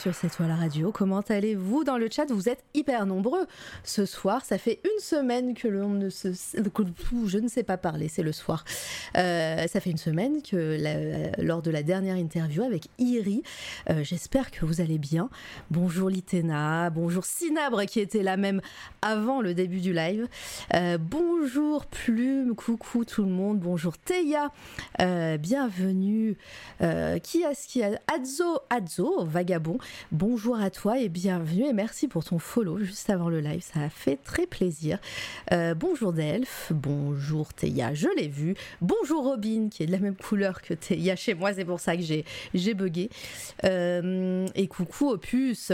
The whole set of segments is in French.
sur cette toile radio. Comment allez-vous dans le chat? Vous êtes hyper nombreux ce soir. Ça fait une semaine que l'on ne se, je ne sais pas parler, c'est le soir. Euh, ça fait une semaine que lors de la dernière interview avec Iri, euh, j'espère que vous allez bien. Bonjour Litena, bonjour Sinabre qui était là même avant le début du live. Euh, bonjour Plume, coucou tout le monde. Bonjour Teya, bienvenue. qui a qui a Adzo Adzo Vagabond. Bonjour à toi et bienvenue et merci pour ton follow juste avant le live, ça a fait très plaisir. Euh, bonjour Delph, bonjour Théa, je l'ai vu. Bonjour Robin qui est de la même couleur que Théa chez moi, c'est pour ça que j'ai j'ai bugué. Euh, et coucou Opus.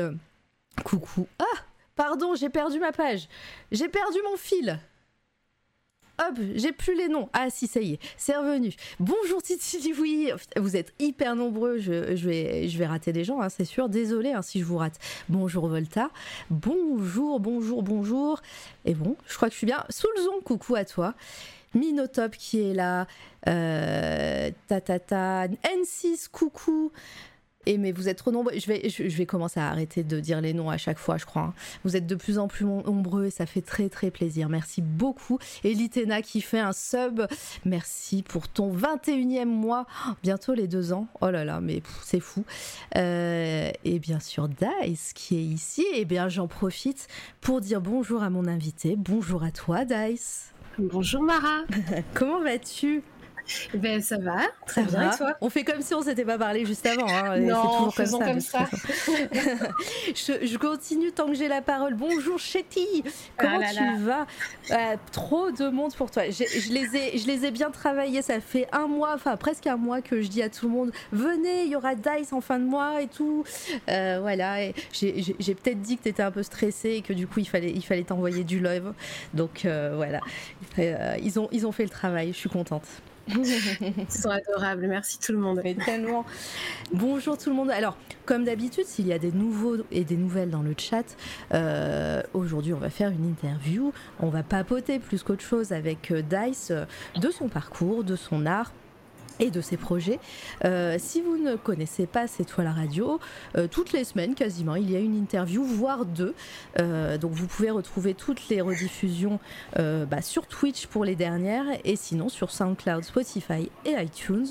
Coucou. Ah, pardon, j'ai perdu ma page. J'ai perdu mon fil. Hop, j'ai plus les noms. Ah si, ça y est, c'est revenu. Bonjour Titi, oui, vous êtes hyper nombreux, je, vais, je vais rater des gens, hein, c'est sûr. Désolé hein, si je vous rate. Bonjour Volta. Bonjour, bonjour, bonjour. Et bon, je crois que je suis bien. Soulzon, coucou à toi. Minotop qui est là. Euh, tatata. N6, coucou. Et mais vous êtes trop nombreux. Je vais, je, vais commencer à arrêter de dire les noms à chaque fois, je crois. Hein. Vous êtes de plus en plus nombreux et ça fait très très plaisir. Merci beaucoup. Et Litena qui fait un sub. Merci pour ton 21e mois. Bientôt les deux ans. Oh là là, mais c'est fou. Euh, et bien sûr, Dice qui est ici. Et bien, j'en profite pour dire bonjour à mon invité. Bonjour à toi, Dice. Bonjour Mara. Comment vas-tu? ben, ça va, très bien. Et toi? On fait comme si on s'était pas parlé juste avant. Hein. Non, faisons comme ça. je, continue tant que j'ai la parole. Bonjour Chetty, comment ah tu vas? Euh, Trop de monde pour toi. Je, les ai, je les ai bien travaillés. Ça fait un mois, enfin presque un mois que je dis à tout le monde venez, il y aura Dice en fin de mois et tout. Euh, voilà. J'ai peut-être dit que tu étais un peu stressé et que du coup il fallait, il fallait t'envoyer du love. Donc euh, voilà. ils, ont, ils ont fait le travail. Je suis contente. Ils sont adorables, merci tout le monde. tellement. Bonjour tout le monde. Alors, comme d'habitude, s'il y a des nouveaux et des nouvelles dans le chat, euh, aujourd'hui on va faire une interview. On va papoter plus qu'autre chose avec euh, Dice euh, de son parcours, de son art et de ses projets. Euh, si vous ne connaissez pas C'est toi la radio, euh, toutes les semaines quasiment, il y a une interview, voire deux. Euh, donc vous pouvez retrouver toutes les rediffusions bah, sur Twitch pour les dernières et sinon sur SoundCloud, Spotify et iTunes.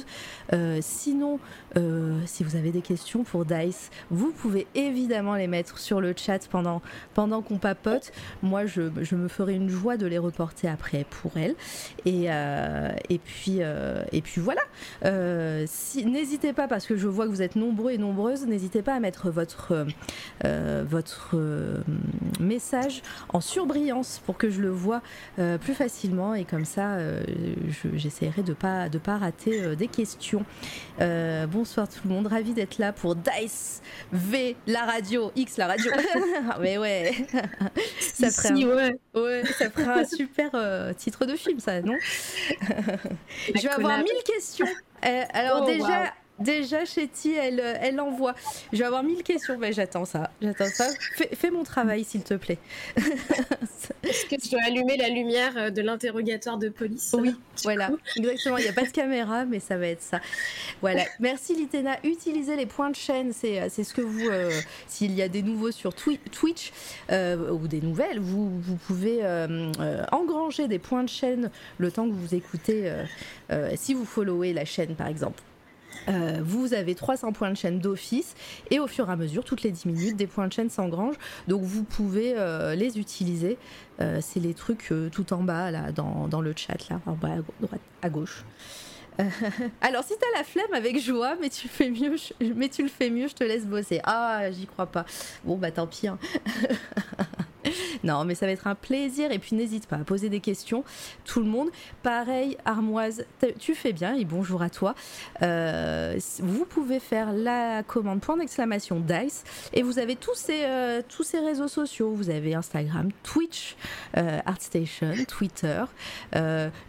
sinon, si vous avez des questions pour Dice, vous pouvez évidemment les mettre sur le chat pendant, pendant qu'on papote. Moi, je, je, me ferai une joie de les reporter après pour elle. Et, et, puis, et puis voilà. Euh, si, n'hésitez pas, parce que je vois que vous êtes nombreux et nombreuses, n'hésitez pas à mettre votre, euh, votre euh, message en surbrillance pour que je le vois plus facilement et comme ça, j'essaierai de pas de pas rater des questions. bonsoir tout le monde, ravi d'être là pour Dice V, la radio, X, la radio. Mais ouais, ça ferait, un, ouais. ça fera un super titre de film, ça, non? Je vais avoir mille questions euh, alors oh, déjà, Déjà, Chetty, elle, elle envoie. Je vais avoir mille questions, mais j'attends ça. J'attends ça. Fais, mon travail, s'il te plaît. Est-ce que tu dois allumer la lumière euh, de l'interrogatoire de police? Oui, voilà, exactement. Il n'y a pas de caméra, mais ça va être ça. Voilà. Merci, Litena. Utilisez les points de chaîne. C'est, euh, ce que vous. Euh, s'il y a des nouveaux sur Twitch ou des nouvelles, vous, vous pouvez engranger des points de chaîne le temps que vous écoutez. si vous followez la chaîne, par exemple. Euh, vous avez 300 points de chaîne d'office et au fur et à mesure, toutes les 10 minutes, des points de chaîne s'engrangent. Donc vous pouvez euh, les utiliser. Euh, c'est les trucs tout en bas, là, dans, le chat, là, en bas à gauche. alors si t'as la flemme avec joie, mais tu fais mieux, mais tu le fais mieux, je te laisse bosser. Ah, j'y crois pas. Bon bah tant pis. Hein. non, mais ça va être un plaisir. Et puis n'hésite pas à poser des questions. Tout le monde. Pareil, Armoise, tu fais bien et bonjour à toi. Euh, vous pouvez faire la commande point d'exclamation Dice et vous avez tous ces, euh, tous ces réseaux sociaux. Vous avez Instagram, Twitch, euh, ArtStation, Twitter.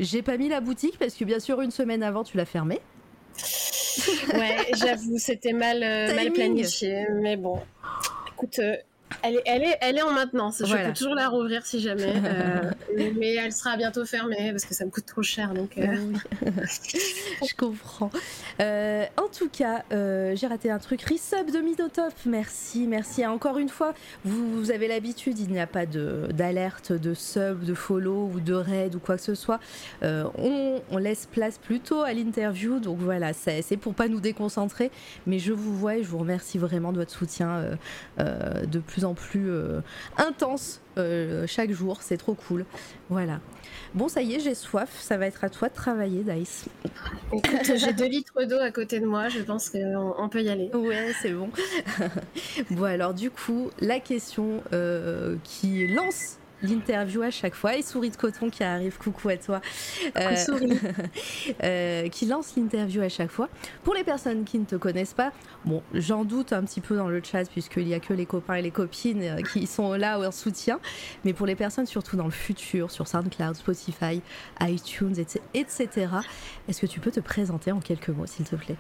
J'ai pas mis la boutique parce que bien sûr une semaine avant tu l'as fermée. ouais, j'avoue, c'était mal, mal planifié. Mais bon, écoute, Elle est, elle, est, elle est en maintenance. Je peux toujours la rouvrir si jamais. Euh, mais elle sera bientôt fermée parce que ça me coûte trop cher. Donc, euh. Je comprends. Euh, en tout cas, j'ai raté un truc. Resub de Midotop. Merci, merci. Encore une fois, vous, avez l'habitude, il n'y a pas d'alerte de, sub, de follow ou de raid ou quoi que ce soit. On, on, laisse place plutôt à l'interview. Donc voilà, c'est pour pas nous déconcentrer. Mais je vous vois et je vous remercie vraiment de votre soutien de plus en plus euh, intense euh, chaque jour. C'est trop cool. Voilà. Bon, ça y est, j'ai soif. Ça va être à toi de travailler, Dice. j'ai deux litres d'eau à côté de moi. Je pense qu'on peut y aller. Ouais, c'est bon. bon, alors, du coup, la question euh, qui lance l'interview à chaque fois. Et Souris de Coton qui arrive, coucou à toi, euh, euh, qui lance l'interview à chaque fois. Pour les personnes qui ne te connaissent pas, bon, j'en doute un petit peu dans le chat puisqu'il n'y a que les copains et les copines euh, qui sont là en soutien. Mais pour les personnes surtout dans le futur, sur SoundCloud, Spotify, iTunes, etc., est-ce que tu peux te présenter en quelques mots, s'il te plaît?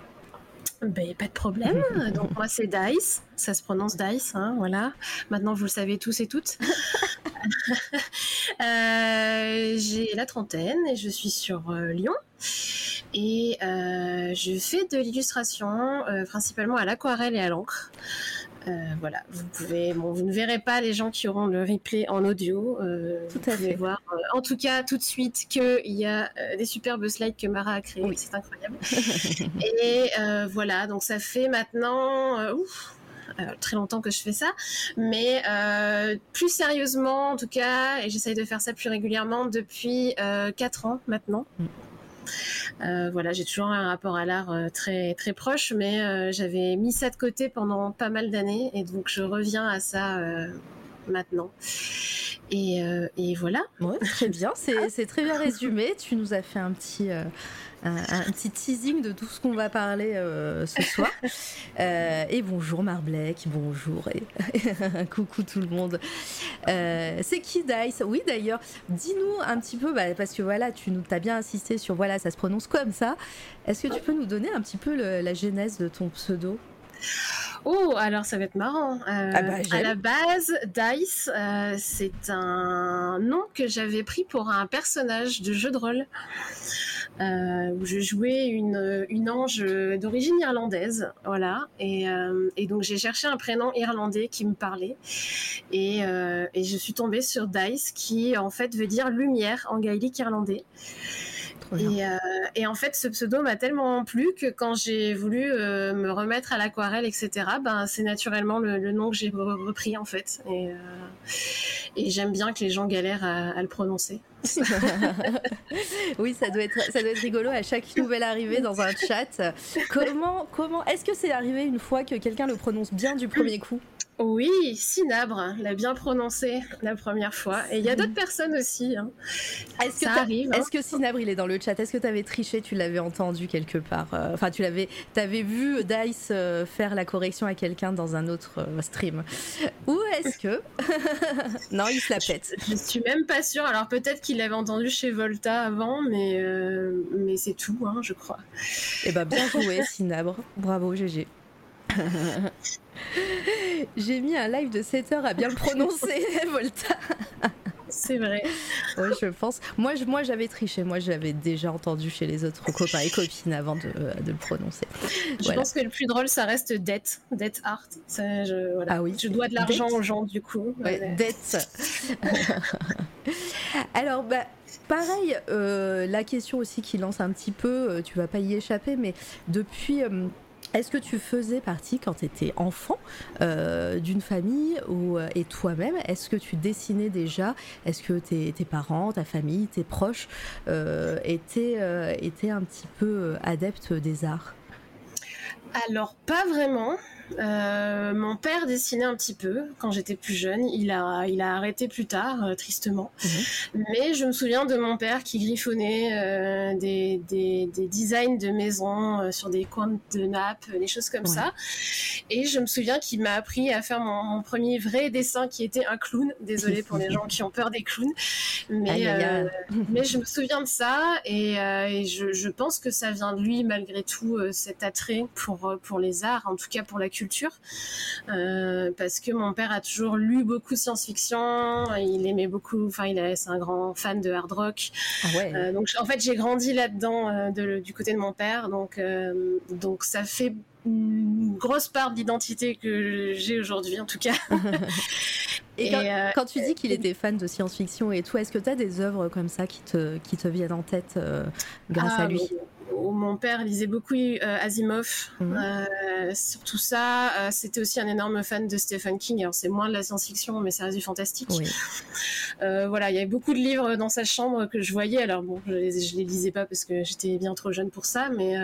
Ben, pas de problème. Donc moi c'est Dice, ça se prononce Dice, hein, voilà. Maintenant vous le savez tous et toutes. Euh, j'ai la trentaine et je suis sur euh, Lyon. Et euh, je fais de l'illustration principalement à l'aquarelle et à l'encre. Voilà, vous pouvez, bon, vous ne verrez pas les gens qui auront le replay en audio. tout à fait. Voir, en tout cas, tout de suite qu'il y a des superbes slides que Mara a créés. Oui. C'est incroyable. et voilà, donc ça fait maintenant, ouf, euh, très longtemps que je fais ça, mais euh, plus sérieusement en tout cas, et j'essaye de faire ça plus régulièrement depuis 4 euh, ans maintenant. Mm. Voilà, j'ai toujours un rapport à l'art très très proche, mais j'avais mis ça de côté pendant pas mal d'années et donc je reviens à ça maintenant. Et, et voilà. Ouais, très bien, c'est très bien résumé. Tu nous as fait un petit un, petit teasing de tout ce qu'on va parler euh, ce soir. Euh, et bonjour Marblek, bonjour et coucou tout le monde. Euh, c'est qui Dice? Oui d'ailleurs, dis-nous un petit peu, bah, parce que voilà, tu nous as bien insisté sur voilà, ça se prononce comme ça. Est-ce que tu peux nous donner un petit peu la genèse de ton pseudo? Oh, alors ça va être marrant. Ah bah, à la base, Dice, c'est un nom que j'avais pris pour un personnage de jeu de rôle. Euh, où je jouais une, une ange d'origine irlandaise, voilà. Et, euh, et donc j'ai cherché un prénom irlandais qui me parlait, et, euh, et, je suis tombée sur Dice, qui en fait veut dire lumière en gaélique irlandais. Et, euh, et, en fait, ce pseudo m'a tellement plu que quand j'ai voulu euh, me remettre à l'aquarelle, etc., ben, c'est naturellement le, nom que j'ai repris en fait. Et, euh, et j'aime bien que les gens galèrent à, le prononcer. oui, ça doit être ça doit être rigolo à chaque nouvelle arrivée dans un chat. Comment comment est-ce que c'est arrivé une fois que quelqu'un le prononce bien du premier coup? Oui, Sinabre l'a bien prononcé la première fois. Et il y a d'autres personnes aussi. Hein. Est-ce que, arrive, hein. est-ce que Sinabre, il est dans le chat? Est-ce que tu avais triché Tu l'avais entendu quelque part euh, Enfin, tu l'avais, avais vu Dice euh, faire la correction à quelqu'un dans un autre euh, stream? Ou est-ce que. non, il se la pète. Je, ne suis même pas sûre. Alors peut-être qu'il l'avait entendu chez Volta avant, mais, mais c'est tout, hein, je crois. Eh ben, bien joué, Sinabre. Bravo, GG. J'ai mis un live de 7 heures à bien le prononcer, Volta. C'est vrai. Oui, je pense. Moi, moi j'avais triché. Moi, j'avais déjà entendu chez les autres copains et copines avant de, de le prononcer. Je pense que le plus drôle, ça reste dette. Dette art. je, Ah oui. Je dois de l'argent aux gens, du coup. dette. Alors, bah. Pareil, euh, la question aussi qui lance un petit peu, euh, tu vas pas y échapper, mais depuis euh, est-ce que tu faisais partie, quand tu étais enfant, euh, d'une famille euh, et toi-même, est-ce que tu dessinais déjà? Est-ce que tes, parents, ta famille, tes proches euh, étaient, étaient un petit peu adeptes des arts? Alors, pas vraiment. Euh, mon père dessinait un petit peu quand j'étais plus jeune. Il a, il a arrêté plus tard, euh, tristement. Mhm. Mais je me souviens de mon père qui griffonnait euh, des, des, des, designs de maisons sur des coins de nappes, des choses comme ça. Et je me souviens qu'il m'a appris à faire mon, premier vrai dessin qui était un clown. Désolée pour les gens qui ont peur des clowns. Mais, mais je me souviens de ça et, et je, je, pense que ça vient de lui malgré tout, cet attrait pour, pour les arts, en tout cas pour la culture parce que mon père a toujours lu beaucoup science-fiction. Il aimait beaucoup. Enfin, il est, c'est un grand fan de hard rock. Ah donc, en fait, j'ai grandi là-dedans du côté de mon père. Donc, donc ça fait une grosse part d'identité que j'ai aujourd'hui en tout cas. et, quand, tu dis qu'il était fan de science-fiction et tout, est-ce que tu as des œuvres comme ça qui te, qui te viennent en tête grâce ah, à lui mon père lisait beaucoup euh, Asimov, mhm. euh, surtout ça. Euh, c'était aussi un énorme fan de Stephen King. Alors c'est moins de la science-fiction, mais ça reste du fantastique. voilà, il y avait beaucoup de livres dans sa chambre que je voyais. Alors bon, je les, les lisais pas parce que j'étais bien trop jeune pour ça, mais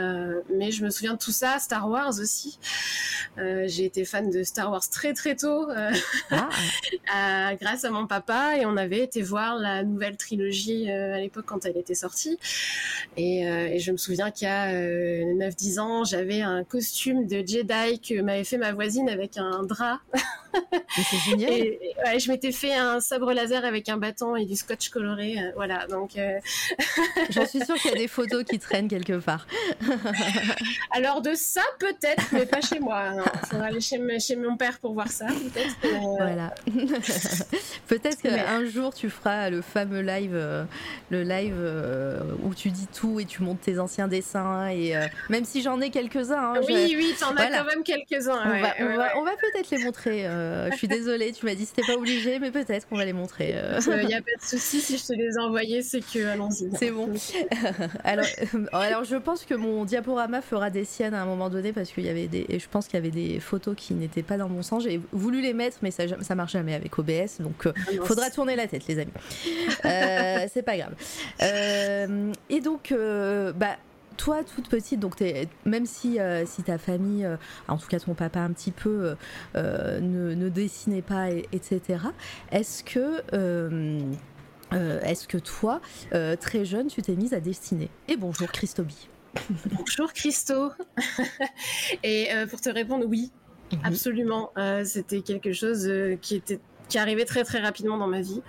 mais je me souviens de tout ça. Star Wars aussi. J'ai été fan de Star Wars très très tôt, ah. grâce à mon papa, et on avait été voir la nouvelle trilogie à l'époque quand elle était sortie. Et, et je me souviens souviens qu'il y a 9-10 euh, ans, j'avais un costume de Jedi que m'avait fait ma voisine avec un drap. C'est génial. Et, je m'étais fait un sabre laser avec un bâton et du scotch coloré. Euh, voilà, donc. Euh, J'en suis sûre qu'il y a des photos qui traînent quelque part. Alors de ça peut-être, mais pas chez moi. Il faudra aller chez, chez, mon père pour voir ça, peut-être. Voilà. peut-être qu'un jour tu feras le fameux live, le live où tu dis tout et tu montes tes anciens dessin et euh, même si j'en ai quelques-uns. Hein, oui, oui, t'en as quand même quelques-uns. On, va, peut-être les montrer. Euh, je suis désolée, tu m'as dit c'était pas obligé, mais peut-être qu'on va les montrer. Il euh. n'y a pas de souci si je te les ai envoyés, c'est que allons-y. C'est bon. alors, alors, je pense que mon diaporama fera des siennes à un moment donné parce qu'il y avait des, et je pense qu'il y avait des photos qui n'étaient pas dans mon sens. J'ai voulu les mettre, mais ça, ça marche jamais avec OBS, donc il ah faudra tourner la tête, les amis. c'est pas grave. et donc, bah toi, toute petite, donc même si, euh, si ta famille, euh, en tout cas ton papa un petit peu, euh, ne, dessinait pas, etc., est-ce que, est-ce que toi, très jeune, tu t'es mise à dessiner? Et bonjour Christobi. Bonjour Christo. Et pour te répondre, oui, mhm. absolument. C'était quelque chose qui était qui est arrivé très très rapidement dans ma vie.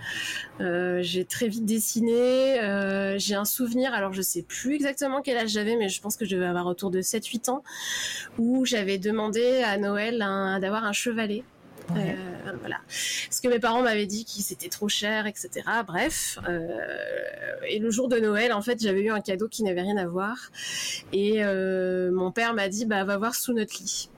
Euh, j'ai très vite dessiné. Euh, j'ai un souvenir, alors je sais plus exactement quel âge j'avais, mais je pense que je devais avoir autour de 7-8 ans, où j'avais demandé à Noël d'avoir un chevalet. Euh, voilà. Parce que mes parents m'avaient dit que c'était trop cher, etc. Bref. et le jour de Noël, en fait, j'avais eu un cadeau qui n'avait rien à voir. Et mon père m'a dit, bah, va voir sous notre lit.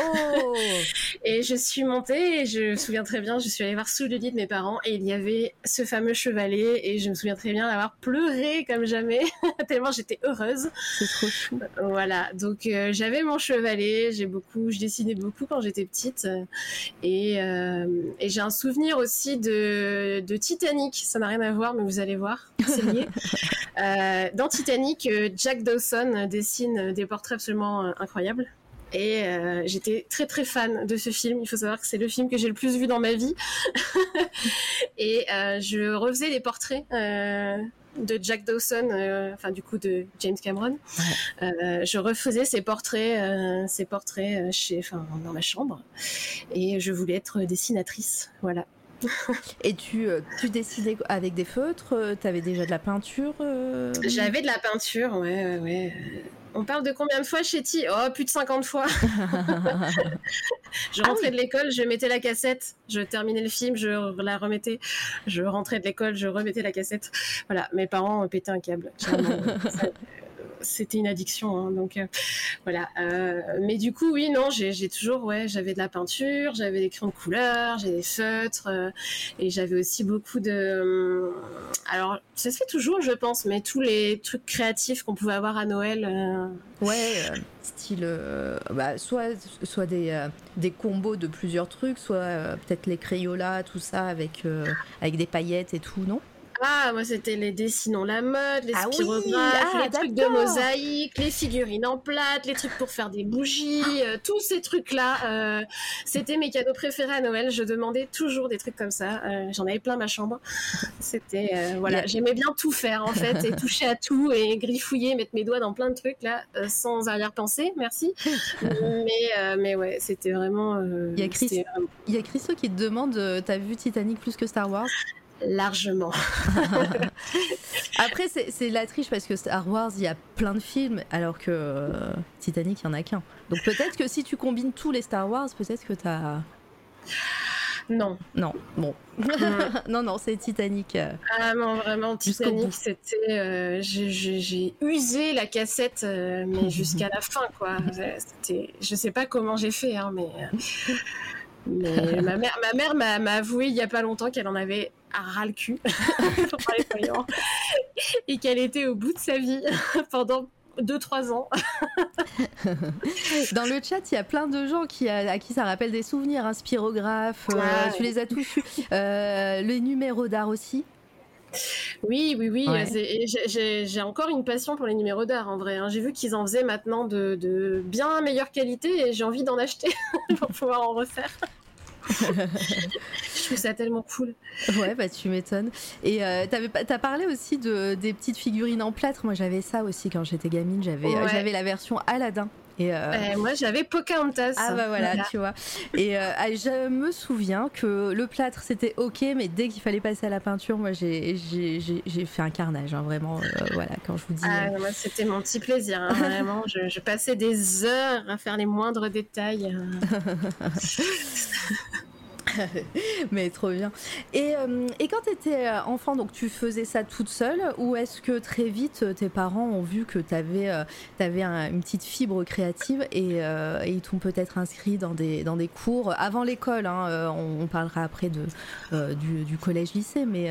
Oh Et je suis montée et je me souviens très bien, je suis allée voir sous le lit de mes parents et il y avait ce fameux chevalet et je me souviens très bien d'avoir pleuré comme jamais, tellement j'étais heureuse. C'est trop chou. Voilà, donc euh, j'avais mon chevalet, j'ai beaucoup, je dessinais beaucoup quand j'étais petite et, euh, et j'ai un souvenir aussi de, de Titanic, ça n'a rien à voir mais vous allez voir, c'est lié. Euh, dans Titanic, Jack Dawson dessine des portraits absolument incroyables. Et euh, j'étais très très fan de ce film. Il faut savoir que c'est le film que j'ai le plus vu dans ma vie. et euh, je refaisais des portraits euh, de Jack Dawson, enfin du coup de James Cameron. je refaisais ces portraits, ces portraits chez, enfin dans ma chambre. Et je voulais être dessinatrice. Voilà. Et tu, tu dessinais avec des feutres Tu avais déjà de la peinture J'avais de la peinture, ouais, ouais, ouais. On parle de combien de fois, Chetty Oh, plus de 50 fois. je ah rentrais de l'école, je mettais la cassette, je terminais le film, je la remettais. Je rentrais de l'école, je remettais la cassette. Voilà, mes parents pétaient un câble c'était une addiction. Hein, donc euh, voilà. Euh, mais du coup, oui, non, j'ai toujours, ouais, j'avais de la peinture, j'avais des crayons de couleur, j'ai des feutres, euh, et j'avais aussi beaucoup de. alors, ça se fait toujours, je pense, mais tous les trucs créatifs qu'on pouvait avoir à Noël. Ouais, style, bah, soit, soit des, des combos de plusieurs trucs, soit peut-être les crayolas, tout ça avec, avec des paillettes et tout, non? Ah, moi, c'était les dessinons la mode, les ah spirographes, ah, les trucs de mosaïque, les figurines en plate, les trucs pour faire des bougies, euh, tous ces trucs-là. Euh, c'était mes cadeaux préférés à Noël. Je demandais toujours des trucs comme ça. Euh, j'en avais plein ma chambre. C'était, voilà, j'aimais bien tout faire, en fait, et toucher à tout, et griffouiller, mettre mes doigts dans plein de trucs, là, sans arrière-pensée, merci. mais, mais ouais, c'était vraiment... Il y a Chris, il y a Christo qui te demande, t'as vu Titanic plus que Star Wars? Largement. Après, c'est la triche parce que Star Wars, il y a plein de films, alors que euh, Titanic, il n'y en a qu'un. Donc peut-être que si tu combines tous les Star Wars, peut-être que tu as. Non. Non, bon. non, non, c'est Titanic. Euh, ah non, vraiment, Titanic, c'était. Euh, j'ai usé la cassette, mais jusqu'à la fin, quoi. Je sais pas comment j'ai fait, hein, mais. Mais ma mère, ma mère m'a avoué il y a pas longtemps qu'elle en avait à ras le cul et qu'elle était au bout de sa vie pendant 2-3 ans. Dans le chat, il y a plein de gens qui, à, qui ça rappelle des souvenirs. Un spirographe, euh, tu les as tous eu. Euh, le numéro d'art aussi. Oui, oui, oui. J'ai encore une passion pour les numéros d'art en vrai. Hein. J'ai vu qu'ils en faisaient maintenant de, de bien meilleure qualité et j'ai envie d'en acheter pour pouvoir en refaire. je trouve ça tellement cool. Ouais, bah tu m'étonnes. Et euh, t'as parlé aussi de, des petites figurines en plâtre. Moi, j'avais ça aussi quand j'étais gamine. J'avais j'avais la version Aladdin. Et euh, moi, j'avais Pocahontas. Ah bah voilà, tu vois. Et euh, ah, je me souviens que le plâtre, c'était ok, mais dès qu'il fallait passer à la peinture, moi, j'ai fait un carnage, hein, vraiment. Euh, voilà, quand je vous dis. Ah, moi, c'était mon petit plaisir, hein, vraiment. Je, je, passais des heures à faire les moindres détails. Mais trop bien. Et, euh, et quand tu étais euh, enfant, donc tu faisais ça toute seule ou est-ce que très vite euh, tes parents ont vu que tu avais, avais une petite fibre créative et, ils t'ont peut-être inscrit dans des, dans des cours avant l'école hein, on, parlera après de, du, du collège-lycée, mais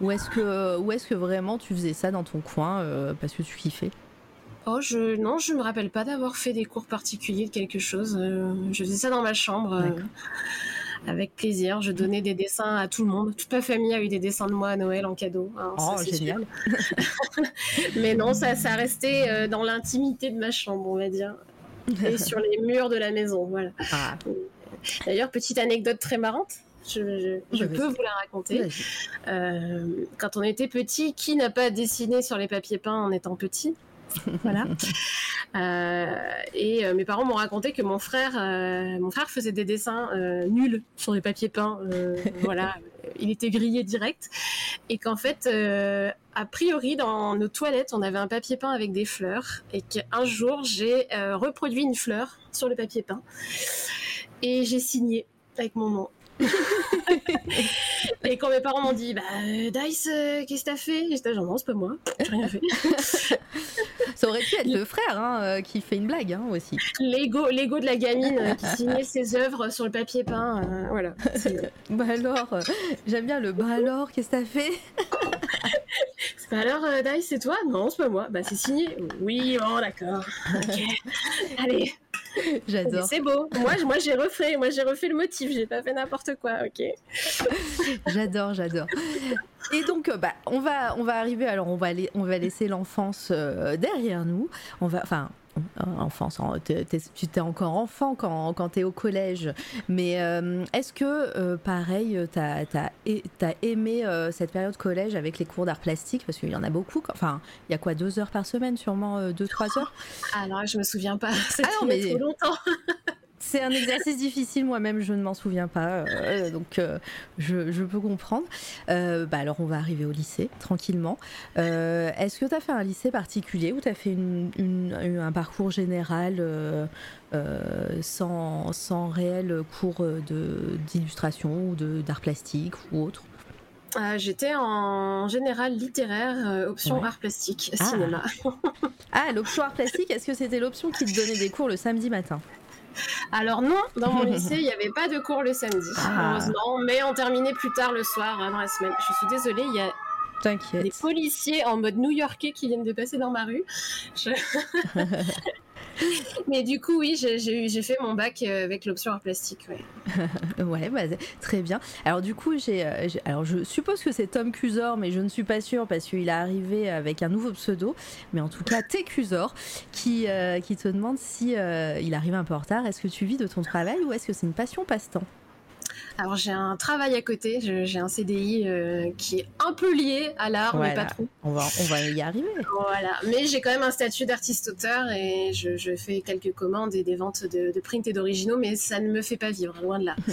où est-ce que, où est que vraiment tu faisais ça dans ton coin parce que tu kiffais? Oh, je, non, je me rappelle pas d'avoir fait des cours particuliers de quelque chose. je faisais ça dans ma chambre avec plaisir. Je donnais des dessins à tout le monde. Toute ma famille a eu des dessins de moi à Noël en cadeau. Hein, oh, génial. Mais non, ça, ça restait euh, dans l'intimité de ma chambre, on va dire. Et sur les murs de la maison, voilà. Ah. D'ailleurs, petite anecdote très marrante. Je, peux vous la raconter. Euh, quand on était petit, qui n'a pas dessiné sur les papiers peints en étant petit? voilà. Euh, et euh, mes parents m'ont raconté que mon frère, euh, mon frère faisait des dessins nuls sur les papiers peints. voilà, il était grillé direct. Et qu'en fait, a priori, dans nos toilettes, on avait un papier peint avec des fleurs. Et qu'un jour, j'ai reproduit une fleur sur le papier peint. Et j'ai signé avec mon nom. Et quand mes parents m'ont dit, bah, Dice, euh, qu'est-ce que t'as fait? J'étais genre, non, c'est pas moi, j'ai rien fait. Ça aurait pu être le frère hein, euh, qui fait une blague hein, aussi. L'ego, l'ego de la gamine euh, qui signait ses œuvres sur le papier peint, voilà. bah alors, j'aime bien le bah alors, qu'est-ce que t'as fait? Bah alors, Dice, c'est toi? Non, c'est pas moi. Bah c'est signé. Oui, bon, d'accord. Ok. Allez. J'adore. C'est beau. Moi, moi j'ai refait, moi j'ai refait le motif. J'ai pas fait n'importe quoi. Ok. j'adore, j'adore. Et donc, euh, bah, on va, on va arriver. Alors, on va, on va laisser l'enfance euh, derrière nous. On va, enfin, enfance, tu es encore enfant quand, quand tu es au collège, mais euh, est-ce que, euh, pareil, tu as, aimé euh, cette période collège avec les cours d'art plastique? Parce qu'il y en a beaucoup, enfin, il y a quoi, deux heures par semaine, sûrement deux, trois heures? Alors, je me souviens pas, c'était ah mais... trop longtemps C'est un exercice difficile, moi-même je ne m'en souviens pas, euh, donc euh, je, peux comprendre. Euh, bah alors on va arriver au lycée tranquillement. Est-ce que tu as fait un lycée particulier ou tu as fait un parcours général sans, sans réel cours d'illustration ou d'art plastique ou autre? J'étais en général littéraire, option art plastique, ah. cinéma. ah, l'option art plastique, est-ce que c'était l'option qui te donnait des cours le samedi matin? Alors non, dans mon lycée, il n'y avait pas de cours le samedi, ah. heureusement, mais on terminait plus tard le soir, hein, dans la semaine. Je suis désolée, il y a des policiers en mode new-yorkais qui viennent de passer dans ma rue. Mais du coup, oui, j'ai fait mon bac euh, avec l'option art plastique. Ouais, bah, très bien. Alors du coup, j'ai, euh, alors je suppose que c'est Tom Cusor, mais je ne suis pas sûre parce qu'il est arrivé avec un nouveau pseudo. Mais en tout cas, T Cusor, qui, euh, te demande si il arrive un peu en retard. Est-ce que tu vis de ton travail ou est-ce que c'est une passion passe-temps? Alors j'ai un travail à côté, j'ai un CDI euh, qui est un peu lié à l'art, mais pas trop. On va, on va y arriver. Voilà, mais j'ai quand même un statut d'artiste-auteur et je, fais quelques commandes et des ventes de, de print et d'originaux, mais ça ne me fait pas vivre, loin de là.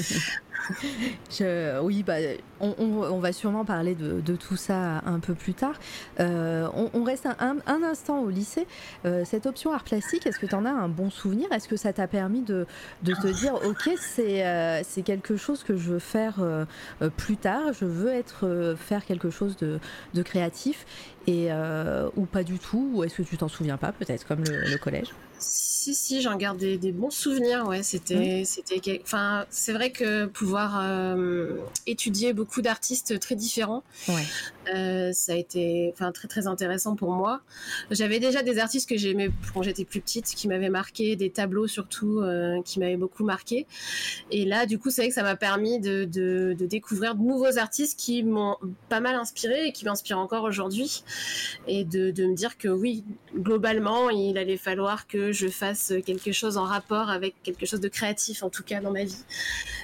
je, oui, bah, on, va sûrement parler de, tout ça un peu plus tard. Euh, on, reste un, instant au lycée. Euh, cette option art plastique, est-ce que tu en as un bon souvenir? Est-ce que ça t'a permis de, te dire, ok, c'est c'est quelque chose que je veux faire plus tard, je veux être faire quelque chose de, créatif. Et ou pas du tout. Ou est-ce que tu t'en souviens pas, peut-être comme le collège? Si, si, j'en garde des, bons souvenirs. Ouais, c'était, c'était, enfin, c'est vrai que pouvoir euh, étudier beaucoup d'artistes très différents, euh, ça a été, enfin, très très intéressant pour moi. J'avais déjà des artistes que j'aimais quand j'étais plus petite, qui m'avaient marqué, des tableaux surtout, euh, qui m'avaient beaucoup marqué. Et là, du coup, c'est vrai que ça m'a permis de, de, découvrir de nouveaux artistes qui m'ont pas mal inspiré et qui m'inspirent encore aujourd'hui, et de, de me dire que oui, globalement, il allait falloir que je fasse quelque chose en rapport avec quelque chose de créatif, en tout cas dans ma vie.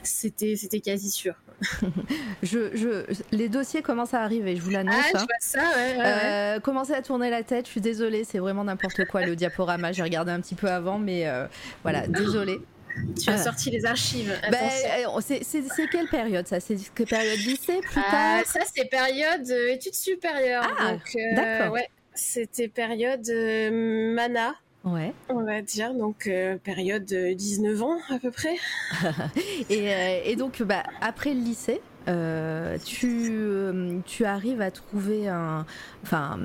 C'était quasi sûr. je, je, les dossiers commencent à arriver, je vous l'annonce. Ah, hein. ça, ouais, euh, commencez à tourner la tête, je suis désolée, c'est vraiment n'importe quoi le diaporama. J'ai regardé un petit peu avant, mais euh, voilà, désolée. Tu as sorti les archives. Euh, c'est quelle période ça? C'est quelle période lycée plus tard? Ça c'est période études supérieures. Ah, d'accord. Ouais, c'était période mana. Ouais. On va dire, donc euh, période de 19 ans à peu près. Euh, et, donc, bah, après le lycée, euh, tu, tu arrives à trouver un. Enfin,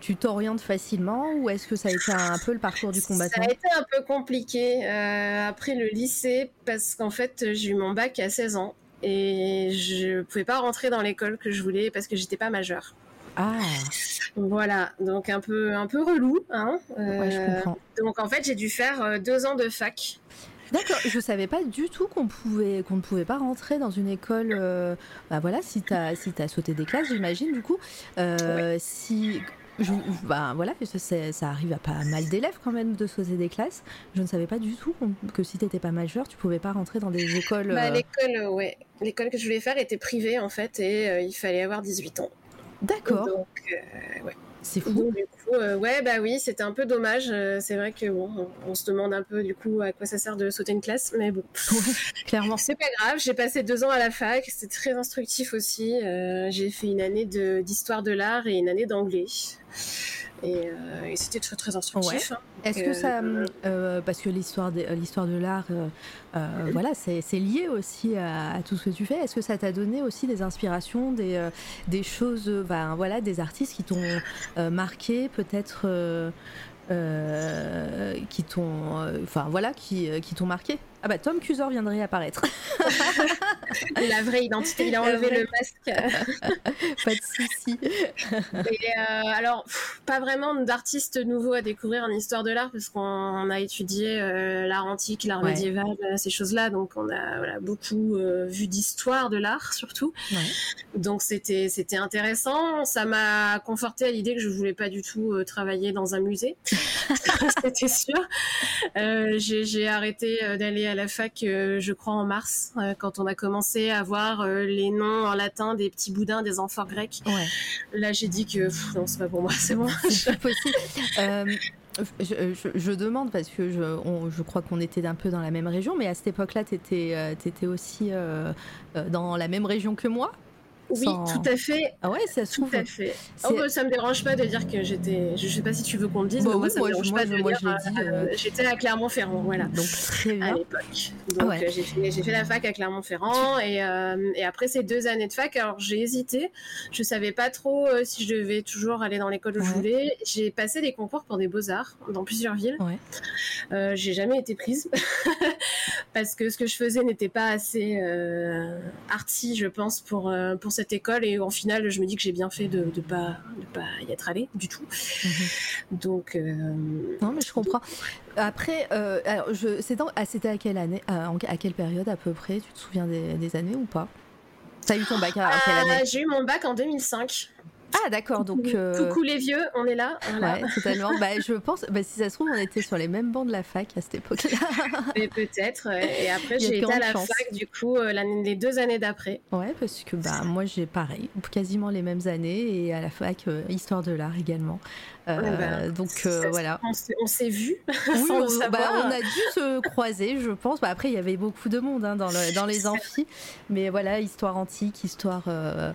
tu t'orientes facilement ou est-ce que ça a été un, peu le parcours du combattant? Ça a été un peu compliqué après le lycée parce qu'en fait, j'ai eu mon bac à 16 ans et je pouvais pas rentrer dans l'école que je voulais parce que j'étais pas majeure. Ah. Voilà, donc un peu, un peu relou. Hein ouais, je comprends. Euh, donc en fait, j'ai dû faire euh, deux ans de fac. D'accord, je savais pas du tout qu'on pouvait qu'on ne pouvait pas rentrer dans une école. Euh, bah voilà, si tu as si as sauté des classes, j'imagine du coup. Si bah voilà, ça arrive à pas mal d'élèves quand même de sauter des classes. Je ne savais pas du tout que si tu n'étais pas majeur, tu pouvais pas rentrer dans des écoles. Bah, l'école, ouais, l'école que je voulais faire était privée en fait et il fallait avoir 18 ans. D'accord. Donc, euh, ouais. C'est fou. du coup, euh, ouais, bah oui, c'était un peu dommage. Euh, c'est vrai que bon, on, se demande un peu du coup à quoi ça sert de sauter une classe, mais bon, clairement. C'est pas grave. J'ai passé deux ans à la fac, c'était très instructif aussi. j'ai fait une année d'histoire de, l'art et une année d'anglais. Et, c'était très très instructif. Hein. Est-ce que ça, parce que l'histoire de l'histoire de l'art, voilà, c'est lié aussi à, tout ce que tu fais. Est-ce que ça t'a donné aussi des inspirations, des, des choses, ben, voilà, des artistes qui t'ont marqué, peut-être qui t'ont, enfin voilà, qui, qui t'ont marqué? Ah bah Tom Cusor viendrait apparaître. la vraie identité, il a enlevé le masque. pas de souci. Euh, alors, pas vraiment d'artistes nouveaux à découvrir en histoire de l'art parce qu'on a étudié euh, l'art antique, l'art médiéval, euh, ces choses-là. Donc, on a beaucoup vu d'histoire de l'art surtout. Donc, c'était c'était intéressant. Ça m'a conforté à l'idée que je voulais pas du tout travailler dans un musée. c'était sûr. J'ai arrêté d'aller à la fac, euh, je crois en mars, euh, quand on a commencé à voir euh, les noms en latin des petits boudins des amphores grecs. Là, j'ai dit que non, c'est pas pour moi, c'est bon. C'est possible. Je, demande parce que je, je crois qu'on était un peu dans la même région, mais à cette époque-là, tu étais, étais, aussi dans la même région que moi oui, tout à fait. Ah ouais, ça se Tout à fait. Oh, bah, ça me dérange pas de dire que j'étais. Je sais pas si tu veux qu'on le dise, bah mais moi, ça me dérange pas de dire. Euh, euh, j'étais à Clermont-Ferrand, voilà. Donc très bien. À l'époque. Donc euh, j'ai fait, fait, la fac à Clermont-Ferrand et, et, après ces deux années de fac, alors j'ai hésité. Je savais pas trop si je devais toujours aller dans l'école où je voulais. J'ai passé des concours pour des beaux arts dans plusieurs villes. Ouais. j'ai jamais été prise parce que ce que je faisais n'était pas assez arty, je pense, pour pour cette école et en final je me dis que j'ai bien fait de ne pas, pas y être allée du tout. Mhm. Donc. Euh, non, mais je comprends. Après, euh, ah, c'était à quelle année, à, à, quelle période à peu près? Tu te souviens des, années ou pas? T'as eu ton bac à, quelle année? J'ai eu mon bac en 2005. Ah d'accord, donc coucou, les vieux, on est là. Ouais, totalement. bah, je pense, bah, si ça se trouve, on était sur les mêmes bancs de la fac à cette époque-là. peut-être. Et après, j'ai été à la fac du coup les deux années d'après. Ouais, parce que bah moi j'ai pareil, quasiment les mêmes années et à la fac histoire de l'art également. Euh, donc euh, voilà. On s'est vu. Bah, on a dû se croiser, je pense. Bah, après, il y avait beaucoup de monde hein, dans, dans, les amphis, mais voilà, histoire antique, histoire, euh,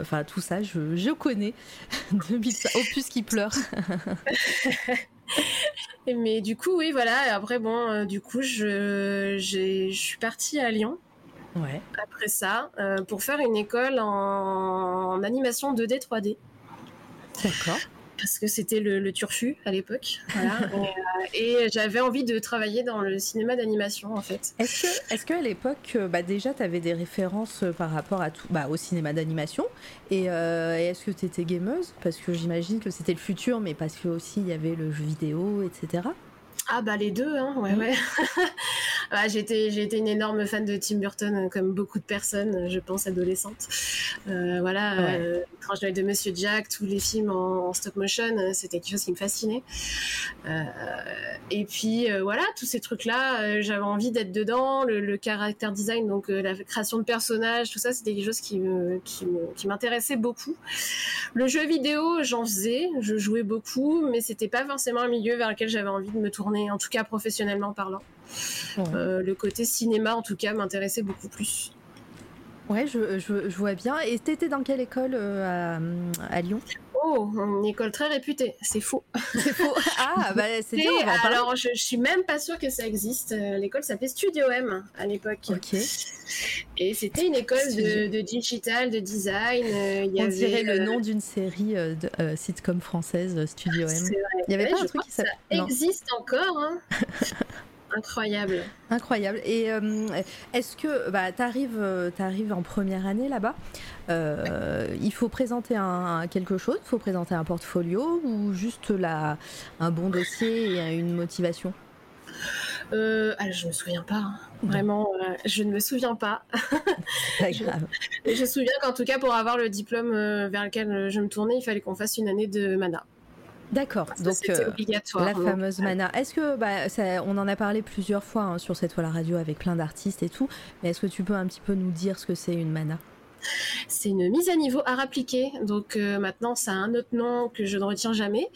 enfin tout ça, je, je connais. Opus qui pleure. mais du coup, oui, voilà. Après, bon, du coup, je, je suis partie à Lyon. Ouais. Après ça, pour faire une école en, en animation 2D 3D. D'accord parce que c'était le, turfu à l'époque. Euh, et, j'avais envie de travailler dans le cinéma d'animation en fait. Est-ce que, est-ce qu'à l'époque, euh, bah, déjà, tu avais des références euh, par rapport à tout, bah, au cinéma d'animation et, est-ce que tu étais gameuse? Parce que j'imagine que c'était le futur, mais parce que aussi il y avait le jeu vidéo, etc. Ah bah les deux, hein, ouais, ouais. Ah, j'ai été une énorme fan de Tim Burton, euh, comme beaucoup de personnes, euh, je pense, adolescentes. Euh, voilà, ouais. quand je de Monsieur Jack, tous les films en, stop motion, c'était quelque chose qui me fascinait. et puis voilà, tous ces trucs-là, j'avais envie d'être dedans. Le, caractère design, donc la création de personnages, tout ça, c'était quelque chose qui me, qui m'intéressait beaucoup. Le jeu vidéo, j'en faisais, je jouais beaucoup, mais c'était pas forcément un milieu vers lequel j'avais envie de me tourner en tout cas professionnellement parlant. Euh, le côté cinéma, en tout cas, m'intéressait beaucoup plus. Ouais, je, je, vois bien. Et t'étais dans quelle école euh, à, Lyon? Oh, une école très réputée. C'est faux. C'est faux. Ah, bah c'est bien. alors, je, je, suis même pas sûre que ça existe. Euh, l'école s'appelait Studio M à l'époque. Ok. Et c'était une école de, digital, de design. Il y On dirait le nom d'une série de sitcom française, Studio M. Il y avait pas un truc qui s'appelle. Ça existe encore. Hein. Incroyable. Incroyable. Et euh, est-ce que bah, tu arrives, euh, en première année là-bas euh, Il faut présenter un, quelque chose? Il faut présenter un portfolio ou juste la, un bon dossier et une motivation? Euh, alors, je me souviens pas. Hein. Vraiment, je ne me souviens pas. pas grave. je, je me souviens qu'en tout cas, pour avoir le diplôme vers lequel je me tournais, il fallait qu'on fasse une année de mana. D'accord, donc euh, obligatoire, la fameuse mana. Est-ce que, bah, on en a parlé plusieurs fois hein, sur cette toile radio avec plein d'artistes et tout, mais est-ce que tu peux un petit peu nous dire ce que c'est une mana? C'est une mise à niveau à appliquée, donc euh, maintenant ça a un autre nom que je ne retiens jamais.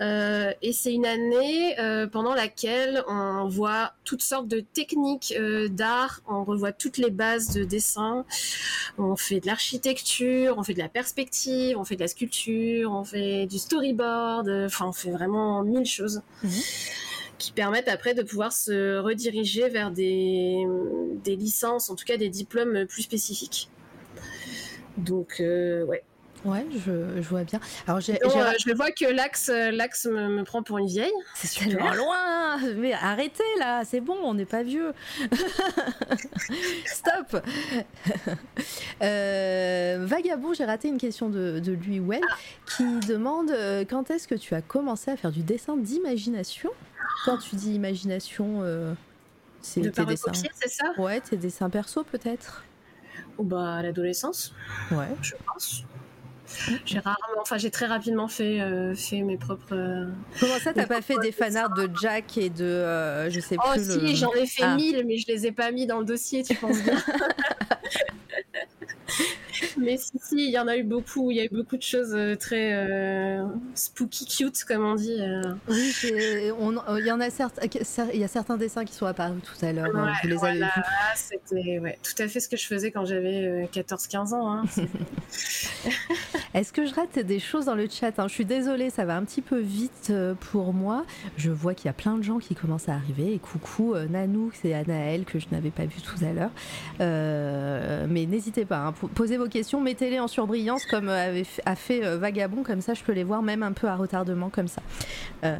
Euh, et c'est une année euh, pendant laquelle on voit toutes sortes de techniques d'art, on revoit toutes les bases de dessin, on fait de l'architecture, on fait de la perspective, on fait de la sculpture, on fait du storyboard, enfin on fait vraiment mille choses. Mhm. qui permettent après de pouvoir se rediriger vers des, des licences, en tout cas des diplômes plus spécifiques. Donc, euh, ouais. Ouais, je, je, vois bien. Alors, j'ai, euh, je vois que l'axe, euh, l'axe me, prend pour une vieille. C'est tellement loin. Mais arrêtez là, c'est bon, on n'est pas vieux. Stop. Vagabond, j'ai raté une question de, de lui, Well, ah. qui demande quand est-ce que tu as commencé à faire du dessin d'imagination? Quand tu dis imagination, c'est de tes dessins. c'est ça? Ouais, tes dessins perso peut-être bah, à l'adolescence. Ouais. Je pense. J'ai rarement, enfin j'ai très rapidement fait, euh, fait mes propres. Euh, Comment ça, t'as pas fait des fanarts de Jack et de, euh, je sais oh, plus. Oh si, j'en ai fait ah. mille, mais je les ai pas mis dans le dossier, tu penses bien. Mais si, si, il y en a eu beaucoup. Il y a eu beaucoup de choses euh, très euh, spooky cute, comme on dit. Euh. Oui, il y en a certains, il y a certains dessins qui sont apparus tout à l'heure. Hein, vous les C'était tout à fait ce que je faisais quand j'avais 14-15 ans. Hein. Est-ce que je rate des choses dans le chat hein? Je suis désolée, ça va un petit peu vite pour moi. Je vois qu'il y a plein de gens qui commencent à arriver. Et coucou, Nanou, c'est Anaël que je n'avais pas vu tout à l'heure. mais n'hésitez pas, posez vos questions mettez-les en surbrillance comme euh, avait, a fait euh, Vagabond, comme ça je peux les voir même un peu à retardement comme ça. Euh,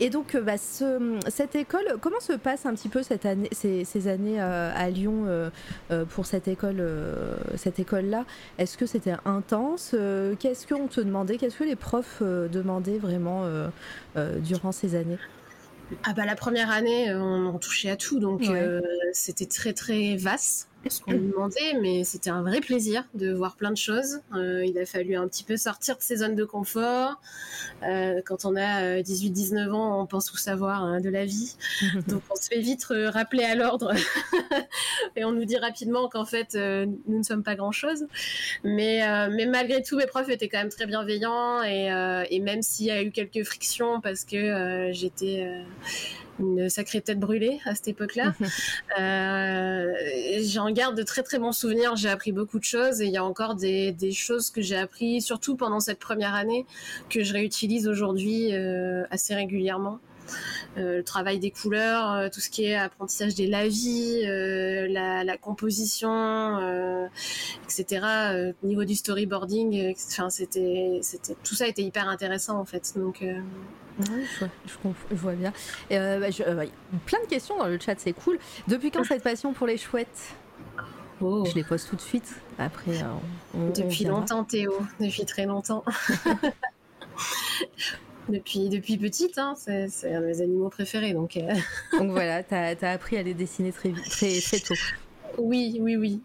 et donc bah, cette école, comment se passe un petit peu cette année, ces, années à Lyon pour cette école, cette école-là? Est-ce que c'était intense? Qu'est-ce qu'on te demandait? Qu'est-ce que les profs demandaient vraiment durant ces années? Ah bah la première année, on, touchait à tout, donc c'était très très vaste. Ce qu'on lui demandait, mais c'était un vrai plaisir de voir plein de choses. Euh, il a fallu un petit peu sortir de ses zones de confort. Euh, quand on a 18-19 euh, ans, on pense tout savoir hein, de la vie. Donc on se fait vite rappeler à l'ordre et on nous dit rapidement qu'en fait, nous ne sommes pas grand-chose. Mais, mais malgré tout, mes profs étaient quand même très bienveillants et, et même s'il y a eu quelques frictions parce que j'étais une sacrée tête brûlée à cette époque-là. euh, J'en garde de très très bons souvenirs. J'ai appris beaucoup de choses et il y a encore des, des choses que j'ai appris, surtout pendant cette première année, que je réutilise aujourd'hui euh, assez régulièrement. Euh, le travail des couleurs, euh, tout ce qui est apprentissage des lavis, euh, la, la, composition, etc. Au niveau du storyboarding, enfin c'était, c'était, tout ça était hyper intéressant en fait. Donc oui, je, vois, bien. Bah, plein de questions dans le chat, c'est cool. Depuis quand cette passion pour les chouettes? Oh. Je les pose tout de suite. Après, depuis longtemps, Théo. Depuis très longtemps. depuis, depuis petite, hein, c'est un de mes animaux préférés. Donc, euh. donc voilà, tu as, as, appris à les dessiner très, très, très tôt. Oui, oui, oui.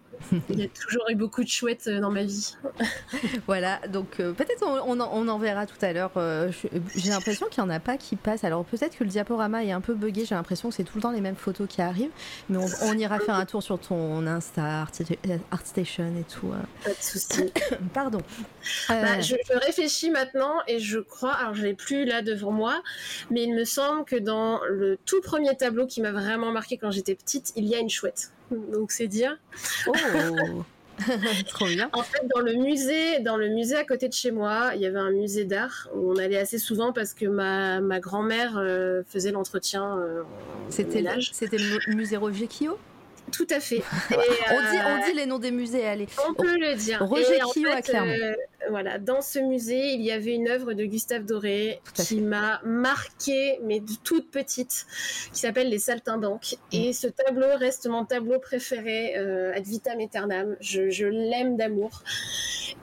Il y a toujours eu beaucoup de chouettes euh, dans ma vie. voilà, donc euh, peut-être on, en verra tout à l'heure. Euh, j'ai l'impression qu'il n'y en a pas qui passent. Alors peut-être que le diaporama est un peu buggé. J'ai l'impression que c'est tout le temps les mêmes photos qui arrivent. Mais on, ira faire un tour sur ton Insta, ArtStation et tout. Pas de souci. Pardon. Bah, je, réfléchis maintenant et je crois, alors je l'ai plus là devant moi, mais il me semble que dans le tout premier tableau qui m'a vraiment marqué quand j'étais petite, il y a une chouette. Donc c'est dire. Oh Trop bien. En fait, dans le musée, dans le musée à côté de chez moi, il y avait un musée d'art où on allait assez souvent parce que ma, ma grand-mère euh, faisait l'entretien. Euh, c'était le musée Roger Kio tout à fait. on, dit, on dit les noms des musées, allez. On peut le dire. Roger Kio à Clermont. Euh, voilà, dans ce musée, il y avait une œuvre de Gustave Doré qui m'a marqué, mais de toute petite, qui s'appelle Les Saltimbanques. Mm. Et ce tableau reste mon tableau préféré, euh, ad vitam aeternam. Je, je l'aime d'amour.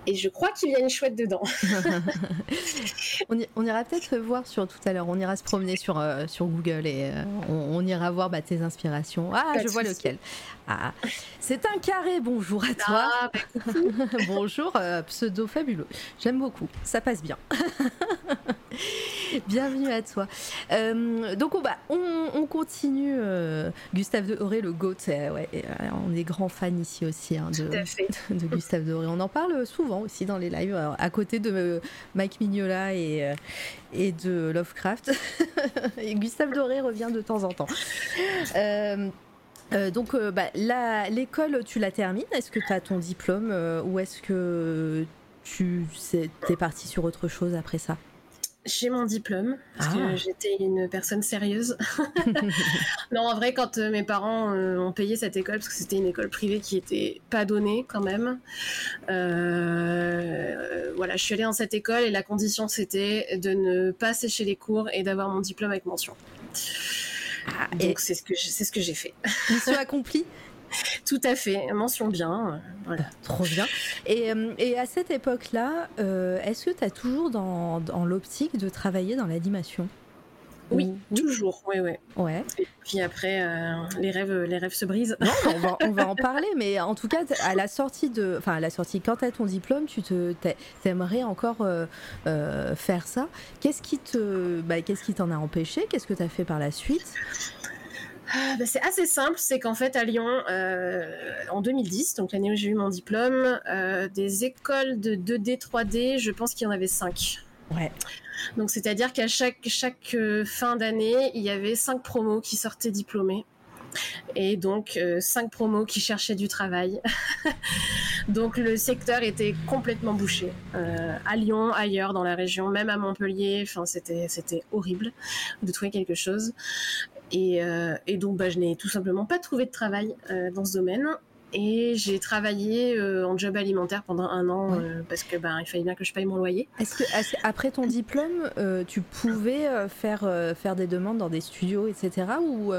Et je crois qu'il y a une chouette dedans. on, ira peut-être voir sur tout à l'heure. On ira se promener sur, euh, sur Google et euh, on, ira voir bah, tes inspirations. Ah, je vois lequel. Ah, c'est un carré. Bonjour à toi. Ah, bah, Bonjour, pseudo fabuleux J'aime beaucoup, ça passe bien. Bienvenue à toi. Euh, donc on, on, continue. Euh, Gustave Doré, le GOAT, ouais, euh, on est grand fan ici aussi hein, de, de, Gustave Doré. On en parle souvent aussi dans les lives, à côté de Mike Mignola et, et de Lovecraft. et Gustave Doré revient de temps en temps. Donc bah, l'école, tu la termines. Est-ce que tu as ton diplôme ou est-ce que tu es parti sur autre chose après ça? J'ai mon diplôme parce que ah. j'étais une personne sérieuse. non, en vrai, quand euh, mes parents euh, ont payé cette école, parce que c'était une école privée qui était pas donnée quand même, euh, voilà, je suis allée dans cette école et la condition c'était de ne pas sécher les cours et d'avoir mon diplôme avec mention. Ah, Donc c'est ce que c'est ce que j'ai fait. Mission accomplie. Tout à fait, mention bien. Voilà. Trop bien. Et, euh, et à cette époque-là, euh, est-ce que tu as toujours dans, dans l'optique de travailler dans l'animation? Oui, toujours, oui, oui. Ouais. Et puis après, euh, les rêves, les rêves se brisent. Non, on va, on va en parler, mais en tout cas, à la sortie de, enfin, à la sortie, quand tu as ton diplôme, tu te, aimerais encore faire ça. Qu'est-ce qui te, bah, qu'est-ce qui t'en a empêché? Qu'est-ce que tu as fait par la suite? Ah, bah, c'est assez simple, c'est qu'en fait à Lyon, euh, en 2010, donc l'année où j'ai eu mon diplôme, euh, des écoles de 2D, 3D, je pense qu'il y en avait 5. Ouais. Donc c'est-à-dire qu'à chaque, euh, fin d'année, il y avait 5 promos qui sortaient diplômés. Et donc 5 promos qui cherchaient du travail. donc le secteur était complètement bouché. à Lyon, ailleurs dans la région, même à Montpellier, enfin c'était horrible de trouver quelque chose. Euh, et, donc, bah, je n'ai tout simplement pas trouvé de travail euh, dans ce domaine. Et j'ai travaillé euh, en job alimentaire pendant un an parce que bah, il fallait bien que je paye mon loyer. Est-ce que après ton diplôme, tu pouvais faire faire des demandes dans des studios, etc. Ou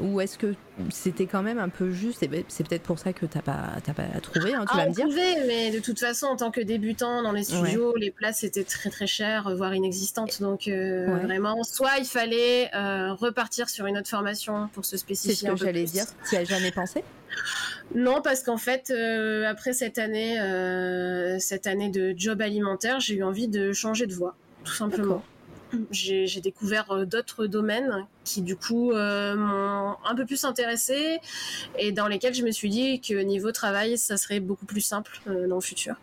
ou est-ce que c'était quand même un peu juste. Et ben, c'est peut-être pour ça que t'as pas, pas trouvé, hein, tu vas me dire. mais de toute façon, en tant que débutant dans les studios, les places étaient très très chères, voire inexistantes. Donc vraiment, soit il fallait repartir sur une autre formation pour se spécifier. C'est ce que j'allais dire. Tu as jamais pensé? Non, parce qu'en fait, euh, après cette année, euh, cette année de job alimentaire, j'ai eu envie de changer de voie, tout simplement. J'ai découvert euh, d'autres domaines qui, du coup, m'ont un peu plus intéressé et dans lesquels je me suis dit que niveau travail, ça serait beaucoup plus simple dans le futur.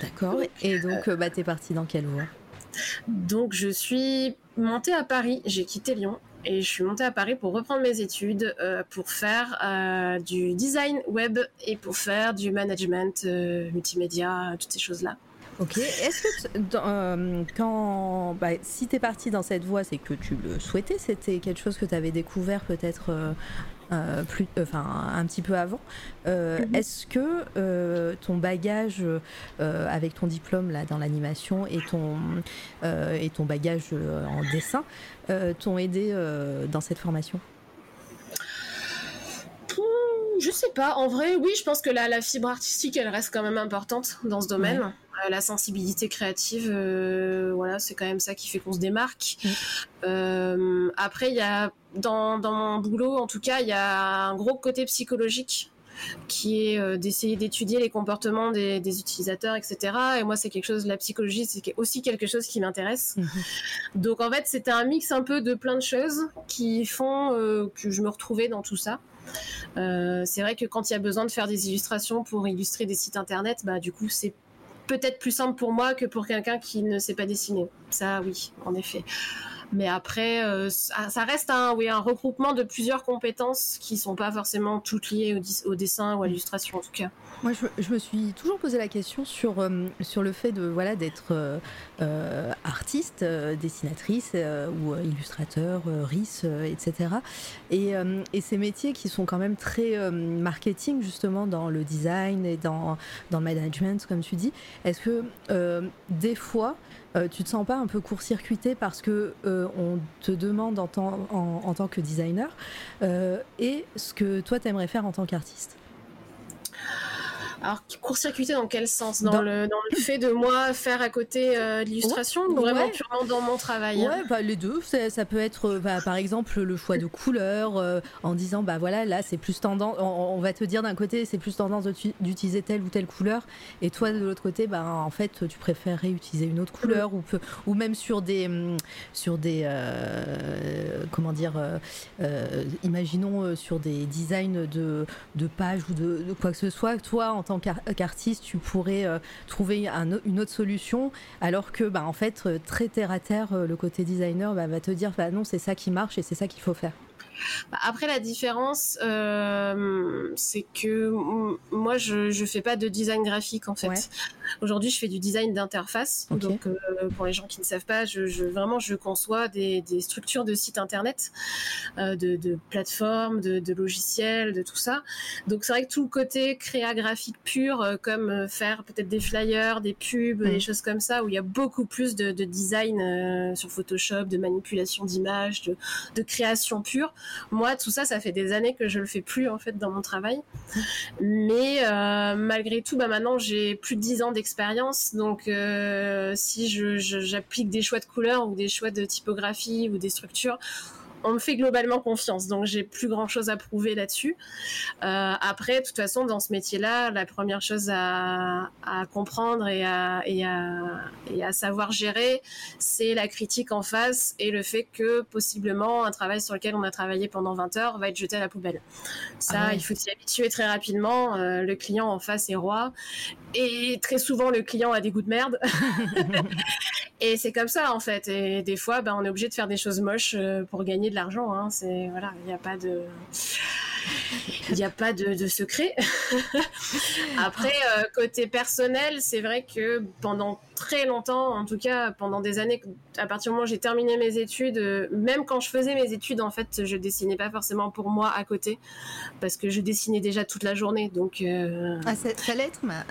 D'accord. Et donc, bah, t'es partie dans quelle voie? Donc, je suis montée à Paris. J'ai quitté Lyon et je suis montée à Paris pour reprendre mes études, euh, pour faire euh, du design web et pour faire du management euh, multimédia, toutes ces choses-là. Ok. Est-ce que quand, bah, si tu es partie dans cette voie, c'est que tu le souhaitais C'était quelque chose que tu avais découvert peut-être euh, plus, enfin un petit peu avant. Euh, mhm. Est-ce que euh, ton bagage avec ton diplôme là dans l'animation et ton et ton bagage en dessin t'ont aidé dans cette formation? Je sais pas. En vrai, oui, je pense que la, la fibre artistique, elle reste quand même importante dans ce domaine. La sensibilité créative, voilà, c'est quand même ça qui fait qu'on se démarque. après, il y a dans, mon boulot, en tout cas, il y a un gros côté psychologique qui est euh, d'essayer d'étudier les comportements des, utilisateurs, etc. Et moi, c'est quelque chose, la psychologie, c'est aussi quelque chose qui m'intéresse. Mhm. Donc, en fait, c'était un mix un peu de plein de choses qui font euh, que je me retrouvais dans tout ça. Euh, c'est vrai que quand il y a besoin de faire des illustrations pour illustrer des sites internet, bah, du coup, c'est peut-être plus simple pour moi que pour quelqu'un qui ne sait pas dessiner. Ça, oui, en effet. Mais après, euh, ça, reste un, oui, un regroupement de plusieurs compétences qui sont pas forcément toutes liées au, dessin ou à l'illustration en tout cas. Moi, je, me suis toujours posé la question sur, euh, sur le fait de voilà d'être euh, artiste, dessinatrice ou illustrateur, RIS, etc. Et, et, ces métiers qui sont quand même très marketing justement dans le design et dans, dans le management, comme tu dis. Est-ce que des fois euh, tu te sens pas un peu court-circuité parce que euh, on te demande en, en, tant que designer euh, et ce que toi tu aimerais faire en tant qu'artiste? Alors, court-circuiter dans quel sens? Dans, Le, dans le fait de moi faire à côté euh, l'illustration ou vraiment purement dans mon travail? Ouais, bah, les deux. Ça, peut être, euh, bah, par exemple, le choix de couleurs euh, en disant, bah voilà, là, c'est plus tendance. On, va te dire d'un côté, c'est plus tendance d'utiliser telle ou telle couleur, et toi, de l'autre côté, bah, en fait, tu préférerais utiliser une autre couleur, ou, ou même sur des. Hum, sur des comment dire. imaginons sur des designs de, de pages ou de, de quoi que ce soit, toi, en tant qu'artiste, tu pourrais euh, trouver une autre solution, alors que, bah, en fait, euh, très terre à terre, euh, le côté designer bah, va te dire, bah, non, c'est ça qui marche et c'est ça qu'il faut faire. Bah, après, la différence, euh, c'est que moi, je ne fais pas de design graphique, en fait. Aujourd'hui, je fais du design d'interface. Donc, euh, pour les gens qui ne savent pas, je, vraiment, je conçois des, structures de sites internet, euh, de, plateformes, de, logiciels, de tout ça. Donc, c'est vrai que tout le côté créa graphique pur, comme faire peut-être des flyers, des pubs, des choses comme ça, où il y a beaucoup plus de, design sur Photoshop, de manipulation d'images, de, de création pure. Moi, tout ça, ça fait des années que je le fais plus en fait dans mon travail. Mais euh, malgré tout, bah maintenant j'ai plus de 10 ans d'expérience, donc euh, si j'applique des choix de couleurs ou des choix de typographie ou des structures, on me fait globalement confiance, donc j'ai plus grand chose à prouver là-dessus. Euh, après, de toute façon, dans ce métier-là, la première chose à, comprendre et à, et, à, savoir gérer, c'est la critique en face et le fait que possiblement un travail sur lequel on a travaillé pendant 20 heures va être jeté à la poubelle. Ça, ah il faut s'y habituer très rapidement. Euh, le client en face est roi et très souvent le client a des goûts de merde. et c'est comme ça en fait. Et des fois, ben, on est obligé de faire des choses moches euh, pour gagner de l'argent. Hein. C'est voilà, il n'y a pas de il n'y a pas de, secret. Après, euh, côté personnel, c'est vrai que pendant très longtemps, en tout cas pendant des années, à partir du moment où j'ai terminé mes études, euh, même quand je faisais mes études, en fait, je dessinais pas forcément pour moi à côté, parce que je dessinais déjà toute la journée. Donc, euh, ah, ça, allait être ma,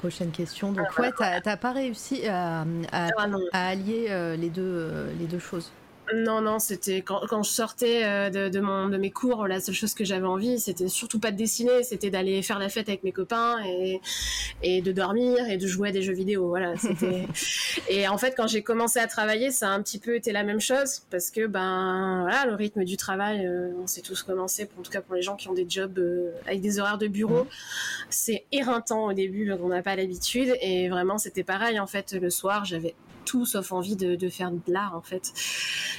prochaine question. Donc, ah, ouais, t'as pas réussi à, ah, allier les, deux, les deux choses? Non, non, c'était quand, quand, je sortais euh, de, de, mon, de mes cours, la seule chose que j'avais envie, c'était surtout pas de dessiner, c'était d'aller faire la fête avec mes copains et, et de dormir et de jouer à des jeux vidéo. Voilà, et en fait, quand j'ai commencé à travailler, ça a un petit peu été la même chose parce que ben voilà, le rythme du travail, euh, on s'est tous commencé, en tout cas pour les gens qui ont des jobs euh, avec des horaires de bureau, c'est éreintant au début, on n'a pas l'habitude et vraiment c'était pareil en fait le soir, j'avais tout sauf envie de, faire de l'art en fait.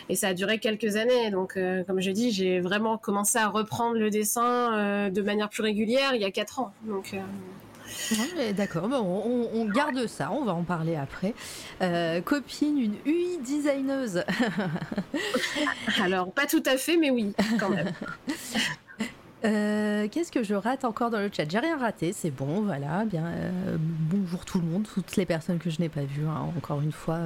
Et ça a duré quelques années. Donc, euh, comme je dis, j'ai vraiment commencé à reprendre le dessin euh, de manière plus régulière il y a quatre ans. Donc. Euh, d'accord, bon, on, garde ça, on va en parler après. copine, une UI designeuse. Alors, pas tout à fait, mais oui, quand même. Euh, qu'est-ce que je rate encore dans le chat? J'ai rien raté, c'est bon, voilà. Bien, euh, bonjour tout le monde, toutes les personnes que je n'ai pas vues. Hein, encore une fois,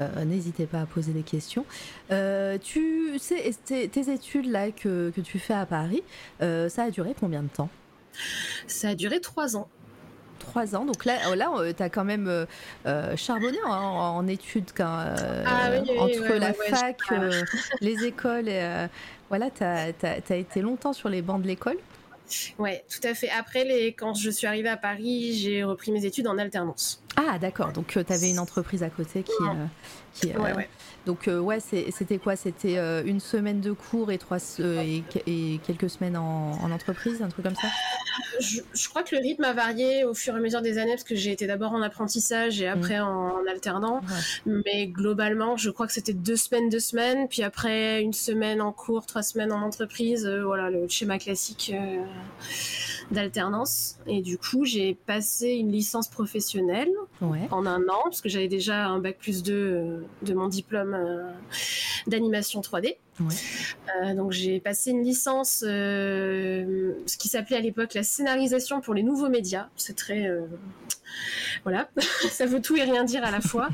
euh, n'hésitez pas à poser des questions. tu sais, tes, études là que, que, tu fais à Paris, ça a duré combien de temps? Ça a duré trois ans. Trois ans, donc là, là tu as quand même charbonné en, études quand, ah entre la fac, les écoles et voilà, tu as, été longtemps sur les bancs de l'école Ouais, tout à fait. Après, les... quand je suis arrivée à Paris, j'ai repris mes études en alternance. Ah, d'accord. Donc, euh, tu avais une entreprise à côté qui. Euh, qui euh, ouais, Donc, ouais, c'était quoi? C'était une semaine de cours et, trois, et, quelques semaines en, entreprise, un truc comme ça? Je, crois que le rythme a varié au fur et à mesure des années, parce que j'ai été d'abord en apprentissage et après mm. en, alternant. Mais globalement, je crois que c'était deux semaines, deux semaines, puis après une semaine en cours, trois semaines en entreprise. voilà, le schéma classique d'alternance. Et du coup, j'ai passé une licence professionnelle en un an, parce que j'avais déjà un bac plus 2 euh, de mon diplôme euh, d'animation 3D. Euh, donc j'ai passé une licence, ce qui s'appelait à l'époque la scénarisation pour les nouveaux médias. C'est très voilà, ça veut tout et rien dire à la fois.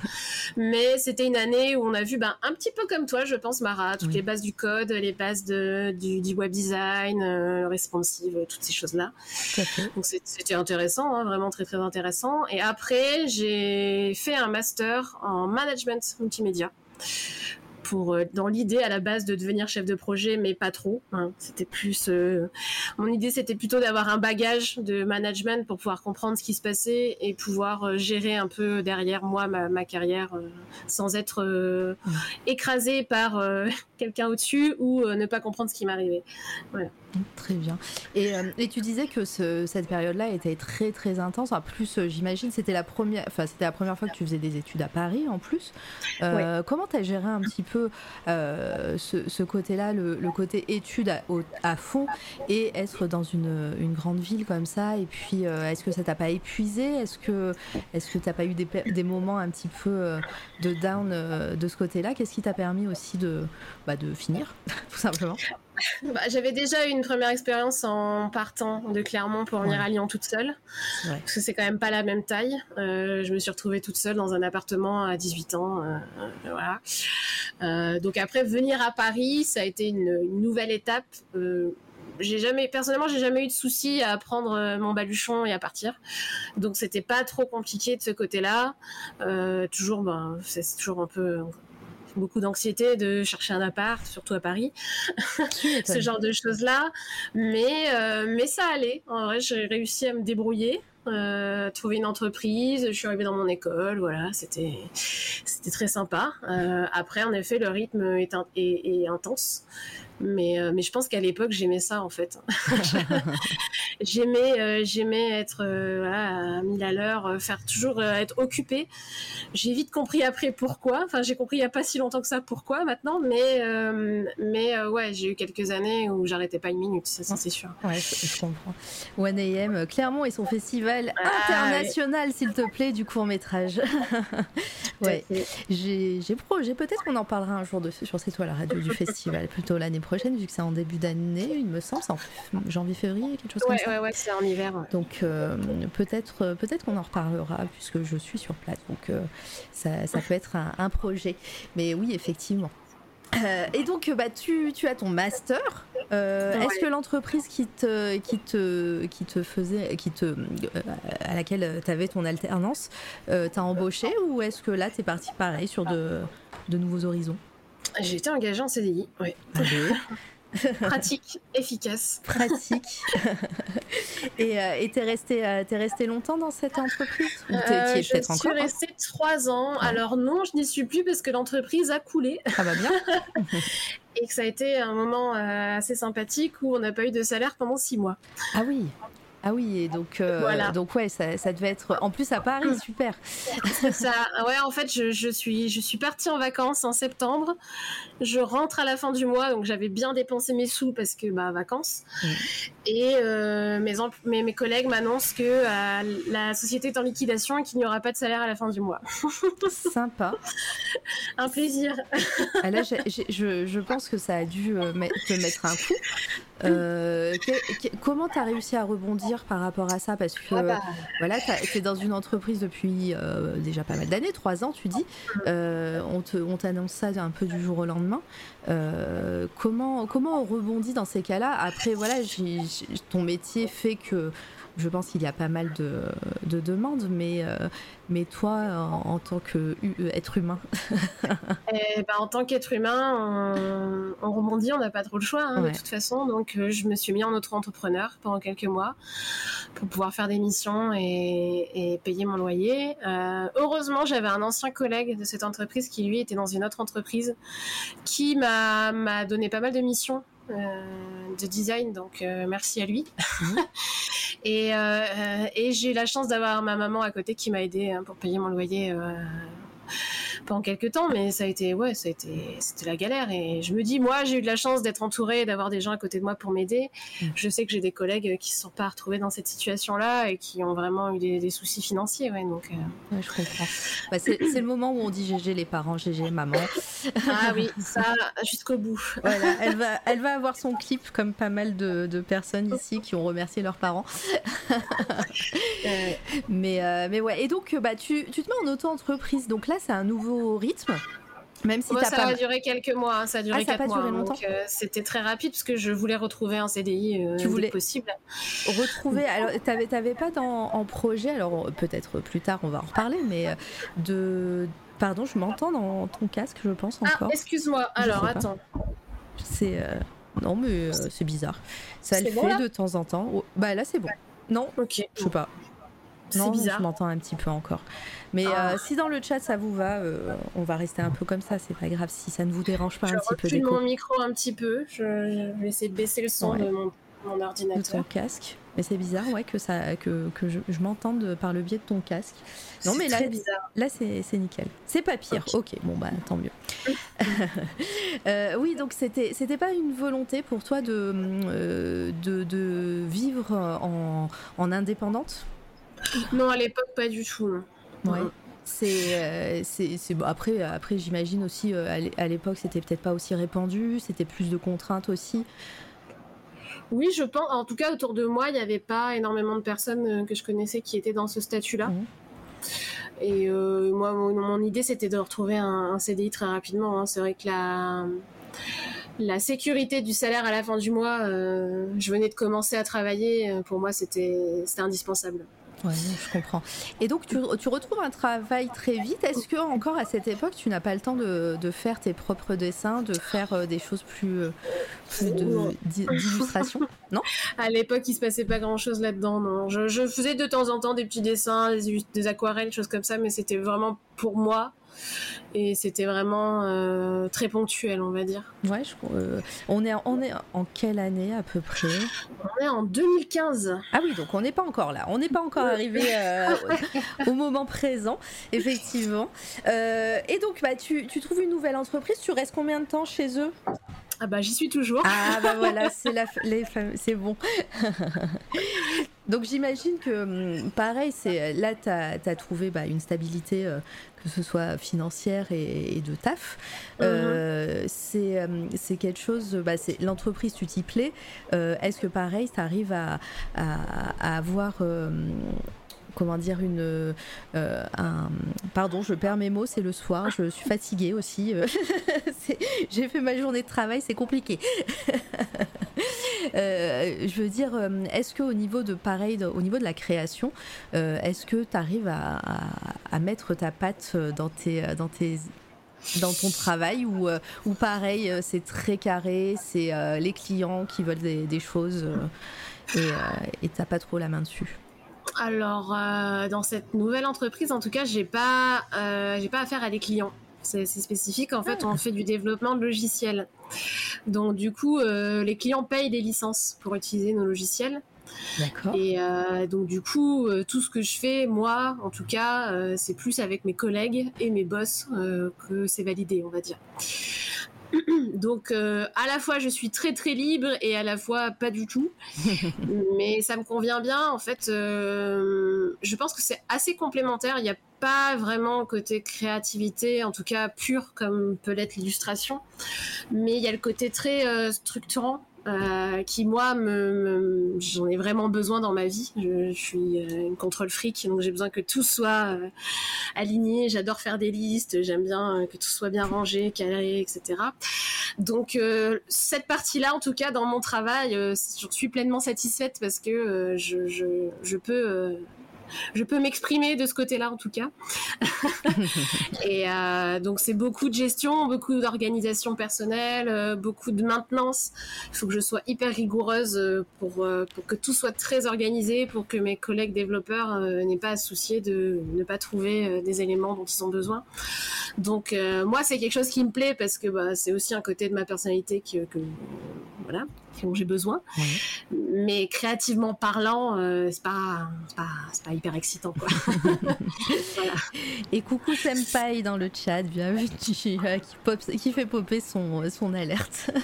Mais c'était une année où on a vu, ben, un petit peu comme toi, je pense, Mara, toutes les bases du code, les bases de, du, web design, euh, responsive, toutes ces choses-là. Donc c'était intéressant, hein, vraiment très très intéressant. Et après, j'ai fait un master en management multimédia pour euh, dans l'idée à la base de devenir chef de projet, mais pas trop. Hein. C'était plus euh, mon idée, c'était plutôt d'avoir un bagage de management pour pouvoir comprendre ce qui se passait et pouvoir euh, gérer un peu derrière moi ma, carrière sans être écrasé par quelqu'un au-dessus ou ne pas comprendre ce qui m'arrivait. Voilà. Très bien. Et, et, tu disais que ce, cette période-là était très très intense. En plus, j'imagine, c'était la première, enfin c'était la première fois que tu faisais des études à Paris en plus. Comment tu as géré un petit peu euh, ce, côté-là, le, côté étude à, fond et être dans une, grande ville comme ça? Et puis, euh, est-ce que ça t'a pas épuisé? Est-ce que est-ce que t'as pas eu des, moments un petit peu euh, de down de ce côté-là? Qu'est-ce qui t'a permis aussi de, bah, de finir, tout simplement? Bah, J'avais déjà eu une première expérience en partant de Clermont pour venir à Lyon toute seule. Parce que c'est quand même pas la même taille. Euh, je me suis retrouvée toute seule dans un appartement à 18 ans. Euh, voilà. Euh, donc après, venir à Paris, ça a été une, nouvelle étape. j'ai jamais, personnellement, j'ai jamais eu de souci à prendre mon baluchon et à partir. Donc c'était pas trop compliqué de ce côté-là. toujours, ben, c'est toujours un peu beaucoup d'anxiété de chercher un appart, surtout à Paris, ce genre de choses-là. Mais, euh, mais ça allait. En vrai, j'ai réussi à me débrouiller. Euh, trouver une entreprise, je suis arrivée dans mon école, voilà, c'était c'était très sympa. Euh, après, en effet, le rythme est, est intense, mais, euh, mais je pense qu'à l'époque, j'aimais ça, en fait. j'aimais, euh, j'aimais être euh, voilà, à mille à l'heure, faire toujours être occupée. J'ai vite compris après pourquoi. Enfin, j'ai compris il n'y a pas si longtemps que ça pourquoi maintenant, mais, mais ouais, j'ai eu quelques années où j'arrêtais pas une minute, ça, c'est sûr. Ouais, je, comprends. 1AM, Clermont et son festival ah, international, s'il te plaît, du court métrage. ouais, j'ai, j'ai, peut-être qu'on en parlera un jour de, sur cette toile à la radio du festival, plutôt l'année prochaine vu que c'est en début d'année, il me semble, c'est en janvier-février, quelque chose comme ça. Ouais, ouais, c'est en hiver. Donc euh, peut-être peut-être qu'on en reparlera, puisque je suis sur place, donc euh, ça, ça, peut être un, projet. Mais oui, effectivement. Euh, et donc, bah, tu, tu, as ton master. Est-ce que l'entreprise qui te, qui, te, qui te faisait, qui te, à laquelle tu avais ton alternance, t'a embauché ou est-ce que là, tu es parti pareil sur de, de nouveaux horizons? J'ai été engagée en CDI, oui. Pratique, efficace. Pratique. et euh, t'es resté, euh, resté longtemps dans cette entreprise euh, Je suis restée trois ans. Alors non, je n'y suis plus parce que l'entreprise a coulé. Ça va bien. et que ça a été un moment euh, assez sympathique où on n'a pas eu de salaire pendant six mois. Ah oui. Ah oui, et donc, euh, donc ouais, ça, ça, devait être. En plus à Paris, mm. super. ça. Ouais, en fait, je, je, suis, je suis partie en vacances en septembre. Je rentre à la fin du mois, donc j'avais bien dépensé mes sous parce que bah vacances. Mm. Et euh, mes, mes, mes, collègues m'annoncent que euh, la société est en liquidation et qu'il n'y aura pas de salaire à la fin du mois. Sympa. un plaisir. Ah, là, je, je, pense que ça a dû te mettre un coup. Comment tu as réussi à rebondir par rapport à ça? Parce que ah bah. voilà, tu es dans une entreprise depuis euh, déjà pas mal d'années, trois ans, tu dis. Euh, on t'annonce ça un peu du jour au lendemain. Euh, comment, comment on rebondit dans ces cas-là? Après, voilà, ton métier fait que je pense qu'il y a pas mal de, de demandes, mais, euh, mais toi, en, tant qu'être humain eh ben, En tant qu'être humain, on, rebondit, on n'a pas trop le choix, hein, de toute façon. Donc, euh, je me suis mis en auto-entrepreneur pendant quelques mois pour pouvoir faire des missions et, payer mon loyer. Euh, heureusement, j'avais un ancien collègue de cette entreprise qui, lui, était dans une autre entreprise qui m'a donné pas mal de missions de design, donc merci à lui. Mhm. Et, euh, et j'ai eu la chance d'avoir ma maman à côté qui m'a aidé hein, pour payer mon loyer euh, pendant quelques temps, mais ça a été, ouais, ça a été, c'était la galère. Et je me dis, moi, j'ai eu de la chance d'être entourée, d'avoir des gens à côté de moi pour m'aider. Mm. Je sais que j'ai des collègues qui ne se sont pas retrouvés dans cette situation-là et qui ont vraiment eu des, soucis financiers, ouais. Donc, euh. je comprends. Bah, c'est, le moment où on dit GG les parents, GG maman. Ah oui, ça jusqu'au bout. Voilà, elle va, elle va avoir son clip comme pas mal de, de personnes ici qui ont remercié leurs parents. mais, euh, mais ouais. Et donc, bah, tu, tu te mets en auto-entreprise. Donc là, c'est un nouveau rythme même si ça a duré quelques mois, hein, ça a duré ah, mois. donc euh, c'était très rapide parce que je voulais retrouver un CDI euh, tu voulais possible. Retrouver. alors t'avais t'avais pas dans, en projet, alors peut-être plus tard on va en reparler, mais euh, de pardon, je m'entends dans ton casque, je pense ah, encore. Ah, excuse-moi. Alors attends. C'est non mais c'est bizarre. Ça le fait de temps en temps. Oh, bah là c'est bon. Non. Ok. Je sais pas. Non, bizarre. je m'entends un petit peu encore. Mais ah. euh, si dans le chat ça vous va, euh, on va rester un peu comme ça, c'est pas grave si ça ne vous dérange pas un petit peu. Je mon micro un petit peu, je, vais essayer de baisser le son de mon, ordinateur. De ton casque. Mais c'est bizarre, ouais, que ça, que, que je, m'entende par le biais de ton casque. Non, mais là, bizarre. là, c'est nickel. C'est pas pire. Ok, bon bah tant mieux. Euh, oui, donc c'était, c'était pas une volonté pour toi de, de, de, vivre en, en indépendante? Non, à l'époque pas du tout. Ouais. C'est, euh, c'est, bon. Après, après j'imagine aussi euh, à l'époque, c'était peut-être pas aussi répandu, c'était plus de contraintes aussi. Oui, je pense. En tout cas, autour de moi, il n'y avait pas énormément de personnes euh, que je connaissais qui étaient dans ce statut-là. Mmh. Et moi, mon, idée, c'était de retrouver un, CDI très rapidement. Hein. C'est vrai que la, la sécurité du salaire à la fin du mois, je venais de commencer à travailler. Pour moi, c'était, c'était indispensable. Ouais, je comprends. Et donc, tu, tu, retrouves un travail très vite. Est-ce que encore à cette époque, tu n'as pas le temps de, de, faire tes propres dessins, de faire euh, des choses plus, euh, plus d'illustration Non? À l'époque, il se passait pas grand-chose là-dedans. Non, je, je, faisais de temps en temps des petits dessins, des, des aquarelles, des choses comme ça, mais c'était vraiment pour moi et c'était vraiment euh, très ponctuel, on va dire. Ouais, je, euh, on, est, on est en quelle année à peu près? On est en 2015. Ah oui, donc on n'est pas encore là. On n'est pas encore arrivé euh, au moment présent, effectivement. et donc, bah, tu, tu trouves une nouvelle entreprise? Tu restes combien de temps chez eux? Ah bah j'y suis toujours. Ah bah voilà, c'est la, les c'est bon. Donc j'imagine que hum, pareil, c'est là tu as, trouvé bah, une stabilité que ce soit financière et, de taf. Mhm. Euh, hum, c'est quelque chose, bah, c'est l'entreprise, tu t'y plais. Euh, est-ce que pareil, tu arrives à, à, avoir hum, comment dire une euh, un, pardon je perds mes mots c'est le soir je suis fatiguée aussi j'ai fait ma journée de travail c'est compliqué. Euh, je veux dire euh, est-ce que au niveau de pareil au niveau de la création est-ce que tu arrives à, mettre ta patte dans tes dans tes dans ton travail ou, ou pareil, c'est très carré, c'est les clients qui veulent des, choses et t'as pas trop la main dessus? Alors, dans cette nouvelle entreprise, en tout cas, j'ai pas, j'ai pas affaire à des clients. C'est spécifique. En fait, ah. on fait du développement de logiciels. Donc, du coup, les clients payent des licences pour utiliser nos logiciels. D'accord. Et euh, donc du coup, euh, tout ce que je fais, moi, en tout cas, euh, c'est plus avec mes collègues et mes boss que c'est validé, on va dire. Donc à la fois je suis très très libre et à la fois pas du tout, mais ça me convient bien. En fait, je pense que c'est assez complémentaire. Il n'y a pas vraiment côté créativité, en tout cas pure comme peut l'être l'illustration, mais il y a le côté très structurant euh, qui moi me, j'en ai vraiment besoin dans ma vie. Je, suis euh, une contrôle fric, donc j'ai besoin que tout soit euh, aligné. J'adore faire des listes, j'aime bien que tout soit bien rangé, carré, etc. Donc cette partie-là, en tout cas dans mon travail, je suis pleinement satisfaite parce que je peux je peux m'exprimer de ce côté-là en tout cas. et euh, donc c'est beaucoup de gestion, beaucoup d'organisation personnelle, euh, beaucoup de maintenance. Il faut que je sois hyper rigoureuse euh, pour, pour que tout soit très organisé, pour que mes collègues développeurs n'aient pas à soucier de ne pas trouver des éléments dont ils ont besoin. Donc moi c'est quelque chose qui me plaît parce que bah, c'est aussi un côté de ma personnalité que, que voilà dont j'ai besoin. Mais créativement parlant, euh, c'est pas, pas, pas, hyper excitant. Quoi. Et coucou Senpai dans le chat, bienvenue, euh, qui, pop, qui fait popper son, son alerte.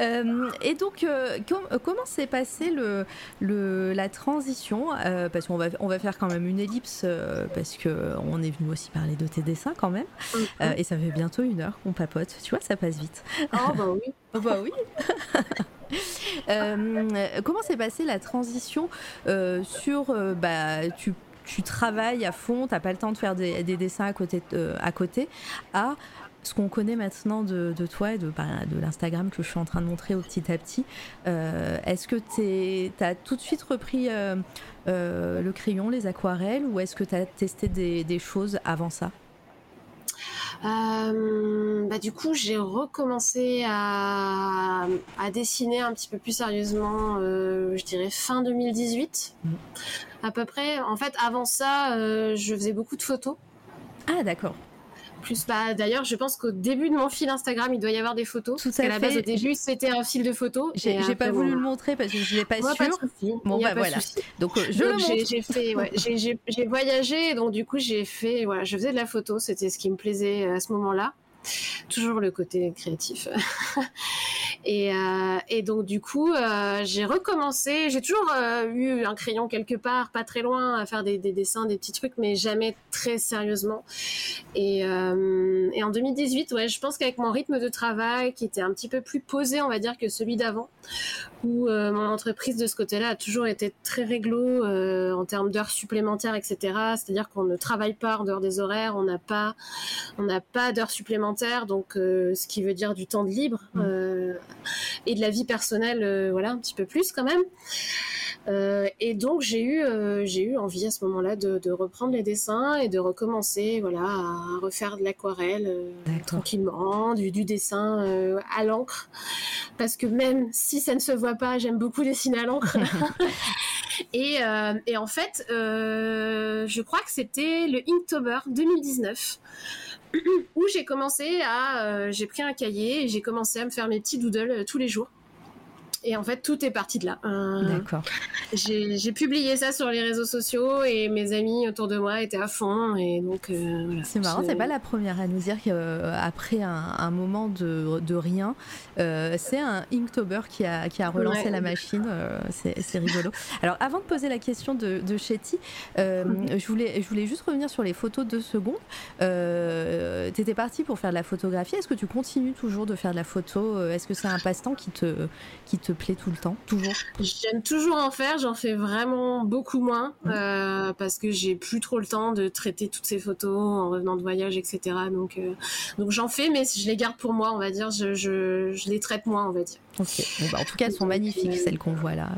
Euh, et donc, comment s'est passée le, le, la transition Parce qu'on va, on va faire quand même une ellipse, parce qu'on est venu aussi parler de tes dessins quand même. Mm-hmm. et ça fait bientôt une heure qu'on papote. Tu vois, ça passe vite. Oh, bah oui. Oh, bah oui. Euh, comment s'est passée la transition euh, sur euh, bah, tu, tu, travailles à fond, t'as pas le temps de faire des, dessins à côté, à côté, à ce qu'on connaît maintenant de, toi et de, bah, de l'Instagram que je suis en train de montrer au petit à petit. est-ce que tu as tout de suite repris le crayon, les aquarelles, ou est-ce que tu as testé des choses avant ça? Euh, bah, du coup, j'ai recommencé à, à, dessiner un petit peu plus sérieusement, euh, je dirais fin 2018, mmh. à peu près. En fait, avant ça, euh, je faisais beaucoup de photos. Ah, d'accord plus. Bah, d'ailleurs, je pense qu'au début de mon fil Instagram, il doit y avoir des photos. Tout à, la base, au début, c'était un fil de photos. J'ai pas voulu le montrer parce que je l'ai pas sûr. Pas bon, bah voilà. Donc, euh, je fait, ouais, j'ai voyagé, donc du coup, j'ai fait, voilà, je faisais de la photo. C'était ce qui me plaisait à ce moment-là. Toujours le côté créatif. Et, euh, et donc du coup, euh, j'ai recommencé. J'ai toujours euh, eu un crayon quelque part, pas très loin, à faire des, des dessins, des petits trucs, mais jamais très sérieusement. Et, et en 2018, ouais, je pense qu'avec mon rythme de travail, qui était un petit peu plus posé, on va dire, que celui d'avant, où euh, mon entreprise de ce côté-là a toujours été très réglo euh, en termes d'heures supplémentaires, etc. C'est-à-dire qu'on ne travaille pas en dehors des horaires, on n'a pas, on n'a pas d'heures supplémentaires, donc ce qui veut dire du temps de libre. Et de la vie personnelle, euh, voilà, un petit peu plus quand même. Euh, et donc j'ai eu euh, j'ai eu envie à ce moment-là de, reprendre les dessins et de recommencer voilà à refaire de l'aquarelle tranquillement du, dessin à l'encre. Parce que même si ça ne se voit pas j'aime beaucoup dessiner à l'encre. Et, et, en fait je crois que c'était le Inktober 2019 où j'ai commencé à, euh, j'ai pris un cahier et j'ai commencé à me faire mes petits doodles euh, tous les jours. Et en fait, tout est parti de là. Euh, D'accord. J'ai publié ça sur les réseaux sociaux et mes amis autour de moi étaient à fond. Et donc, voilà. C'est marrant, c'est pas la première à nous dire qu'après un, un, moment de, de rien, c'est un Inktober qui a, qui a relancé la machine. c'est rigolo. Alors, avant de poser la question de, de Chetty, mhm. je, voulais, je voulais juste revenir sur les photos de secondes. Euh, tu étais parti pour faire de la photographie. Est-ce que tu continues toujours de faire de la photo? Est-ce que c'est un passe-temps qui te, qui te plaît tout le temps Toujours J'aime toujours en faire. J'en fais vraiment beaucoup moins mmh. euh, parce que j'ai plus trop le temps de traiter toutes ces photos en revenant de voyage, etc. Donc, euh, donc j'en fais, mais je les garde pour moi, on va dire. Je, je, je les traite moins, on va dire. Ok. Bah, en tout cas, elles sont magnifiques, celles qu'on voit là.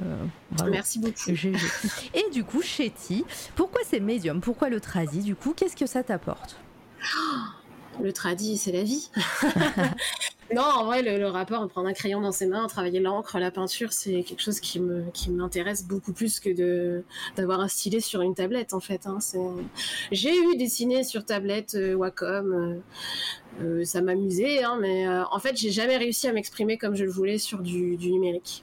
Merci beaucoup. Et du coup, Chetty, pourquoi c'est médium Pourquoi le tradi Du coup, qu'est-ce que ça t'apporte? Le tradi, c'est la vie. non, en vrai, le, rapport, prendre un crayon dans ses mains, travailler l'encre, la peinture, c'est quelque chose qui me qui m'intéresse beaucoup plus que de d'avoir un stylet sur une tablette, en fait. Hein. J'ai eu dessiné sur tablette euh, Wacom. Euh, euh, ça m'amusait, hein, mais en fait, j'ai jamais réussi à m'exprimer comme je le voulais sur du, numérique.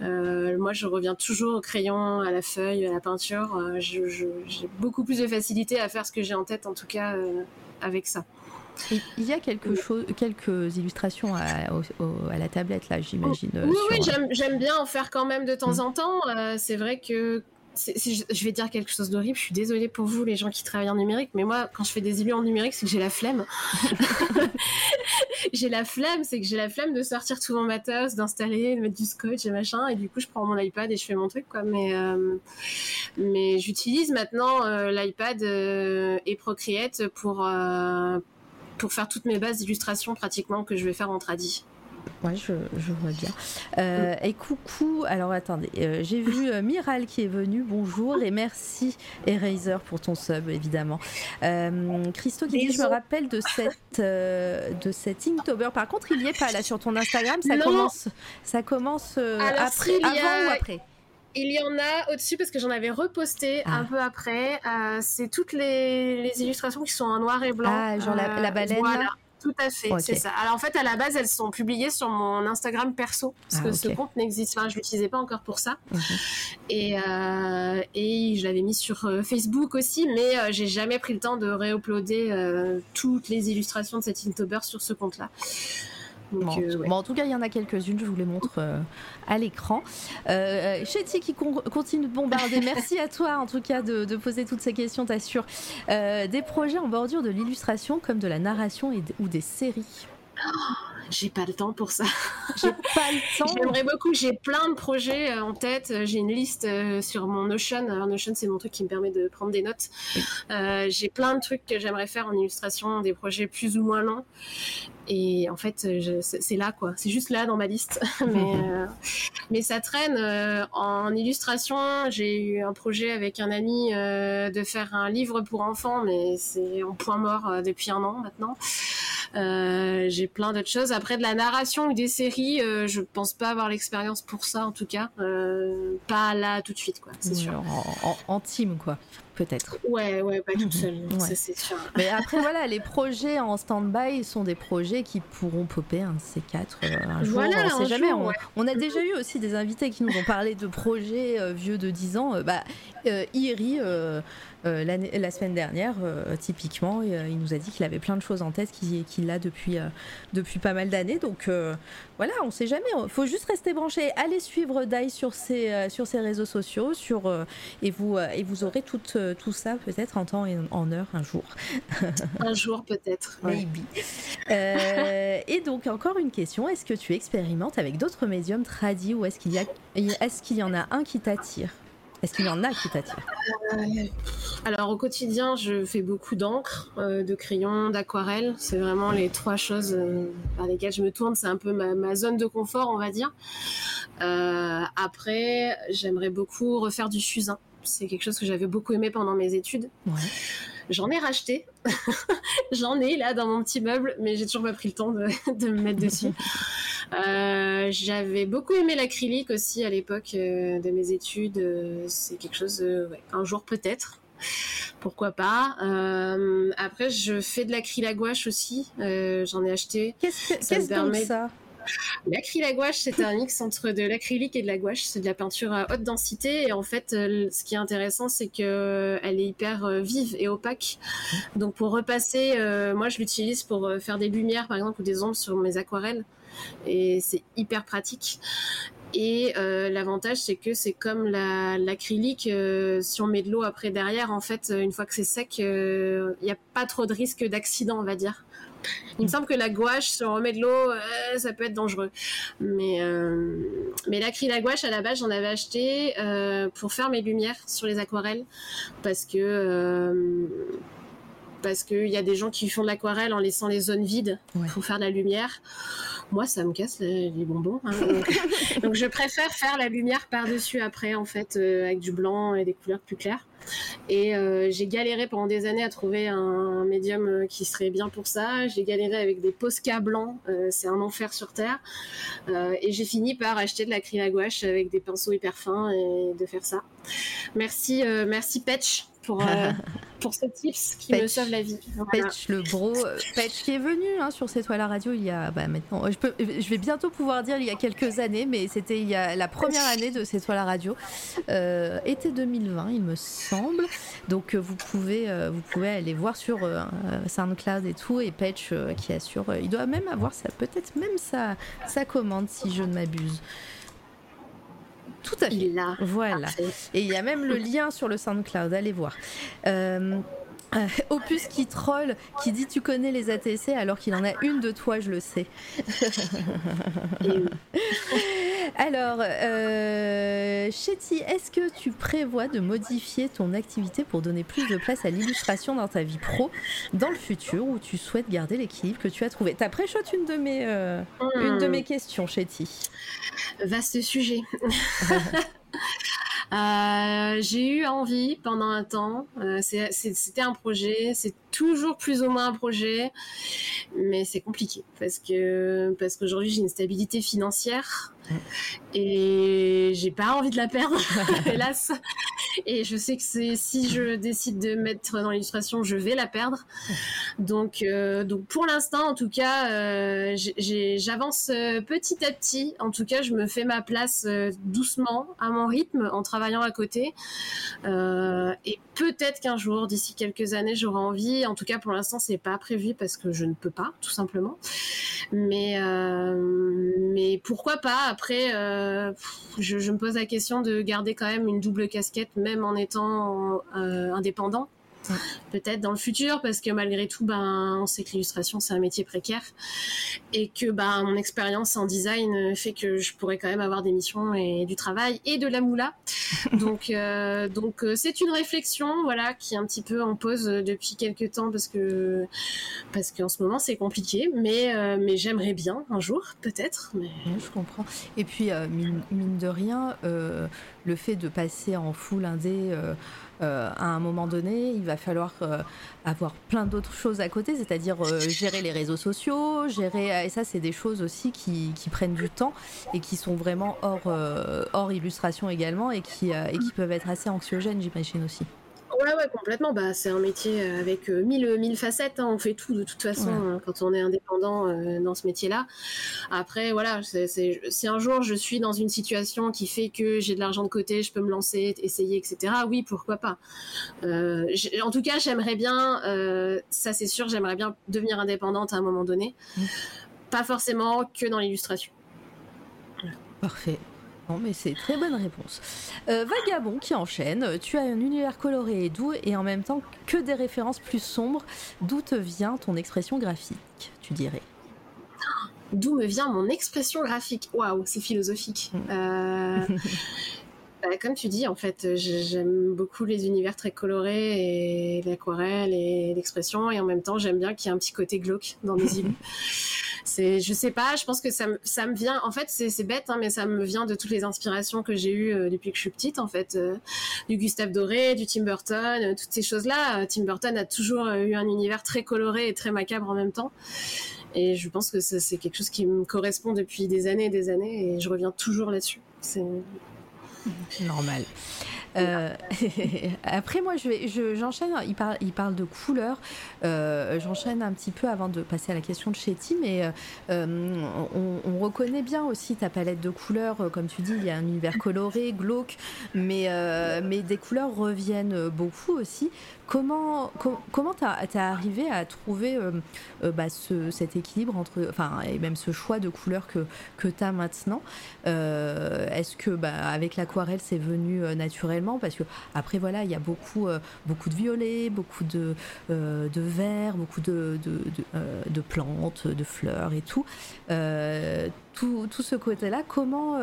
Mm. moi, je reviens toujours au crayon, à la feuille, à la peinture. j'ai beaucoup plus de facilité à faire ce que j'ai en tête, en tout cas, avec ça. Il y a quelque chose, quelques illustrations à, la tablette là, j'imagine. Oui, oui, j'aime bien en faire quand même de temps mm. en temps. Euh, c'est vrai que je vais dire quelque chose d'horrible. Je suis désolée pour vous, les gens qui travaillent en numérique, mais moi, quand je fais des élus en numérique, c'est que j'ai la flemme. j'ai la flemme, c'est que j'ai la flemme de sortir tout mon matos, d'installer, de mettre du scotch et machin, et du coup, je prends mon iPad et je fais mon truc, quoi. Mais, euh, mais j'utilise maintenant euh, l'iPad et Procreate pour pour faire toutes mes bases d'illustration pratiquement que je vais faire en tradi. Ouais, je, vois bien. Euh, et coucou, alors attendez, euh, j'ai vu euh, Miral qui est venu, bonjour et merci Eraser pour ton sub évidemment. Christo qui dit, je me rappelle de cette, de cette Inktober, par contre il y est pas là sur ton Instagram, ça commence, ça commence après, avant ou après? Il y en a au-dessus parce que j'en avais reposté ah. un peu après. Euh, c'est toutes les, illustrations qui sont en noir et blanc. Ah, genre la, euh, baleine. Voilà. Tout à fait, c'est ça. Alors en fait, à la base, elles sont publiées sur mon Instagram perso parce ah, que ce compte n'existe pas. Je l'utilisais pas encore pour ça. Mhm. Et, euh, et je l'avais mis sur Facebook aussi, mais j'ai jamais pris le temps de réuploader toutes les illustrations de cet Inktober sur ce compte-là. Euh, bon, en tout cas, il y en a quelques-unes, je vous les montre euh, à l'écran. Euh, Chetty qui continue de bombarder. Merci à toi, en tout cas, de, poser toutes ces questions, t'assure. des projets en bordure de l'illustration, comme de la narration ou des séries. Oh, j'ai pas le temps pour ça. J'ai pas le temps. J'aimerais beaucoup. J'ai plein de projets euh, en tête. J'ai une liste euh, sur mon Notion. Alors Notion, c'est mon truc qui me permet de prendre des notes. Euh, j'ai plein de trucs que j'aimerais faire en illustration, des projets plus ou moins longs. Et en fait, c'est là, quoi. C'est juste là dans ma liste. mais, mais ça traîne. en illustration, j'ai eu un projet avec un ami de faire un livre pour enfants, mais c'est en point mort depuis un an maintenant. Euh, j'ai plein d'autres choses. Après de la narration ou des séries, euh, je pense pas avoir l'expérience pour ça en tout cas. Euh, pas là tout de suite quoi, c'est sûr. En, team quoi peut-être. Ouais, ouais, pas toute seule, c'est sûr. Mais après, voilà, les projets en stand-by sont des projets qui pourront popper un C4 un jour. Voilà, on sait jamais. on, a déjà eu aussi des invités qui nous ont parlé de projets vieux de 10 ans. bah, Iri euh, la semaine dernière, euh, typiquement, euh, il nous a dit qu'il avait plein de choses en tête qu'il a depuis, depuis pas mal d'années. Donc voilà, on sait jamais. Il faut juste rester branché. Allez suivre Dai sur ses, sur ses réseaux sociaux sur, et, vous, et vous aurez tout, tout ça peut-être en temps et en heure un jour. un jour peut-être. Maybe. et donc, encore une question est-ce que tu expérimentes avec d'autres médiums tradis ou est-ce qu'il y, est qu'il y en a un qui t'attire? Est-ce qu'il y en a qui t'attirent euh, Alors au quotidien, je fais beaucoup d'encre, euh, de crayon, d'aquarelle. C'est vraiment les trois choses euh, par lesquelles je me tourne. C'est un peu ma, zone de confort, on va dire. après, j'aimerais beaucoup refaire du fusain. C'est quelque chose que j'avais beaucoup aimé pendant mes études. J'en ai racheté. J'en ai là dans mon petit meuble, mais j'ai toujours pas pris le temps de, de me mettre dessus. Euh, j'avais beaucoup aimé l'acrylique aussi à l'époque euh, de mes études. Euh, c'est quelque chose, ouais, un jour peut-être. Pourquoi pas. après, je fais de l'acrylique à gouache aussi. J'en ai acheté. Qu'est-ce que, ça permet... ça? L'acrylique à gouache, c'est un mix entre de l'acrylique et de la gouache. C'est de la peinture à haute densité. Et en fait, ce qui est intéressant, c'est que elle est hyper vive et opaque. Donc, pour repasser, moi, je l'utilise pour faire des lumières, par exemple, ou des ombres sur mes aquarelles et c'est hyper pratique. Et euh, l'avantage, c'est que c'est comme l'acrylique, euh, si on met de l'eau après derrière, en fait, une fois que c'est sec, il n'y a pas trop de risque d'accident, on va dire. Il me semble que la gouache, si on remet de l'eau, ça peut être dangereux. Mais, mais l'acrylique à gouache, à la base, j'en avais acheté pour faire mes lumières sur les aquarelles. Parce que parce qu'il y a des gens qui font de l'aquarelle en laissant les zones vides pour faire de la lumière. moi, ça me casse les, bonbons. Hein. donc, je préfère faire la lumière par-dessus après, en fait, avec du blanc et des couleurs plus claires. Et j'ai galéré pendant des années à trouver un médium qui serait bien pour ça. J'ai galéré avec des Posca blancs, c'est un enfer sur terre. et j'ai fini par acheter de l'acryl à gouache avec des pinceaux hyper fins et de faire ça. Merci, merci Patch pour, euh, pour ce tips qui me sauve la vie. Patch, le bro, euh, Patch qui est venu hein, sur cette toile à radio il y a bah, maintenant, je, peux, je vais bientôt pouvoir dire il y a quelques années, mais c'était il y a la première année de cette toile à radio, euh, été 2020 il me semble. Donc vous pouvez, vous pouvez aller voir sur SoundCloud et tout, et Patch qui assure, il doit même avoir ça, peut-être même sa, sa commande si je ne m'abuse. Tout à fait. Voilà. Et il y a même le lien sur le SoundCloud, allez voir. Euh, euh, Opus qui troll, qui dit tu connais les ATC alors qu'il en a une de toi, je le sais. alors, euh, Chetty, est-ce que tu prévois de modifier ton activité pour donner plus de place à l'illustration dans ta vie pro dans le futur ou tu souhaites garder l'équilibre que tu as trouvé? T'as pré une de mes, euh, une de hmm. mes questions, Chetty. Vaste sujet. Euh, j'ai eu envie pendant un temps. Euh, c'était un projet, c'est toujours plus ou moins un projet, mais c'est compliqué parce que parce qu'aujourd'hui j'ai une stabilité financière et j'ai pas envie de la perdre, hélas. Et je sais que c'est si je décide de mettre dans l'illustration, je vais la perdre. Donc, euh, donc pour l'instant, en tout cas, euh, j'avance euh, petit à petit. En tout cas, je me fais ma place doucement, à mon rythme, en travaillant à côté. et peut-être qu'un jour, d'ici quelques années, j'aurai envie. En tout cas, pour l'instant, c'est pas prévu parce que je ne peux pas, tout simplement. Mais, mais pourquoi pas? Après, euh, je, me pose la question de garder quand même une double casquette, même en étant euh, Peut-être dans le futur, parce que malgré tout, ben, on sait que l'illustration, c'est un métier précaire. Et que ben, mon expérience en design fait que je pourrais quand même avoir des missions et du travail et de la moula. donc, euh, donc euh, c'est une réflexion voilà, qui est un petit peu en pause depuis quelques temps parce que parce qu'en ce moment, c'est compliqué. Mais, euh, mais j'aimerais bien un jour, peut-être. Mais... Je comprends. Et puis, mine, mine, de rien, le fait de passer en full indé euh, à un moment donné, il va falloir euh, avoir plein d'autres choses à côté, c'est-à-dire euh, gérer les réseaux sociaux, gérer et ça c'est des choses aussi qui, prennent du temps et qui sont vraiment hors, hors illustration également et qui, et qui peuvent être assez anxiogènes, j'imagine aussi. Ouais, ouais, complètement. Bah, c'est un métier euh, avec euh, mille, mille facettes. Hein. On fait tout de toute façon hein, quand on est indépendant euh, dans ce métier-là. Après, voilà, si un jour je suis dans une situation qui fait que j'ai de l'argent de côté, je peux me lancer, essayer, etc. Oui, pourquoi pas. en tout cas, j'aimerais bien, ça c'est sûr, j'aimerais bien devenir indépendante à un moment donné. Mmh. Pas forcément que dans l'illustration. Parfait mais c'est très bonne réponse. Euh, Vagabond qui enchaîne. Tu as un univers coloré et doux et en même temps que des références plus sombres. D'où te vient ton expression graphique, tu dirais? D'où me vient mon expression graphique? Waouh, c'est philosophique. Mm. Euh, bah, comme tu dis, en fait, j'aime beaucoup les univers très colorés et l'aquarelle et l'expression, et en même temps, j'aime bien qu'il y ait un petit côté glauque dans mes îles. c'est je sais pas je pense que ça me ça me vient en fait c'est bête hein, mais ça me vient de toutes les inspirations que j'ai eues euh, depuis que je suis petite en fait euh, du Gustave Doré du Tim Burton euh, toutes ces choses là Tim Burton a toujours eu un univers très coloré et très macabre en même temps. Et je pense que c'est quelque chose qui me correspond depuis des années et des années et je reviens toujours là-dessus. C'est normal euh, après, moi, j'enchaîne. il, parle, de couleurs. Euh, j'enchaîne un petit peu avant de passer à la question de Chetty, mais euh, on, reconnaît bien aussi ta palette de couleurs. Comme tu dis, il y a un univers coloré, glauque, mais, des couleurs reviennent beaucoup aussi. Comment comment t'as arrivé à trouver bah, ce, cet équilibre entre, enfin, et même ce choix de couleurs que que t'as maintenant? Est-ce que bah, avec l'aquarelle, c'est venu naturellement parce que après voilà il y a beaucoup euh, beaucoup de violets beaucoup de euh, de verts beaucoup de de, euh, de, plantes de fleurs et tout tout, tout, ce côté-là, comment,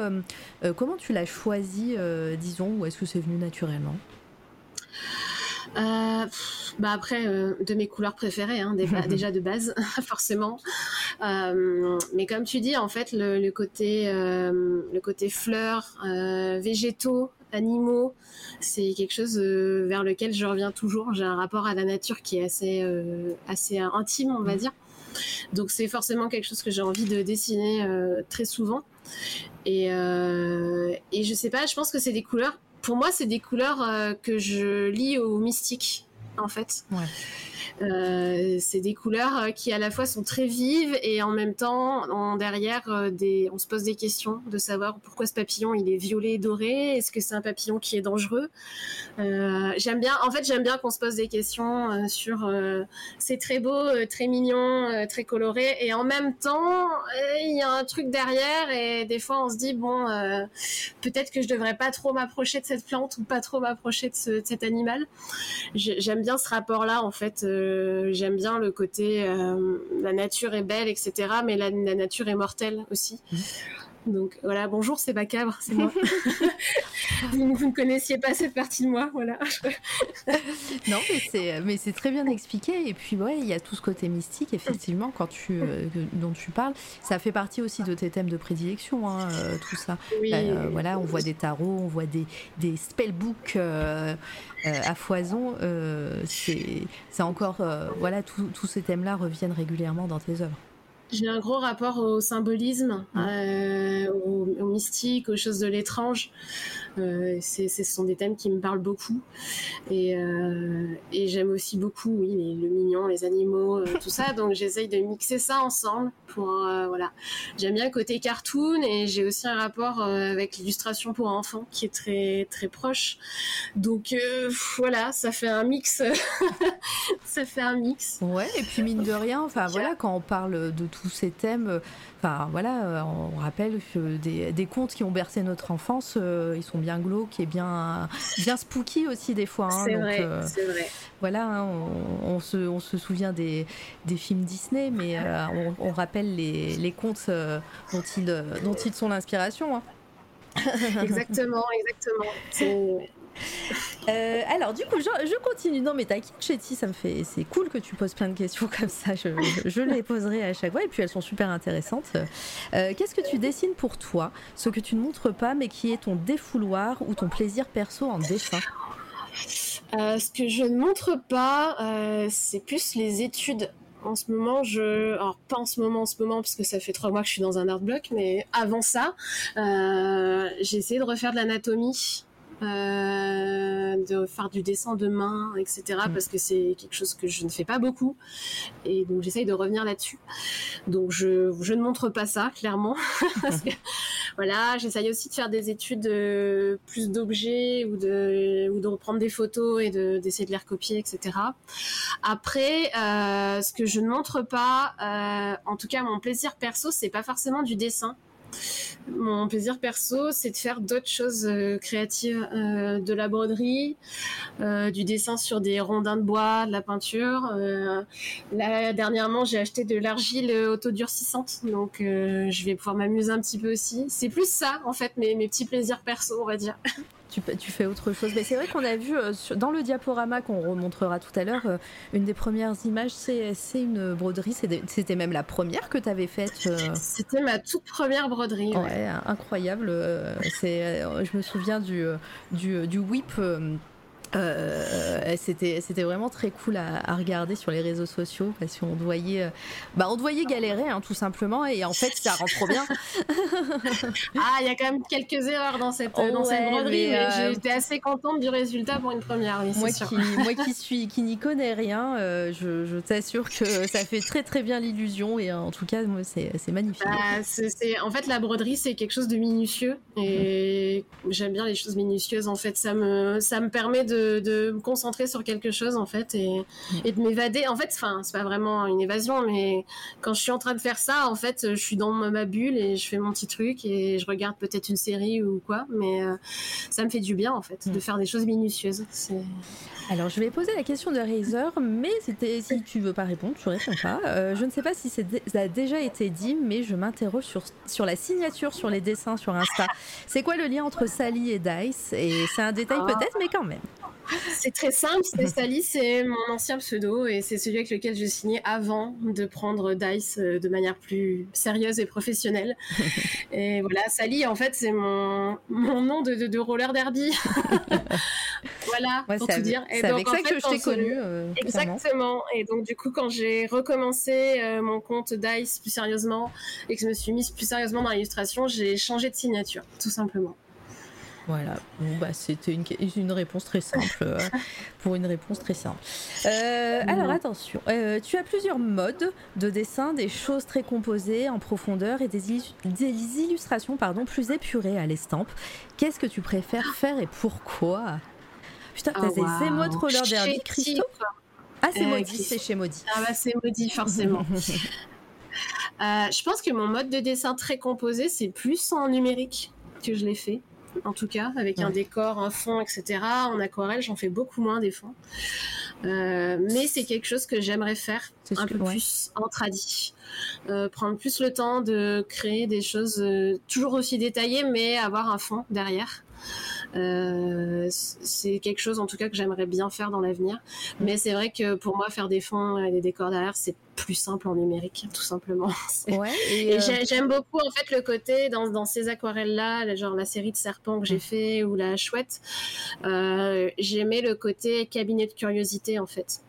comment tu l'as choisi, disons, ou est-ce que c'est venu naturellement? Euh, bah après, euh, de mes couleurs préférées, hein, déjà de base, forcément. Euh, mais comme tu dis, en fait, le, côté, le côté fleurs, végétaux, animaux, c'est quelque chose vers lequel je reviens toujours. J'ai un rapport à la nature qui est assez, assez intime, on va mm. dire. Donc c'est forcément quelque chose que j'ai envie de dessiner très souvent. Et, et je sais pas, je pense que c'est des couleurs pour moi, c'est des couleurs euh, que je lis au mystique, en fait. Ouais. Euh, c'est des couleurs euh, qui à la fois sont très vives et en même temps, derrière, euh, on se pose des questions de savoir pourquoi ce papillon il est violet et doré. Est-ce que c'est un papillon qui est dangereux? J'aime bien, en fait, j'aime bien qu'on se pose des questions sur c'est très beau, très mignon, très coloré et en même temps, il y a un truc derrière et des fois on se dit bon, peut-être que je devrais pas trop m'approcher de cette plante ou pas trop m'approcher de, de, cet animal. J'aime bien ce rapport-là en fait j'aime bien le côté euh, la nature est belle, etc. Mais la, nature est mortelle aussi. Donc voilà, bonjour, c'est Bacabre, c'est moi. vous, ne connaissiez pas cette partie de moi, voilà. non, mais c'est très bien expliqué. Et puis ouais, il y a tout ce côté mystique, effectivement, quand tu euh, dont tu parles. Ça fait partie aussi de tes thèmes de prédilection, hein, euh, tout ça. voilà, on voit des tarots, on voit des des spellbooks. Euh, à foison, euh, c'est encore, euh, voilà, tous ces thèmes-là reviennent régulièrement dans tes œuvres. J'ai un gros rapport au symbolisme, au, mystique, aux choses de l'étrange. Euh, ce sont des thèmes qui me parlent beaucoup. Et, euh, et j'aime aussi beaucoup, oui, le mignon, les animaux, euh, tout ça. Donc j'essaye de mixer ça ensemble pour, voilà. J'aime bien le côté cartoon et j'ai aussi un rapport avec l'illustration pour enfants qui est très, très proche. Donc voilà, ça fait un mix. ça fait un mix. Ouais, et puis mine de rien, enfin voilà, quand on parle de tous ces thèmes, Enfin voilà, on rappelle que des, contes qui ont bercé notre enfance, ils sont bien glauques et bien, bien spooky aussi des fois. Hein, c'est vrai, euh, vrai. Voilà, hein, on, se, on se souvient des, des films Disney, mais on, rappelle les, les contes dont, ils, dont ils sont l'inspiration. Hein. exactement, exactement. Euh, alors du coup, je, continue. Non mais t'inquiète, Chetty, ça me fait, c'est cool que tu poses plein de questions comme ça. Je, les poserai à chaque fois et puis elles sont super intéressantes. Euh, qu'est-ce que tu dessines pour toi, ce que tu ne montres pas, mais qui est ton défouloir ou ton plaisir perso en dessin? Euh, Ce que je ne montre pas, c'est plus les études en ce moment, je, alors pas en ce moment, en ce moment, parce que ça fait trois mois que je suis dans un art block, mais avant ça, j'ai essayé de refaire de l'anatomie euh, de faire du dessin de main, etc. Mm. Parce que c'est quelque chose que je ne fais pas beaucoup. Et donc j'essaye de revenir là-dessus. Donc je, je ne montre pas ça, clairement. voilà, j'essaye aussi de faire des études de, plus d'objets ou de, ou de reprendre des photos et d'essayer de, les recopier, etc. Après, euh, ce que je ne montre pas, euh, en tout cas mon plaisir perso, c'est pas forcément du dessin. Mon plaisir perso, c'est de faire d'autres choses euh, créatives, euh, de la broderie, euh, du dessin sur des rondins de bois, de la peinture. là, dernièrement, j'ai acheté de l'argile autodurcissante, donc je vais pouvoir m'amuser un petit peu aussi. C'est plus ça, en fait, mes, mes petits plaisirs perso, on va dire. tu, fais autre chose. Mais c'est vrai qu'on a vu euh, dans le diaporama qu'on remontrera tout à l'heure, euh, une des premières images, c'est une broderie. C'était même la première que tu avais faite. Euh. C'était ma toute première broderie. Ouais, incroyable. c'est, je me souviens du, du, du whip euh, c'était c'était vraiment très cool à, regarder sur les réseaux sociaux parce qu'on voyait euh, bah on voyait galérer hein, tout simplement et en fait ça rend trop bien. Ah il y a quand même quelques erreurs dans cette dans cette broderie mais, euh, j'étais assez contente du résultat pour une première moi, qui, moi qui suis qui n'y connais rien je, je t'assure que ça fait très très bien l'illusion et en tout cas moi c'est magnifique. Bah, c'est en fait la broderie c'est quelque chose de minutieux et j'aime bien les choses minutieuses en fait. Ça me ça me permet de de, me concentrer sur quelque chose en fait et, de m'évader. En fait, enfin, c'est pas vraiment une évasion, mais quand je suis en train de faire ça, en fait, je suis dans ma bulle et je fais mon petit truc et je regarde peut-être une série ou quoi, mais euh, ça me fait du bien en fait de mm. faire des choses minutieuses. Alors, je vais poser la question de Razer, mais si tu veux pas répondre, tu réponds pas. Euh, je ne sais pas si ça a déjà été dit, mais je m'interroge sur, sur la signature sur les dessins sur Insta. C'est quoi le lien entre Sally et Dice? Et c'est un détail ah. peut-être, mais quand même. C'est très simple, c'est Sally, c'est mon ancien pseudo et c'est celui avec lequel je signais avant de prendre Dice euh, de manière plus sérieuse et professionnelle. et voilà, Sally, en fait, c'est mon, mon nom de, de, roller derby. voilà, pour tout dire. C'est avec ça que je t'ai connu. Euh, exactement. Et donc, du coup, quand j'ai recommencé euh, mon compte Dice plus sérieusement et que je me suis mise plus sérieusement dans l'illustration, j'ai changé de signature, tout simplement. Voilà, bon, bah, c'était une, une, réponse très simple euh, pour une réponse très simple. Euh, alors attention, euh, tu as plusieurs modes de dessin, des choses très composées en profondeur et des, des illustrations pardon, plus épurées à l'estampe. Qu'est-ce que tu préfères faire et pourquoi? Putain, t'as oh, des émotes roller derby, Christophe? Ah, c'est maudit, c'est chez Maudit. Ah bah c'est maudit, forcément. je pense que mon mode de dessin très composé, c'est plus en numérique que je l'ai fait en tout cas, avec un décor, un fond, etc. En aquarelle, j'en fais beaucoup moins des fonds. Euh, mais c'est quelque chose que j'aimerais faire un peu plus en tradi. Euh, prendre plus le temps de créer des choses euh, toujours aussi détaillées, mais avoir un fond derrière. Euh, c'est quelque chose en tout cas que j'aimerais bien faire dans l'avenir. Mais c'est vrai que pour moi, faire des fonds et des décors derrière, c'est plus simple en numérique, tout simplement. Ouais, et, euh, j'aime beaucoup en fait le côté dans, dans ces aquarelles-là, genre la série de serpents que j'ai mm. fait ou la chouette. Euh, J'aimais le côté cabinet de curiosité en fait.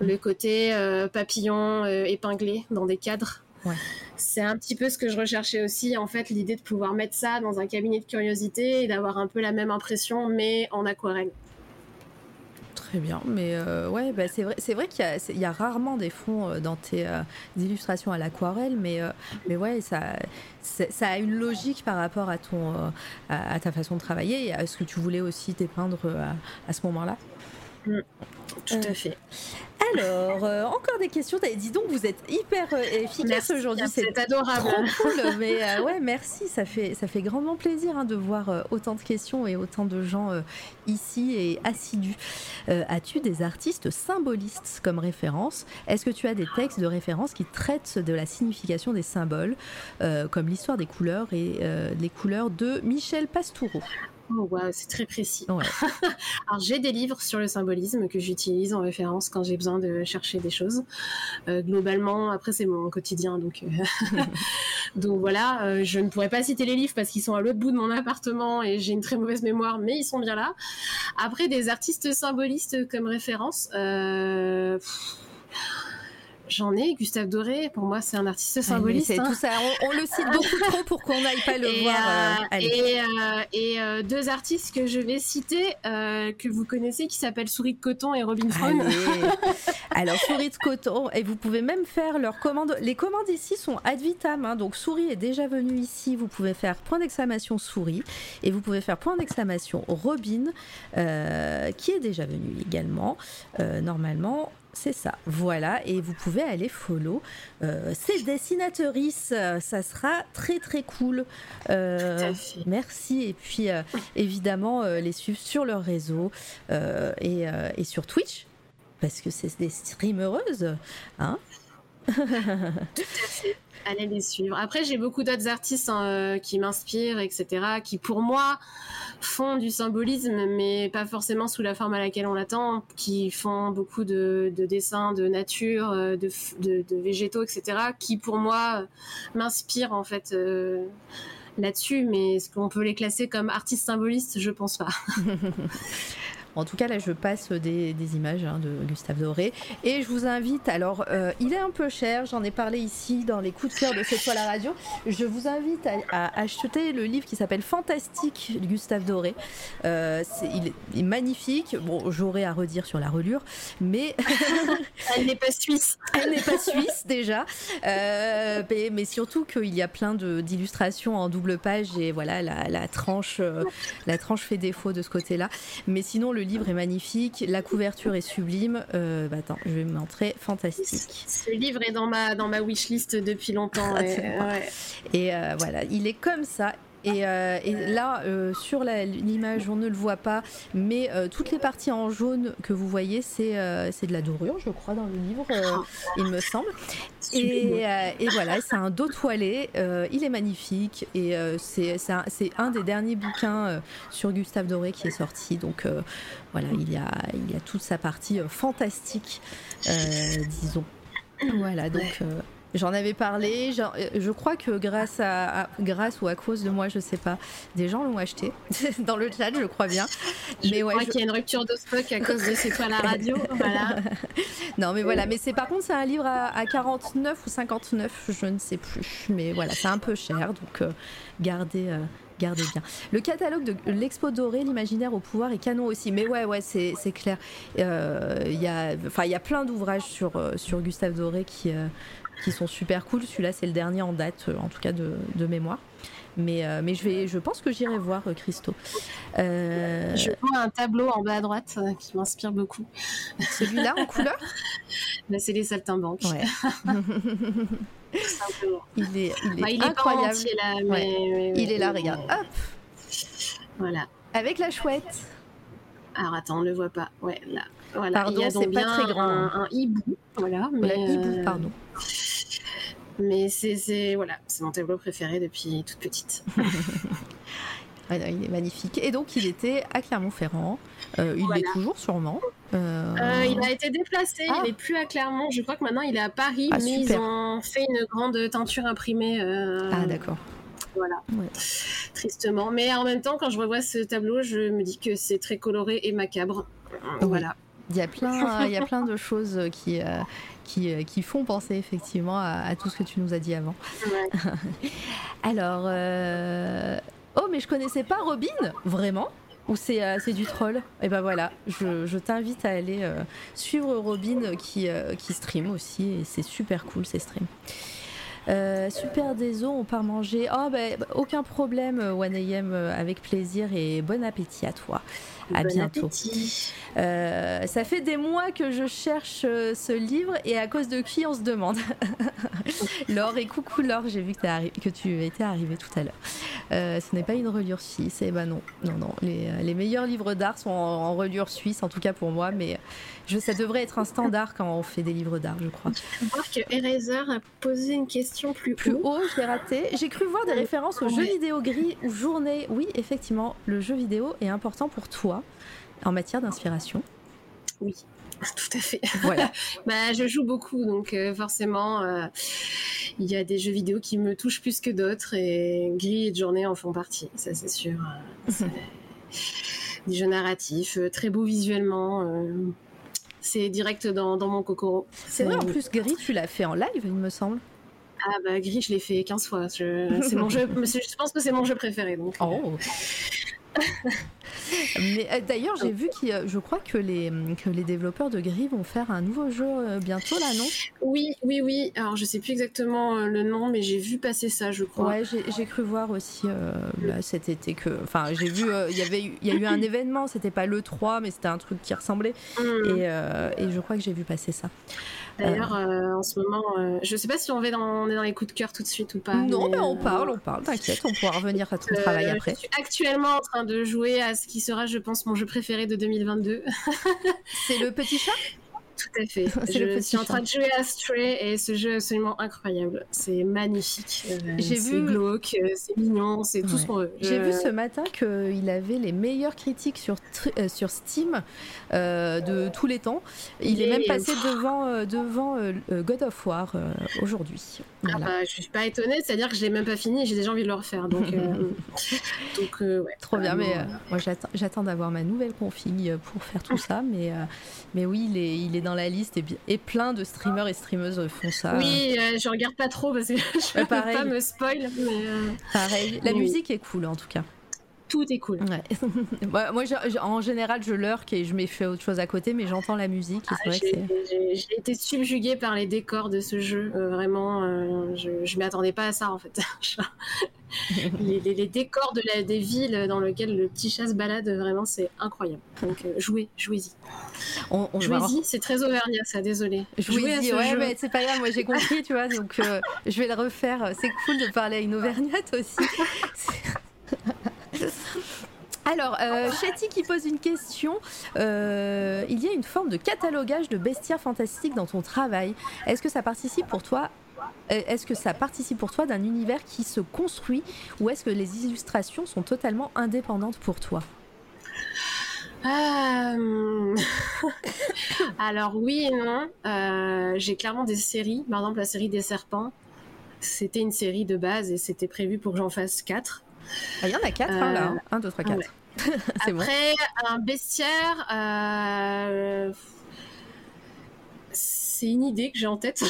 Le côté euh, papillon épinglé dans des cadres. Ouais. C'est un petit peu ce que je recherchais aussi, en fait, l'idée de pouvoir mettre ça dans un cabinet de curiosité et d'avoir un peu la même impression, mais en aquarelle. Très bien, mais euh, ouais, bah, c'est vrai, c'est qu'il y, a rarement des fonds euh, dans tes euh, illustrations à l'aquarelle, mais mais ouais, ça, ça a une logique par rapport à ton à, ta façon de travailler et à ce que tu voulais aussi dépeindre à, ce moment-là. Mm. tout à fait. Alors, euh, encore des questions. Dis donc, vous êtes hyper euh, efficace aujourd'hui. C'est adorable. cool. mais euh, ouais, merci. Ça fait, ça fait grandement plaisir hein, de voir autant de questions et autant de gens ici et assidus. As-tu des artistes symbolistes comme référence? Est-ce que tu as des textes de référence qui traitent de la signification des symboles, comme l'histoire des couleurs et les couleurs de Michel Pastoureau Oh, c'est très précis. Alors j'ai des livres sur le symbolisme que j'utilise en référence quand j'ai besoin de chercher des choses. Euh, globalement, après c'est mon quotidien, donc euh, donc voilà. Euh, je ne pourrais pas citer les livres parce qu'ils sont à l'autre bout de mon appartement et j'ai une très mauvaise mémoire, mais ils sont bien là. Après des artistes symbolistes comme référence. J'en ai, Gustave Doré, pour moi c'est un artiste symboliste. Hein. tout ça. On, le cite beaucoup trop pour qu'on n'aille pas le voir. Euh, euh, et, euh, deux artistes que je vais citer, que vous connaissez, qui s'appellent Souris de Coton et Robin Fromm. Alors Souris de Coton, et vous pouvez même faire leurs commandes. Les commandes ici sont ad vitam, hein. donc Souris est déjà venu ici, vous pouvez faire point d'exclamation Souris, et vous pouvez faire point d'exclamation Robin, qui est déjà venu également, normalement. C'est ça, voilà, et vous pouvez aller follow euh, ces dessinatrices, ça sera très très cool. Euh, merci, et puis euh, évidemment les suivre sur leur réseau et, et, sur Twitch, parce que c'est des streameuses, hein. Tout à fait allez les suivre. Après, j'ai beaucoup d'autres artistes hein, euh, qui m'inspirent, etc., qui pour moi font du symbolisme, mais pas forcément sous la forme à laquelle on l'attend, qui font beaucoup de, dessins de nature, euh, de, végétaux, etc., qui pour moi m'inspirent en fait. Euh, là-dessus, mais est-ce qu'on peut les classer comme artistes symbolistes? Je pense pas. En tout cas, là, je passe des, images hein, de Gustave Doré. Et je vous invite, alors, euh, il est un peu cher, j'en ai parlé ici dans les coups de cœur de cette fois la radio. Je vous invite à, acheter le livre qui s'appelle Fantastique Gustave Doré. Euh, il, est, magnifique. Bon, j'aurais à redire sur la relure, mais. Elle n'est pas suisse. Elle n'est pas suisse, déjà. Euh, mais, surtout qu'il y a plein d'illustrations en double page et voilà, la, la tranche, la tranche fait défaut de ce côté-là. Mais sinon, le le livre est magnifique, la couverture est sublime. Euh, bah attends, je vais me montrer, fantastique. Ce livre est dans ma, dans ma wishlist depuis longtemps. et, euh, voilà, il est comme ça Et, là, sur l'image, on ne le voit pas, mais toutes les parties en jaune que vous voyez, c'est de la dorure, je crois, dans le livre, il me semble. Et, et voilà, c'est un dos toilé, il est magnifique, et c'est un, un, des derniers bouquins sur Gustave Doré qui est sorti. Donc voilà, il y, a, il y a toute sa partie fantastique, disons. Voilà, donc J'en avais parlé. Je crois que grâce à, grâce ou à cause de moi, je sais pas, des gens l'ont acheté dans le chat, je crois bien. Je mais crois qu'il y a une rupture de stock à cause de c'est toi la radio. voilà. Non, mais voilà. Mais c'est par contre, c'est un livre à, 49 ou 59, je ne sais plus. Mais voilà, c'est un peu cher, donc euh, gardez. Euh, gardez bien. Le catalogue de l'Expo Doré, l'imaginaire au pouvoir est canon aussi. Mais ouais, ouais, c'est clair. Euh, il y, a, y a plein d'ouvrages sur, sur Gustave Doré qui, qui sont super cool. Celui-là, c'est le dernier en date, euh, en tout cas de, mémoire. Mais, euh, mais je, vais, je pense que j'irai voir euh, Christo. Je vois un tableau en bas à droite qui m'inspire beaucoup. Celui-là en couleur? Bah, C'est les saltimbanques. Ouais. il est, il est, incroyable. il est là, regarde. Hop Voilà. Avec la chouette. Alors attends, on ne le voit pas. Ouais, là. Voilà. Pardon, c'est pas très grand. Un, un hibou. Voilà. Mais, hibou, pardon. Mais c'est voilà, c'est mon tableau préféré depuis toute petite. il est magnifique. Et donc, il était à Clermont-Ferrand. Euh, il est toujours sûrement. Euh, euh, il a été déplacé. Il n'est ah. plus à Clermont. Je crois que maintenant il est à Paris. Ah, mais ils ont fait une grande teinture imprimée. Ah, d'accord. Voilà. Tristement. Mais en même temps, quand je revois ce tableau, je me dis que c'est très coloré et macabre. Voilà. Il y a plein, il y a plein de choses qui, euh, qui, font penser effectivement à, tout ce que tu nous as dit avant. Alors, euh, oh, mais je connaissais pas Robin, vraiment ou c'est euh, du troll Et eh ben voilà, je, t'invite à aller suivre Robin qui, qui stream aussi et c'est super cool ces streams. super des on part manger. Oh ben aucun problème, 1AM, avec plaisir et bon appétit à toi. À bientôt. Euh, ça fait des mois que je cherche euh, ce livre et à cause de qui on se demande. Laure et coucou Laure, j'ai vu que, que, tu étais arrivée tout à l'heure. Euh, ce n'est pas une reliure suisse, et eh ben non, non, non. Les, meilleurs livres d'art sont en, reliure suisse, en tout cas pour moi, mais je, ça devrait être un standard quand on fait des livres d'art, je crois. Je voir que Eraser a posé une question plus, plus haut. je l'ai raté. J'ai cru voir des références aux jeux vidéo gris ou journée. Oui, effectivement, le jeu vidéo est important pour toi en matière d'inspiration Oui. Tout à fait. Voilà. bah, je joue beaucoup, donc euh, forcément, euh, il y a des jeux vidéo qui me touchent plus que d'autres, et Gris et Journée en font partie, ça c'est sûr. des jeux narratifs, euh, très beaux visuellement. c'est direct dans, mon cocoro. C'est vrai, en plus, Gris, tu l'as fait en live, il me semble. Ah bah Gris, je l'ai fait 15 fois. Je, c'est mon jeu, je pense que c'est mon jeu préféré. Donc, oh. Mais euh, d'ailleurs, j'ai vu que je crois que les, que les développeurs de Gris vont faire un nouveau jeu euh, bientôt là, non? Oui, oui, oui. Alors, je sais plus exactement euh, le nom, mais j'ai vu passer ça, je crois. Ouais, j'ai cru voir aussi là, cet été que. Enfin, j'ai vu, il y avait il y a eu un événement, c'était pas le 3, mais c'était un truc qui ressemblait. Mm. Et, et, je crois que j'ai vu passer ça. D'ailleurs, en ce moment, je sais pas si on, va dans, on est dans les coups de cœur tout de suite ou pas. Non, mais, on parle, on parle, t'inquiète, on pourra revenir à ton travail après. Je suis actuellement en train de jouer à ce qui sera, je pense, mon jeu préféré de 2022. C'est le petit chat? Tout à fait. je suis en train de jouer à Stray et ce jeu est absolument incroyable. C'est magnifique. Euh, J'ai vu. C'est glauque, euh, c'est mignon, c'est tout ce qu'on veut. J'ai vu ce matin qu'il avait les meilleures critiques sur, euh, sur Steam de tous les temps. Il, est même passé devant, devant God of War aujourd'hui. Ah bah, je suis pas étonnée, c'est-à-dire que je l'ai même pas fini et j'ai déjà envie de le refaire. Donc, donc ouais. Trop bien, mais moi j'attends d'avoir ma nouvelle config pour faire tout ça. Mais, mais oui, il est, il est dans la liste et, plein de streamers et streameuses font ça. Oui, euh, je regarde pas trop parce que je ne veux pas me spoil. Euh, pareil, la musique est cool en tout cas tout est cool. Ouais. moi, en général, je lurk et je mets fait autre chose à côté, mais j'entends la musique. Ah, j'ai été subjuguée par les décors de ce jeu. Euh, vraiment, euh, je, je m'attendais pas à ça en fait. les, décors de la, des villes dans lesquelles le petit chat se balade, vraiment, c'est incroyable. Donc, euh, jouez, jouez-y. On, jouez-y, c'est très auvergnat, ça, désolé. Jouez-y, ouais, mais c'est pas grave, moi j'ai compris, tu vois, donc je vais le refaire. C'est cool de parler à une auvergnate aussi. Alors, euh, qui pose une question. Euh, il y a une forme de catalogage de bestiaires fantastiques dans ton travail. Est-ce que ça participe pour toi euh, est-ce que ça participe pour toi d'un univers qui se construit ou est-ce que les illustrations sont totalement indépendantes pour toi? Euh, Alors oui et non. J'ai clairement des séries. Par exemple, la série des serpents. C'était une série de base et c'était prévu pour que j'en fasse 4. Ah, il y en a 4 hein, là. 1, 2, 3, 4. Après, un bestiaire. Euh, c'est une idée que j'ai en tête.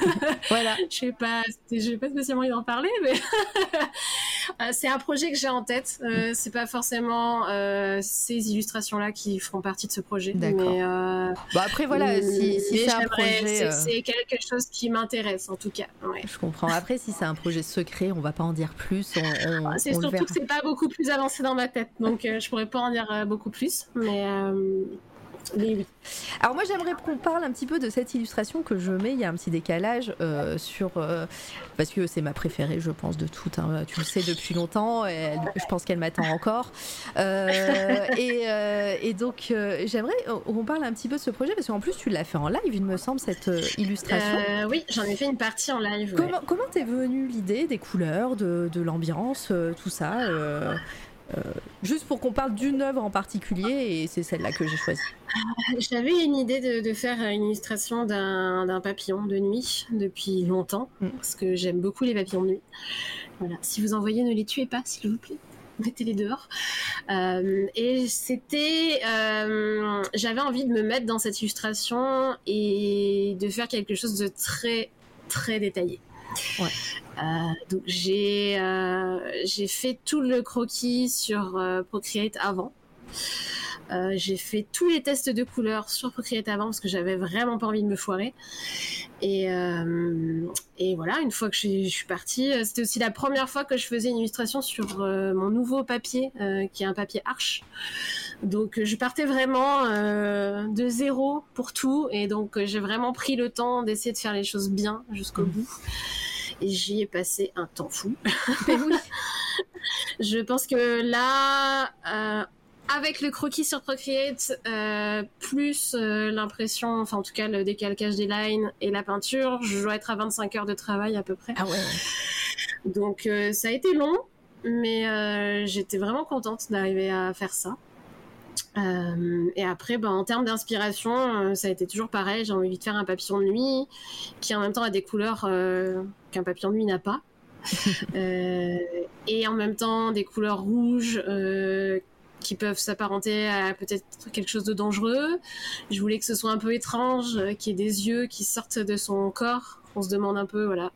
voilà. je sais pas, j'ai pas spécialement envie d'en parler, mais euh, c'est un projet que j'ai en tête. Euh, c'est pas forcément euh, ces illustrations-là qui feront partie de ce projet. D'accord. Mais bon après voilà, si, si c'est un projet, c'est quelque chose qui m'intéresse en tout cas. Je comprends. Après, si c'est un projet secret, on va pas en dire plus. Ah, c'est surtout que c'est pas beaucoup plus avancé dans ma tête, donc je pourrais pas en dire beaucoup plus, mais. Alors moi j'aimerais qu'on parle un petit peu de cette illustration que je mets. Il y a un petit décalage euh, sur euh, parce que c'est ma préférée, je pense de toutes. Hein. Tu le sais depuis longtemps. Et je pense qu'elle m'attend encore. Euh, et, donc j'aimerais qu'on parle un petit peu de ce projet parce qu'en plus tu l'as fait en live, il me semble cette illustration. oui, j'en ai fait une partie en live. Comment t'es venue l'idée des couleurs, de, de l'ambiance, tout ça juste pour qu'on parle d'une œuvre en particulier, et c'est celle-là que j'ai choisie. J'avais une idée de, faire une illustration d'un papillon de nuit depuis longtemps, mm. parce que j'aime beaucoup les papillons de nuit. Voilà. Si vous en voyez, ne les tuez pas, s'il vous plaît. Mettez-les dehors. Euh, et c'était, euh, j'avais envie de me mettre dans cette illustration et de faire quelque chose de très très détaillé. Euh, donc j'ai euh, j'ai fait tout le croquis sur euh, Procreate avant. J'ai fait tous les tests de couleurs sur Procreate avant parce que j'avais vraiment pas envie de me foirer. Et, et voilà, une fois que je, suis partie, c'était aussi la première fois que je faisais une illustration sur mon nouveau papier, qui est un papier Arche. Donc je partais vraiment de zéro pour tout, et donc j'ai vraiment pris le temps d'essayer de faire les choses bien jusqu'au mmh. bout et j'y ai passé un temps fou. je pense que là, euh, avec le croquis sur Procreate, euh, plus euh, l'impression, enfin en tout cas le décalcage des lines et la peinture, je dois être à 25 heures de travail à peu près. Ah ouais. Donc ça a été long, mais j'étais vraiment contente d'arriver à faire ça. Euh, et après, ben, en termes d'inspiration, euh, ça a été toujours pareil. J'ai envie de faire un papillon de nuit qui en même temps a des couleurs euh, qu'un papillon de nuit n'a pas. et en même temps des couleurs rouges qui peuvent s'apparenter à peut-être quelque chose de dangereux. Je voulais que ce soit un peu étrange, qu'il y ait des yeux qui sortent de son corps. On se demande un peu, voilà,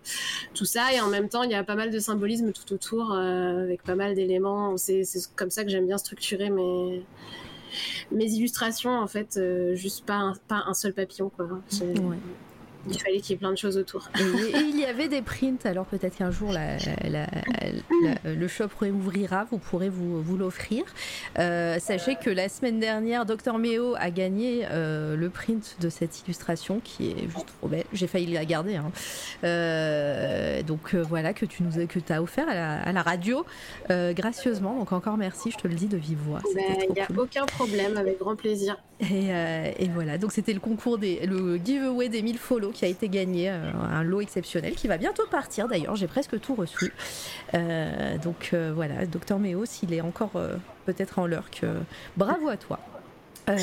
tout ça. Et en même temps, il y a pas mal de symbolisme tout autour, avec pas mal d'éléments. C'est comme ça que j'aime bien structurer mes, mes illustrations, en fait, euh, juste pas un, pas un seul papillon, quoi. Il fallait qu'il y ait plein de choses autour. Et, il y avait des prints, alors peut-être qu'un jour le shop ouvrira, vous pourrez vous, vous l'offrir. Euh, sachez que la semaine dernière, Dr Méo a gagné euh, le print de cette illustration qui est juste trop belle. J'ai failli la garder. Hein. Euh, donc voilà, que tu nous que as offert à la, radio gracieusement. Donc encore merci, je te le dis de vive voix. Ben, il n'y a aucun problème, avec grand plaisir. Et, et voilà, donc c'était le concours des, le giveaway des 1000 follow qui a été gagné, euh, un lot exceptionnel qui va bientôt partir d'ailleurs, j'ai presque tout reçu. Euh, donc euh, voilà, docteur Méo, s'il est encore peut-être en lurk, bravo à toi. Euh...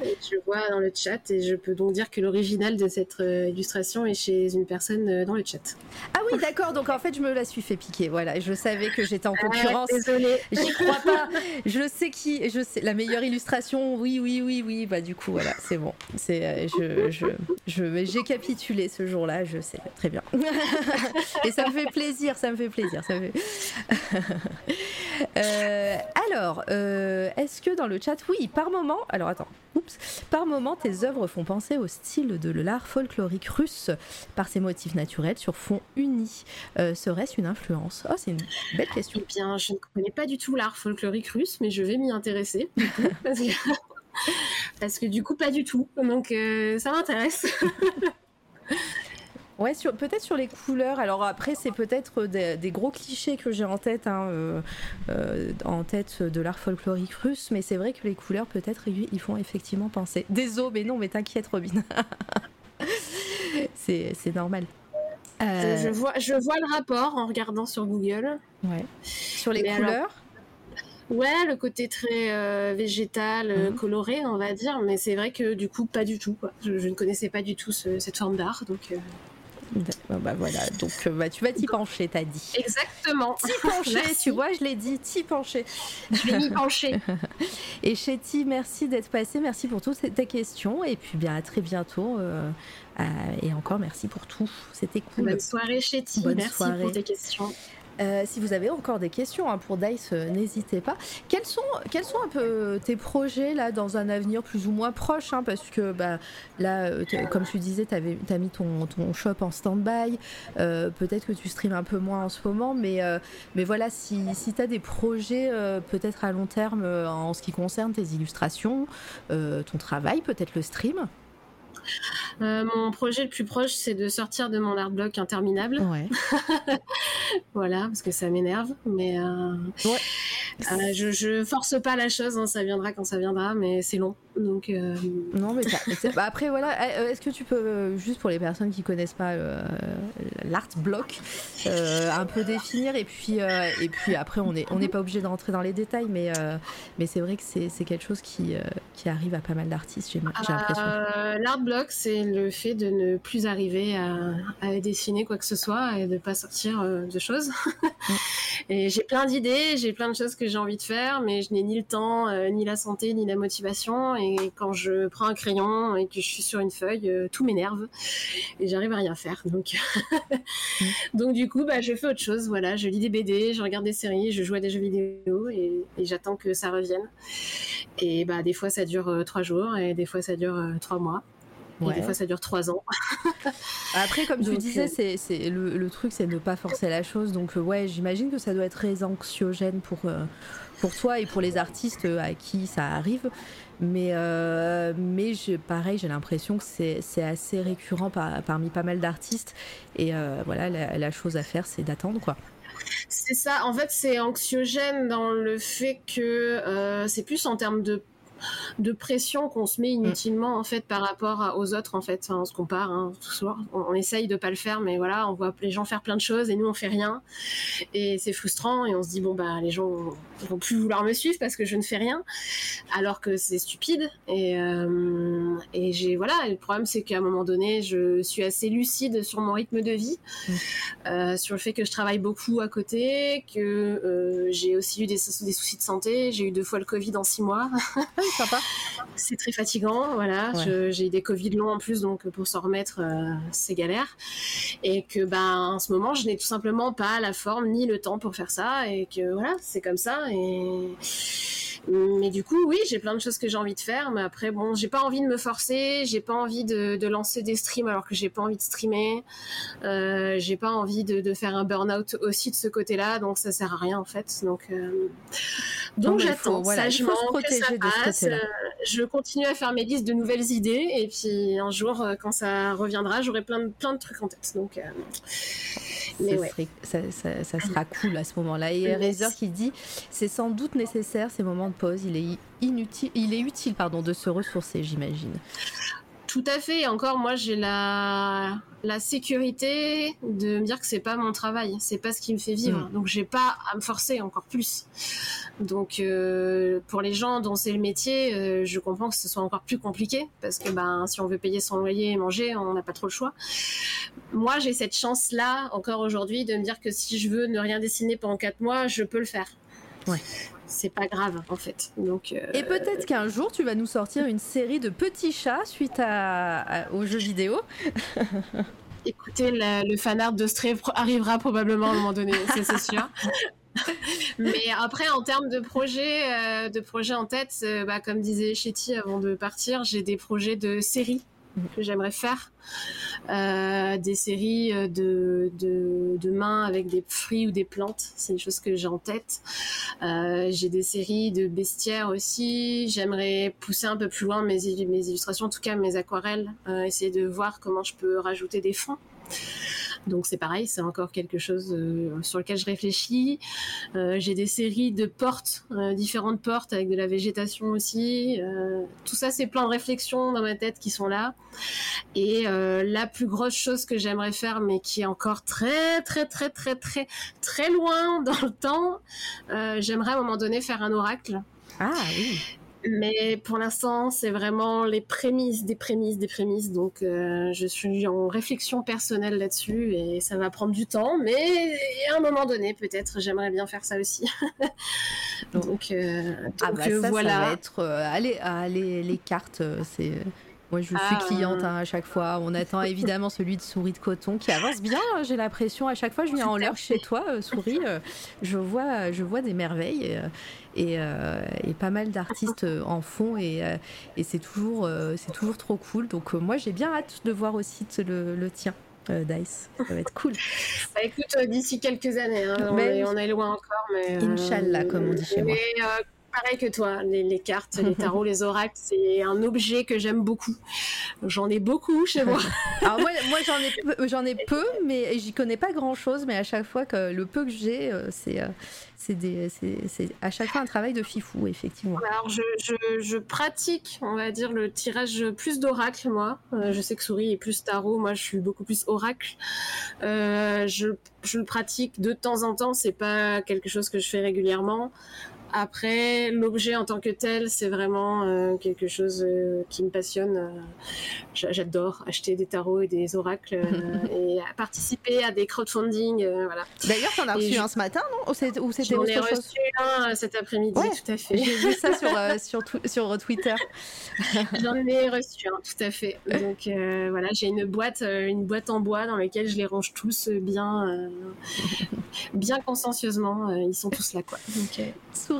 Je vois dans le chat et je peux donc dire que l'original de cette euh, illustration est chez une personne euh, dans le chat. Ah oui, d'accord. Donc en fait, je me la suis fait piquer. Voilà, je savais que j'étais en ah, concurrence. désolée. J'y crois pas. Je sais qui. Je sais la meilleure illustration. Oui, oui, oui, oui. Bah du coup, voilà, c'est bon. C'est je je je j'ai capitulé ce jour-là. Je sais très bien. et ça me fait plaisir. Ça me fait plaisir. Ça me alors, est-ce que dans le chat, oui, par moment alors attends, oups, par moments, tes œuvres font penser au style de l'art folklorique russe par ses motifs naturels sur fond uni. Euh, serait-ce une influence? Oh, c'est une belle question. Eh bien, je ne connais pas du tout l'art folklorique russe, mais je vais m'y intéresser. parce, que... du coup, pas du tout. Donc, euh, ça m'intéresse. Ouais, peut-être sur les couleurs. Alors après, c'est peut-être des, gros clichés que j'ai en tête, hein, en tête de l'art folklorique russe, mais c'est vrai que les couleurs, peut-être, ils font effectivement penser. Désolé, mais non, mais t'inquiète, Robin. c'est normal. Je, vois, je vois le rapport en regardant sur Google. Ouais. Sur les couleurs? Ouais, le côté très euh, végétal, euh, mhm. coloré, on va dire, mais c'est vrai que du coup, pas du tout. Je, ne connaissais pas du tout cette forme d'art, donc. Euh. Bah voilà, donc bah, tu vas t'y pencher, t'as dit. Exactement. T'y pencher, tu vois, je l'ai dit, t'y pencher. Je vais m'y pencher. et Chetty, merci d'être passé, merci pour toutes tes questions, et puis bien à très bientôt. et encore merci pour tout, c'était cool. Bonne soirée Chetty, merci pour tes questions. Euh, si vous avez encore des questions hein, pour Dice, euh, n'hésitez pas. Quels sont, quels sont un peu tes projets là dans un avenir plus ou moins proche hein, Parce que bah, là, euh, comme tu disais, tu as mis ton, ton shop en stand-by. peut-être que tu streams un peu moins en ce moment, mais, mais voilà, si, si tu as des projets peut-être à long terme en ce qui concerne tes illustrations, ton travail, peut-être le stream euh, mon projet le plus proche, c'est de sortir de mon art bloc interminable. Ouais. voilà, parce que ça m'énerve. Mais euh, euh, je, je force pas la chose, hein, ça viendra quand ça viendra, mais c'est long. Donc, Non, mais bah, après, voilà, est-ce que tu peux, juste pour les personnes qui connaissent pas l'art bloc, un peu définir et puis, et puis après, on n'est on pas obligé d'entrer dans les détails, mais, mais c'est vrai que c'est quelque chose qui, qui arrive à pas mal d'artistes, j'ai l'impression. L'art bloc, c'est le fait de ne plus arriver à, dessiner quoi que ce soit et de pas sortir euh, de choses. et j'ai plein d'idées, j'ai plein de choses que j'ai envie de faire, mais je n'ai ni le temps, euh, ni la santé, ni la motivation. Et quand je prends un crayon et que je suis sur une feuille, euh, tout m'énerve et j'arrive à rien faire. Donc, donc du coup, bah, je fais autre chose. Voilà, je lis des BD, je regarde des séries, je joue à des jeux vidéo et, j'attends que ça revienne. Et bah, des fois, ça dure trois jours et des fois, ça dure trois mois. Et des fois, ça dure trois ans. Après, comme tu disais, euh, c'est, le, truc, c'est de ne pas forcer la chose. Donc, euh, ouais, j'imagine que ça doit être très anxiogène pour, euh, pour toi et pour les artistes à qui ça arrive. Mais, mais pareil, j'ai l'impression que c'est, assez récurrent parmi pas mal d'artistes. Et voilà, la, la, chose à faire, c'est d'attendre, quoi. C'est ça. En fait, c'est anxiogène dans le fait que c'est plus en termes de de pression qu'on se met inutilement en fait par rapport aux autres en fait. on se compare hein, tout soir. On, essaye de pas le faire, mais voilà, on voit les gens faire plein de choses et nous on fait rien. Et c'est frustrant et on se dit bon bah les gens vont plus vouloir me suivre parce que je ne fais rien, alors que c'est stupide. Et, euh, et j'ai voilà. le problème c'est qu'à un moment donné, je suis assez lucide sur mon rythme de vie, mm. euh, sur le fait que je travaille beaucoup à côté, que euh, j'ai aussi eu des, des soucis de santé. J'ai eu deux fois le Covid en six mois. C'est très fatigant, voilà. J'ai des Covid longs en plus, donc pour s'en remettre, euh, c'est galère. Et que, ben, en ce moment, je n'ai tout simplement pas la forme ni le temps pour faire ça, et que voilà, c'est comme ça. Et mais du coup, oui, j'ai plein de choses que j'ai envie de faire, mais après, bon, j'ai pas envie de me forcer, j'ai pas envie de, de, lancer des streams alors que j'ai pas envie de streamer, euh, j'ai pas envie de, de faire un burn-out aussi de ce côté-là, donc ça sert à rien en fait. Donc, euh... donc j'attends voilà, sagement que ça passe. Euh, je continue à faire mes listes de nouvelles idées, et puis un jour, quand ça reviendra, j'aurai plein de, plein de trucs en tête. Donc, mais ça, ouais. ça, ça, ça, sera cool à ce moment-là. Et Razer qui dit, c'est sans doute nécessaire ces moments pause, il est inutile, il est utile pardon de se ressourcer, j'imagine. Tout à fait. Encore, moi, j'ai la, la sécurité de me dire que c'est pas mon travail, c'est pas ce qui me fait vivre. Mm. Donc, j'ai pas à me forcer encore plus. Donc, euh, pour les gens dont c'est le métier, euh, je comprends que ce soit encore plus compliqué parce que, ben, si on veut payer son loyer et manger, on n'a pas trop le choix. Moi, j'ai cette chance-là, encore aujourd'hui, de me dire que si je veux ne rien dessiner pendant quatre mois, je peux le faire. Ouais c'est pas grave en fait. Donc, euh, Et peut-être qu'un jour tu vas nous sortir une série de petits chats suite à, aux jeux vidéo. Écoutez, le fan art de Stray arrivera probablement à un moment donné, c'est sûr. Mais après, en termes de projets, euh, de projets en tête, euh, bah, comme disait Chetty avant de partir, j'ai des projets de séries que j'aimerais faire. des séries de, de, mains avec des fruits ou des plantes. C'est une chose que j'ai en tête. j'ai des séries de bestiaires aussi. J'aimerais pousser un peu plus loin mes, mes illustrations, en tout cas mes aquarelles, essayer de voir comment je peux rajouter des fonds. Donc c'est pareil, c'est encore quelque chose euh, sur lequel je réfléchis. Euh, j'ai des séries de portes, euh, différentes portes avec de la végétation aussi. tout ça, c'est plein de réflexions dans ma tête qui sont là. Et la plus grosse chose que j'aimerais faire, mais qui est encore très très très très très très loin dans le temps, j'aimerais à un moment donné faire un oracle. Ah oui. Mais pour l'instant, c'est vraiment les prémices, des prémices, des prémices. Donc, euh, je suis en réflexion personnelle là-dessus et ça va prendre du temps. Mais à un moment donné, peut-être, j'aimerais bien faire ça aussi. donc, euh, ah bah ça, voilà. Ça va être, euh, allez, allez, les cartes, c'est moi, je suis ah. cliente hein, à chaque fois. On attend évidemment celui de souris de coton qui avance bien. Hein, j'ai l'impression à chaque fois, je viens en l'heure chez toi, euh, souris. Euh, je vois, je vois des merveilles et, euh, et, pas mal d'artistes en fond et, et c'est toujours, c'est toujours trop cool. Donc moi, j'ai bien hâte de voir aussi le, le tien. Dice, ça va être cool. Bah, écoute, d'ici quelques années, hein, on, est, on, est, loin encore, mais. Inch'Allah, comme on dit chez moi pareil que toi, les, cartes, les tarots, les oracles, c'est un objet que j'aime beaucoup. J'en ai beaucoup chez moi. Alors moi, moi j'en ai peu, j'en ai peu, mais j'y connais pas grand chose. Mais à chaque fois que le peu que j'ai, euh, c'est euh, c'est à chaque fois un travail de fifou, effectivement. Alors je, je, pratique, on va dire, le tirage plus d'oracle, moi. Euh, je sais que Souris est plus tarot, moi je suis beaucoup plus oracle. je, je le pratique de temps en temps, c'est pas quelque chose que je fais régulièrement. Après, l'objet en tant que tel, c'est vraiment euh, quelque chose euh, qui me passionne. Euh, j'adore acheter des tarots et des oracles et participer à des crowdfunding. voilà. D'ailleurs, tu en as reçu un ce matin, non? Ou c'était J'en ai reçu un cet après-midi, tout à fait. J'ai vu ça sur, sur, sur, Twitter. J'en ai reçu un, tout à fait. Donc voilà, j'ai une boîte, une boîte en bois dans laquelle je les range tous bien, bien consciencieusement. ils sont tous là, quoi. Donc,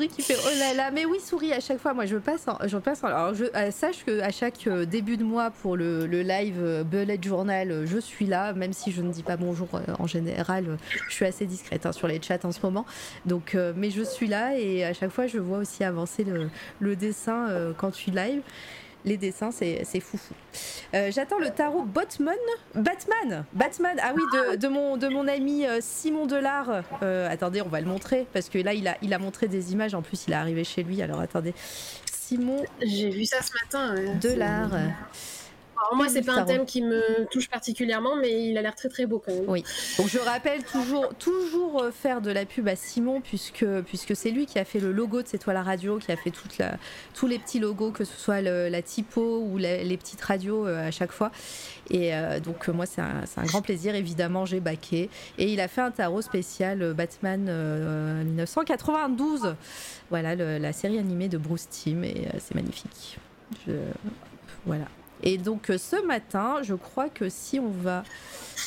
Qui fait oh là là, mais oui, souris à chaque fois. Moi, je passe, je passe. Alors, je euh, sache que à chaque euh, début de mois pour le, live euh, Bullet Journal, je suis là, même si je ne dis pas bonjour en général. Je suis assez discrète hein, sur les chats en ce moment. Donc, mais je suis là et à chaque fois, je vois aussi avancer le, le dessin quand tu live les dessins, c'est foufou. Euh, J'attends le tarot Batman. Batman Batman Ah oui, de, de mon, de mon ami euh, Simon Delard. Euh, attendez, on va le montrer, parce que là, il a, il a montré des images. En plus, il est arrivé chez lui. Alors, attendez. Simon... J'ai vu ça ce matin. Delard. Alors moi, c'est pas un thème qui me touche particulièrement, mais il a l'air très très beau quand même. Oui. Donc je rappelle toujours, toujours euh, faire de la pub à Simon, puisque, puisque c'est lui qui a fait le logo de C'est toi la radio, qui a fait toute la, tous les petits logos, que ce soit la typo ou les petites radios euh, à chaque fois. Et euh, donc moi, c'est un, un, grand plaisir. Évidemment, j'ai baqué. Et il a fait un tarot spécial Batman 1992. Voilà, la série animée de Bruce Timm, et c'est magnifique. Je, voilà. Et donc euh, ce matin, je crois que si on va...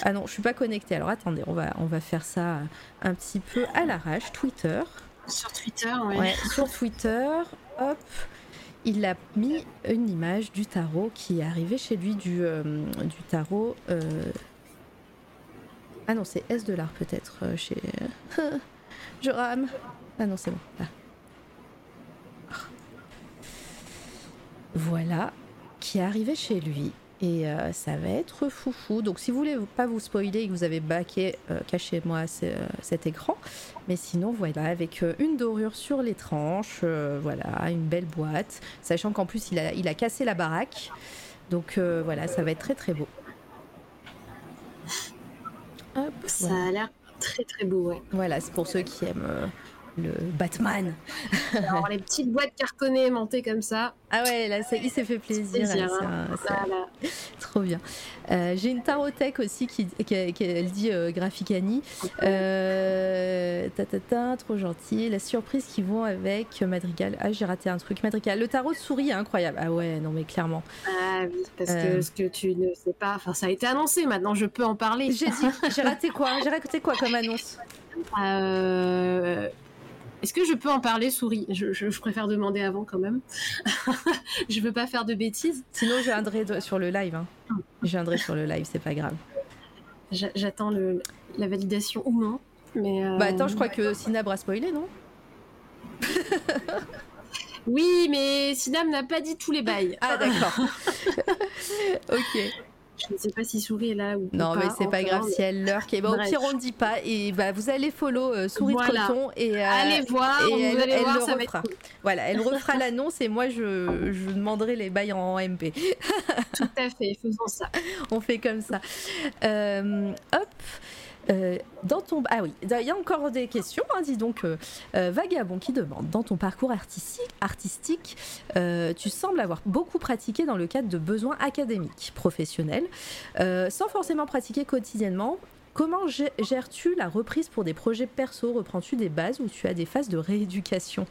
Ah non, je suis pas connectée. Alors attendez, on va, on va faire ça un petit peu à l'arrache. Twitter. Sur Twitter, oui. Ouais, sur Twitter, hop, il a mis une image du tarot qui est arrivé chez lui du, euh, du tarot. Euh, ah non, c'est S de l'art peut-être chez. je rame. Ah non, c'est bon. Là. Voilà qui est arrivé chez lui. Et euh, ça va être foufou. Donc si vous voulez pas vous spoiler et que vous avez baqué, euh, cachez-moi euh, cet écran. Mais sinon, voilà, avec une dorure sur les tranches, voilà, une belle boîte. Sachant qu'en plus, il a, il a cassé la baraque. Donc voilà, ça va être très très beau. ça a l'air très très beau, ouais. Voilà, c'est pour ceux qui aiment le Batman. Alors, les petites boîtes cartonnées montées comme ça. Ah ouais, là, ça, il s'est fait plaisir. Hein. Trop bien. Euh, j'ai une tarothèque aussi qui, elle dit euh, Graphicani. Euh, ta, trop gentil. La surprise qui vont avec Madrigal. Ah, j'ai raté un truc. Madrigal. Le tarot de souris incroyable. Ah ouais, non, mais clairement. Ah oui, parce que euh. ce que tu ne sais pas, enfin, ça a été annoncé. Maintenant, je peux en parler. J'ai raté quoi? J'ai raté quoi comme annonce? Euh, est-ce que je peux en parler, souris? Je, préfère demander avant quand même. je veux pas faire de bêtises. Sinon, je viendrai sur le live. Hein. Je viendrai sur le live, c'est pas grave. J'attends la validation ou non. Mais Bah attends, je crois que Sinab a spoilé, non? Oui, mais Sinab n'a pas dit tous les bails. Ah d'accord. ok. Je ne sais pas si Souris est là ou non, mais c'est pas grave si elle lurk. Et bah, au pire, on ne dit pas. Et bah, vous allez follow euh, Souris voilà. et euh, allez voir. Et elle, allez voir, ça refera. Voilà, elle refera l'annonce et moi je, je, demanderai les bails en MP. Tout à fait, faisons ça. on fait comme ça. Euh, hop. Euh, dans ton ah oui, il y a encore des questions. Hein, dis donc, euh, euh, Vagabond qui demande dans ton parcours artistique, tu sembles avoir beaucoup pratiqué dans le cadre de besoins académiques, professionnels, sans forcément pratiquer quotidiennement. Comment gères-tu la reprise pour des projets perso? Reprends-tu des bases ou tu as des phases de rééducation?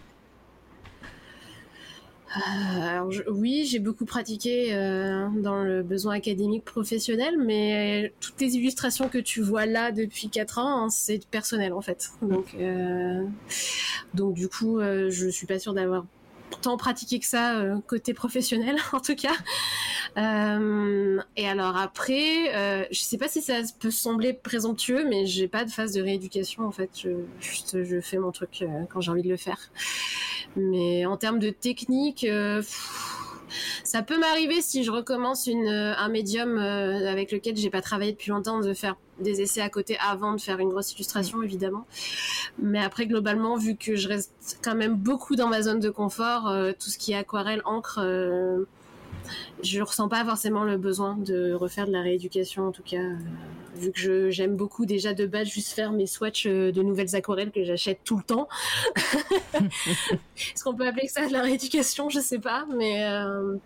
Euh, oui, j'ai beaucoup pratiqué euh, dans le besoin académique professionnel, mais toutes les illustrations que tu vois là depuis 4 ans, hein, c'est personnel en fait. Donc, euh, donc du coup, je suis pas sûre d'avoir tant pratiqué que ça côté professionnel en tout cas. et alors après, je sais pas si ça peut sembler présomptueux, mais j'ai pas de phase de rééducation en fait. Je, juste, je fais mon truc quand j'ai envie de le faire. Mais en termes de technique, euh, ça peut m'arriver si je recommence une, euh, un médium euh, avec lequel j'ai pas travaillé depuis longtemps de faire des essais à côté avant de faire une grosse illustration mm. évidemment. Mais après globalement vu que je reste quand même beaucoup dans ma zone de confort, tout ce qui est aquarelle, encre je ressens pas forcément le besoin de refaire de la rééducation en tout cas euh, vu que j'aime beaucoup déjà de base juste faire mes swatchs euh, de nouvelles aquarelles que j'achète tout le temps. Est-ce qu'on peut appeler ça de la rééducation? Je sais pas mais euh,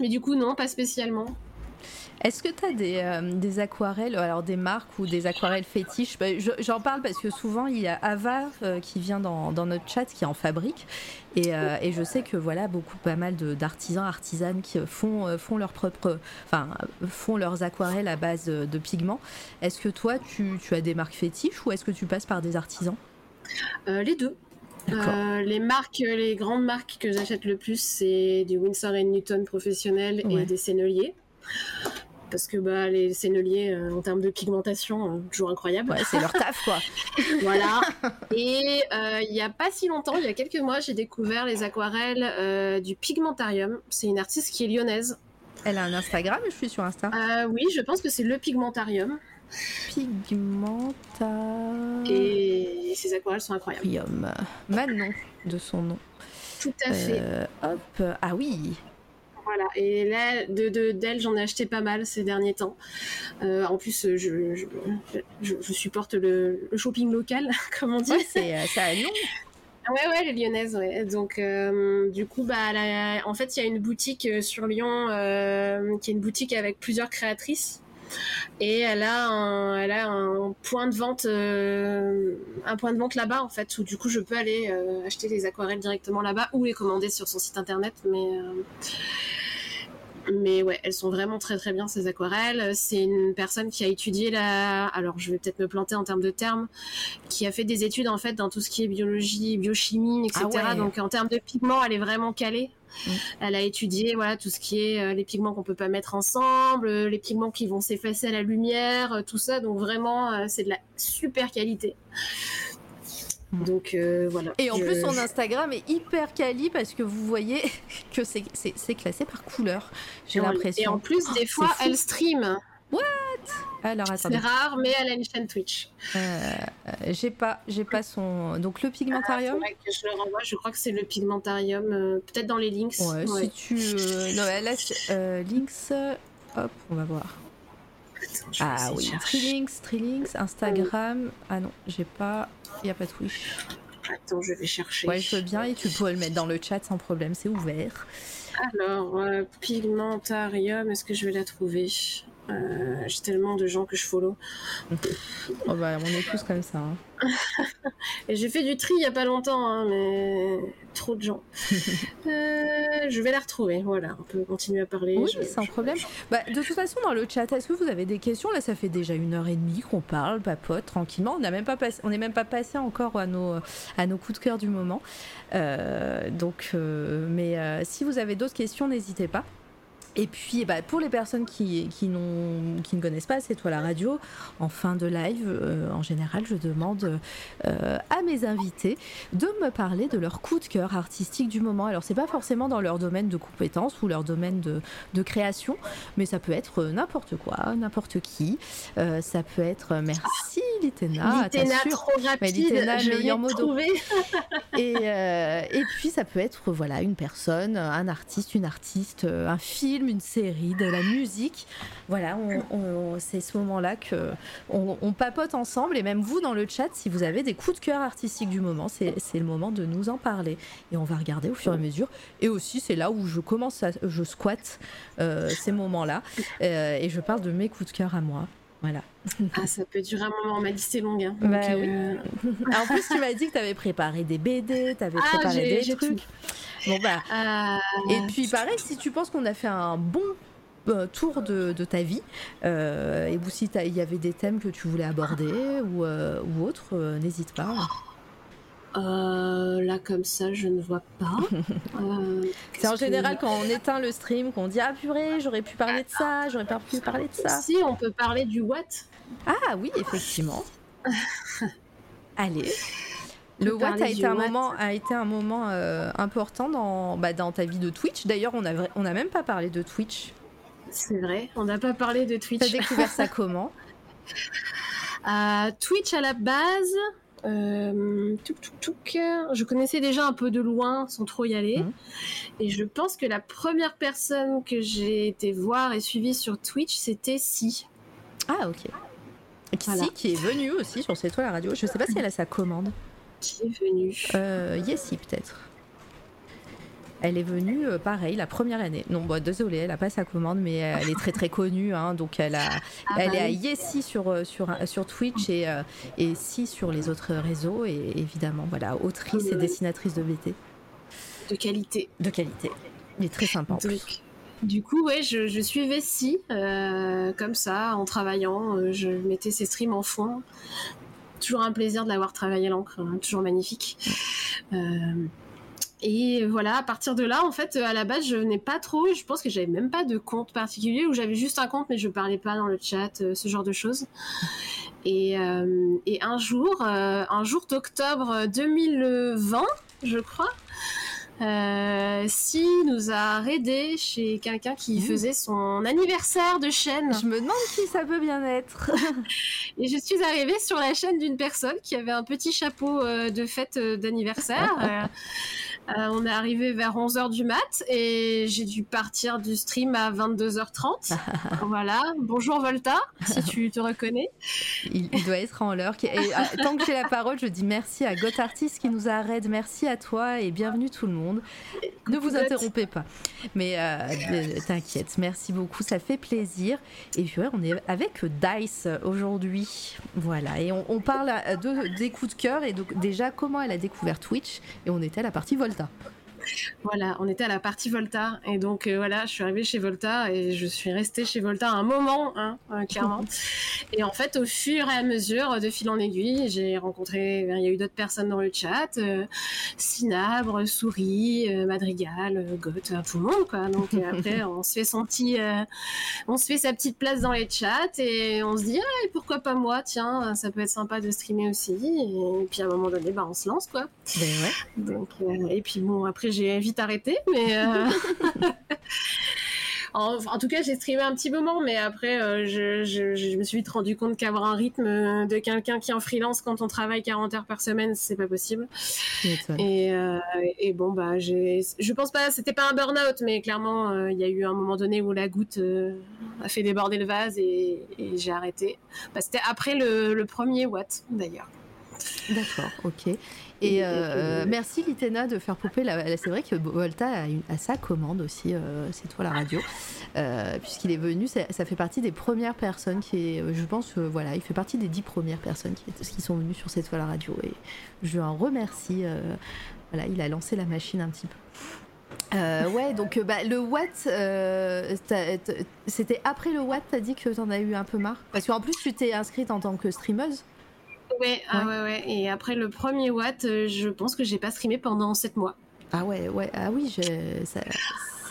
mais du coup non pas spécialement est-ce que tu as des, des, aquarelles, alors des marques ou des aquarelles fétiches? Bah, J'en parle parce que souvent il y a Ava qui vient dans, dans, notre chat qui en fabrique. Euh, et, je sais que voilà, beaucoup, pas mal d'artisans, artisanes qui font, euh, font, leur propre, enfin, font leurs aquarelles à base de pigments. Est-ce que toi, tu, as des marques fétiches ou est-ce que tu passes par des artisans? Euh, Les deux. les marques, les grandes marques que j'achète le plus, c'est du Winsor Newton professionnel et des Sennelier parce que bah, les senneliers, euh, en termes de pigmentation, euh, toujours incroyable. Ouais, c'est leur taf, quoi. voilà. Et euh, il n'y a pas si longtemps, il y a quelques mois, j'ai découvert les aquarelles du Pigmentarium. C'est une artiste qui est lyonnaise. Elle a un Instagram, je suis sur Insta. oui, je pense que c'est le Pigmentarium. Pigmentarium. Et ses aquarelles sont incroyables. Manon, de son nom. Tout à fait. hop, ah oui, voilà. Et là, de d'elle, j'en ai acheté pas mal ces derniers temps. Euh, en plus, je, je, supporte le, shopping local, comme on dit. c'est euh, ça Lyon. Ouais, ouais, les lyonnaises, ouais. Donc, euh, du coup, bah, en fait, il y a une boutique sur Lyon qui est une boutique avec plusieurs créatrices. Et elle a un, elle a un point de vente, un point de vente là-bas en fait, où du coup je peux aller acheter les aquarelles directement là-bas ou les commander sur son site internet. Mais mais ouais, elles sont vraiment très très bien ces aquarelles. C'est une personne qui a étudié la, alors je vais peut-être me planter en termes de termes, qui a fait des études en fait dans tout ce qui est biologie, biochimie, etc. Ah Donc en termes de pigments, elle est vraiment calée. Mm. Elle a étudié voilà tout ce qui est euh, les pigments qu'on peut pas mettre ensemble, euh, les pigments qui vont s'effacer à la lumière, euh, tout ça. Donc vraiment, c'est de la super qualité. Donc euh, voilà. Et en plus, son Instagram est hyper quali parce que vous voyez que c'est classé par couleur. J'ai l'impression. Et en plus, des fois, elle stream. What? Alors C'est rare, mais elle a une chaîne Twitch. Euh, j'ai pas, j'ai pas son. Donc le pigmentarium. Ah, je le renvoie. Je crois que c'est le pigmentarium. Euh, peut-être dans les links. Ouais, si tu. non, elle a links. Hop, on va voir. Ah oui, Trilinks, Trilinks, Instagram. Ah non, j'ai pas. Il n'y a pas de Twitch. Attends, je vais chercher. Ouais, je veux bien et tu peux le mettre dans le chat sans problème, c'est ouvert. Alors, euh, Pigmentarium, est-ce que je vais la trouver? Euh, J'ai tellement de gens que je follow. oh bah, on est tous comme ça. Hein. et j'ai fait du tri il n'y a pas longtemps, hein, mais trop de gens. Euh, je vais la retrouver, voilà, on peut continuer à parler. Oui, sans problème. Bah, de toute façon, dans le chat, est-ce que vous avez des questions? Là, ça fait déjà une heure et demie qu'on parle, papote, tranquillement. On n'est même, pas on même pas passé encore à nos, à nos coups de cœur du moment. Euh, donc, mais si vous avez d'autres questions, n'hésitez pas. Et puis, bah, pour les personnes qui, qui, qui ne connaissent pas C'est toi la radio, en fin de live, euh, en général, je demande euh, à mes invités de me parler de leur coup de cœur artistique du moment. Alors, c'est pas forcément dans leur domaine de compétences ou leur domaine de, de création, mais ça peut être n'importe quoi, n'importe qui. Euh, ça peut être merci Litena. Litena, trop rapide, Litena, je meilleur mot et, et puis, ça peut être voilà une personne, un artiste, une artiste, un film une série, de la musique. Voilà, c'est ce moment-là que on, papote ensemble et même vous dans le chat, si vous avez des coups de cœur artistiques du moment, c'est le moment de nous en parler et on va regarder au fur et à mesure. Et aussi, c'est là où je commence à, je squatte euh, ces moments-là euh, et je parle de mes coups de cœur à moi. Voilà. Ah, ça peut durer un moment, ma liste est longue. Hein. Bah euh, en plus, tu m'as dit que tu avais préparé des BD, tu avais ah, préparé des trucs. Bon, bah. Euh, et puis, pareil, si tu penses qu'on a fait un bon euh, tour de, ta vie, et ou si il y avait des thèmes que tu voulais aborder ou, ou autre, n'hésite pas. Euh, là, comme ça, je ne vois pas. Euh, c'est en général quand on éteint le stream qu'on dit Ah purée, j'aurais pu parler de ça, j'aurais pas pu parler de ça. Si, on peut parler du what Ah oui, effectivement. Allez. Le what a été, un moment, a été un moment euh, important dans, bah, dans ta vie de Twitch. D'ailleurs, on n'a on a même pas parlé de Twitch. C'est vrai, on n'a pas parlé de Twitch. T'as découvert ça comment? Twitch à la base, euh, Je connaissais déjà un peu de loin sans trop y aller. Mhm. Et je pense que la première personne que j'ai été voir et suivie sur Twitch, c'était Si. Ah, ok. Si, qui est venue aussi sur C'est toi la radio. Je sais pas si elle a sa commande. Qui est venue euh, Yessi, peut-être. Elle est venue, euh, pareil, la première année. Non, bon, désolée, elle n'a pas sa commande, mais elle est très très connue. Hein, donc elle, a, ah elle bah est à Yessi sur, euh, sur, sur Twitch et, euh, et Si sur les autres réseaux. Et évidemment, voilà, autrice et dessinatrice de BT. De qualité. De qualité. Il est très sympa. Du coup, ouais, je, je suivais Si, comme ça, en travaillant. je mettais ses streams en fond. Toujours un plaisir de l'avoir travaillé l'encre, hein, toujours magnifique. Et voilà, à partir de là, en fait, à la base, je n'ai pas trop, je pense que j'avais même pas de compte particulier, ou j'avais juste un compte, mais je parlais pas dans le chat, euh, ce genre de choses. Et, euh, et un jour, euh, un jour d'octobre 2020, je crois, euh, si nous a raidé chez quelqu'un qui mmh. faisait son anniversaire de chaîne. Je me demande qui ça peut bien être. et je suis arrivée sur la chaîne d'une personne qui avait un petit chapeau de fête d'anniversaire. Euh, on est arrivé vers 11h du mat et j'ai dû partir du stream à 22h30. voilà. Bonjour Volta, si tu te reconnais. Il, doit être en l'heure. Euh, tant que j'ai la parole, je dis merci à Gotartis qui nous a arrêté. Merci à toi et bienvenue tout le monde. Ne vous interrompez pas. Mais euh, t'inquiète, merci beaucoup, ça fait plaisir. Et puis on est avec Dice aujourd'hui. Voilà. Et on, parle de, des coups de cœur et donc déjà comment elle a découvert Twitch. Et on était à la partie Volta. vuelta. Voilà, on était à la partie Volta et donc euh, voilà, je suis arrivée chez Volta et je suis restée chez Volta un moment, hein, euh, clairement. et en fait, au fur et à mesure, de fil en aiguille, j'ai rencontré, il y a eu d'autres personnes dans le chat, euh, Sinabre, Souris, Madrigal, Goth, tout le monde quoi. Donc après, on se fait son petit, on se fait sa petite place dans les chats et on se dit ah, pourquoi pas moi, tiens, ça peut être sympa de streamer aussi. Et puis à un moment donné, bah on se lance quoi. Ben donc et puis bon après j'ai vite arrêté, mais. Euh, en, tout cas, j'ai streamé un petit moment, mais après, euh, je, me suis vite rendu compte qu'avoir un rythme de quelqu'un qui est en freelance quand on travaille 40 heures par semaine, c'est pas possible. Et, euh, et, bon, bah, je pense pas, c'était pas un burn-out, mais clairement, il y a eu un moment donné où la goutte a fait déborder le vase et, j'ai arrêté. Bah, c'était après le, le premier Watt, d'ailleurs. D'accord, ok. Et euh, merci Litena de faire popper. La... C'est vrai que Volta a, sa commande aussi, euh, c'est toi la radio, euh, puisqu'il est venu. Ça, fait partie des premières personnes qui est, je pense, voilà, il fait partie des dix premières personnes qui, sont venues sur cette fois la radio. Et je en remercie. voilà, il a lancé la machine un petit peu. ouais, donc bah, le Watt, c'était après le Watt, t'as dit que t'en as eu un peu marre? Parce qu'en plus, tu t'es inscrite en tant que streameuse Ouais, ah ouais, ouais. Et après le premier Watt, euh, je pense que j'ai pas streamé pendant 7 mois. Ah ouais, ouais, ah oui, ça,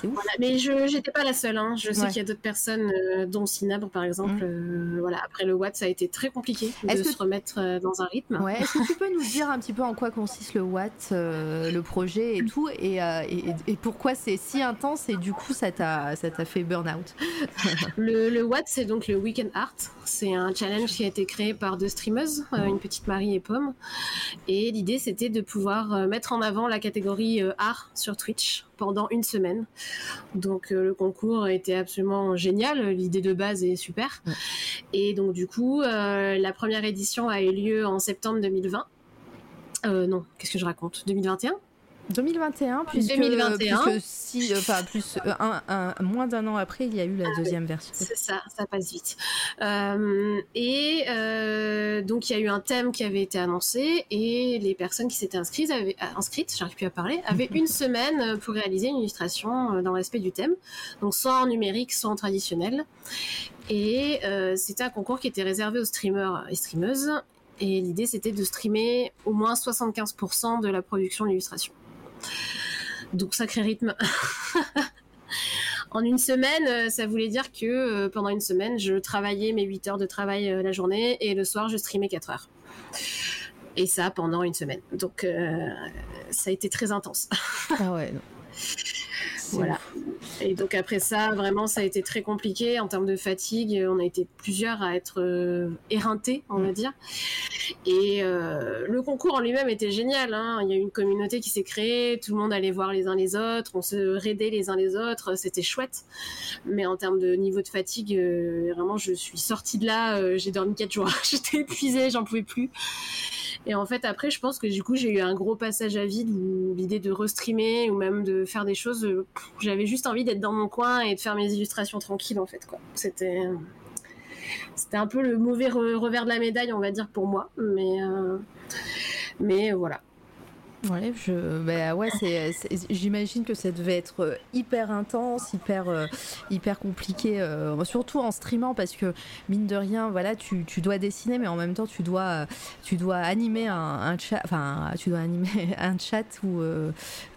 c'est ouf. mais je n'étais pas la seule. Hein. Je sais qu'il y a d'autres personnes, dont Sinabre par exemple. Mm. voilà, après le Watt, ça a été très compliqué de se remettre dans un rythme. Ouais. Est-ce que tu peux nous dire un petit peu en quoi consiste le Watt, le projet et tout, et, et, pourquoi c'est si intense et du coup ça t'a fait burn out le, le Watt, c'est donc le Weekend Art. C'est un challenge qui a été créé par deux streameuses, une petite Marie et Pomme. Et l'idée, c'était de pouvoir mettre en avant la catégorie art sur Twitch pendant une semaine. Donc le concours était absolument génial, l'idée de base est super. Et donc du coup, la première édition a eu lieu en septembre 2020. Euh, non, qu'est-ce que je raconte? 2021 2021, puisque, 2021. si, euh, enfin, plus euh, un, moins d'un an après, il y a eu la ah deuxième version. C'est ça, ça passe vite. Euh, et donc il y a eu un thème qui avait été annoncé et les personnes qui s'étaient inscrites, avaient, inscrites, j'arrive plus à parler, avaient une semaine pour réaliser une illustration dans l'aspect du thème, donc soit en numérique, soit en traditionnel. Et c'était un concours qui était réservé aux streamers et streameuses. Et l'idée, c'était de streamer au moins 75% de la production d'illustration. Donc sacré rythme. en une semaine, euh, ça voulait dire que euh, pendant une semaine, je travaillais mes 8 heures de travail euh, la journée et le soir, je streamais 4 heures. Et ça pendant une semaine. Donc ça a été très intense. ah ouais. Voilà. Et donc après ça, vraiment, ça a été très compliqué en termes de fatigue. On a été plusieurs à être euh, éreintés, on va dire. Et euh, le concours en lui-même était génial. Hein. Il y a eu une communauté qui s'est créée, tout le monde allait voir les uns les autres, on se raidait les uns les autres, c'était chouette. Mais en termes de niveau de fatigue, euh, vraiment, je suis sortie de là, j'ai dormi quatre jours. J'étais épuisée, j'en pouvais plus. Et en fait, après, je pense que du coup, j'ai eu un gros passage à vide où l'idée de restreamer ou même de faire des choses, j'avais juste envie d'être dans mon coin et de faire mes illustrations tranquilles, en fait, quoi. C'était, c'était un peu le mauvais revers de la médaille, on va dire, pour moi. Mais, euh, mais voilà. Ouais, je, bah ouais, c'est, j'imagine que ça devait être euh, hyper intense, hyper, euh, hyper compliqué, euh, surtout en streamant parce que mine de rien, voilà, tu, tu, dois dessiner, mais en même temps, tu dois, tu dois animer un, chat, enfin, tu dois animer un chat ou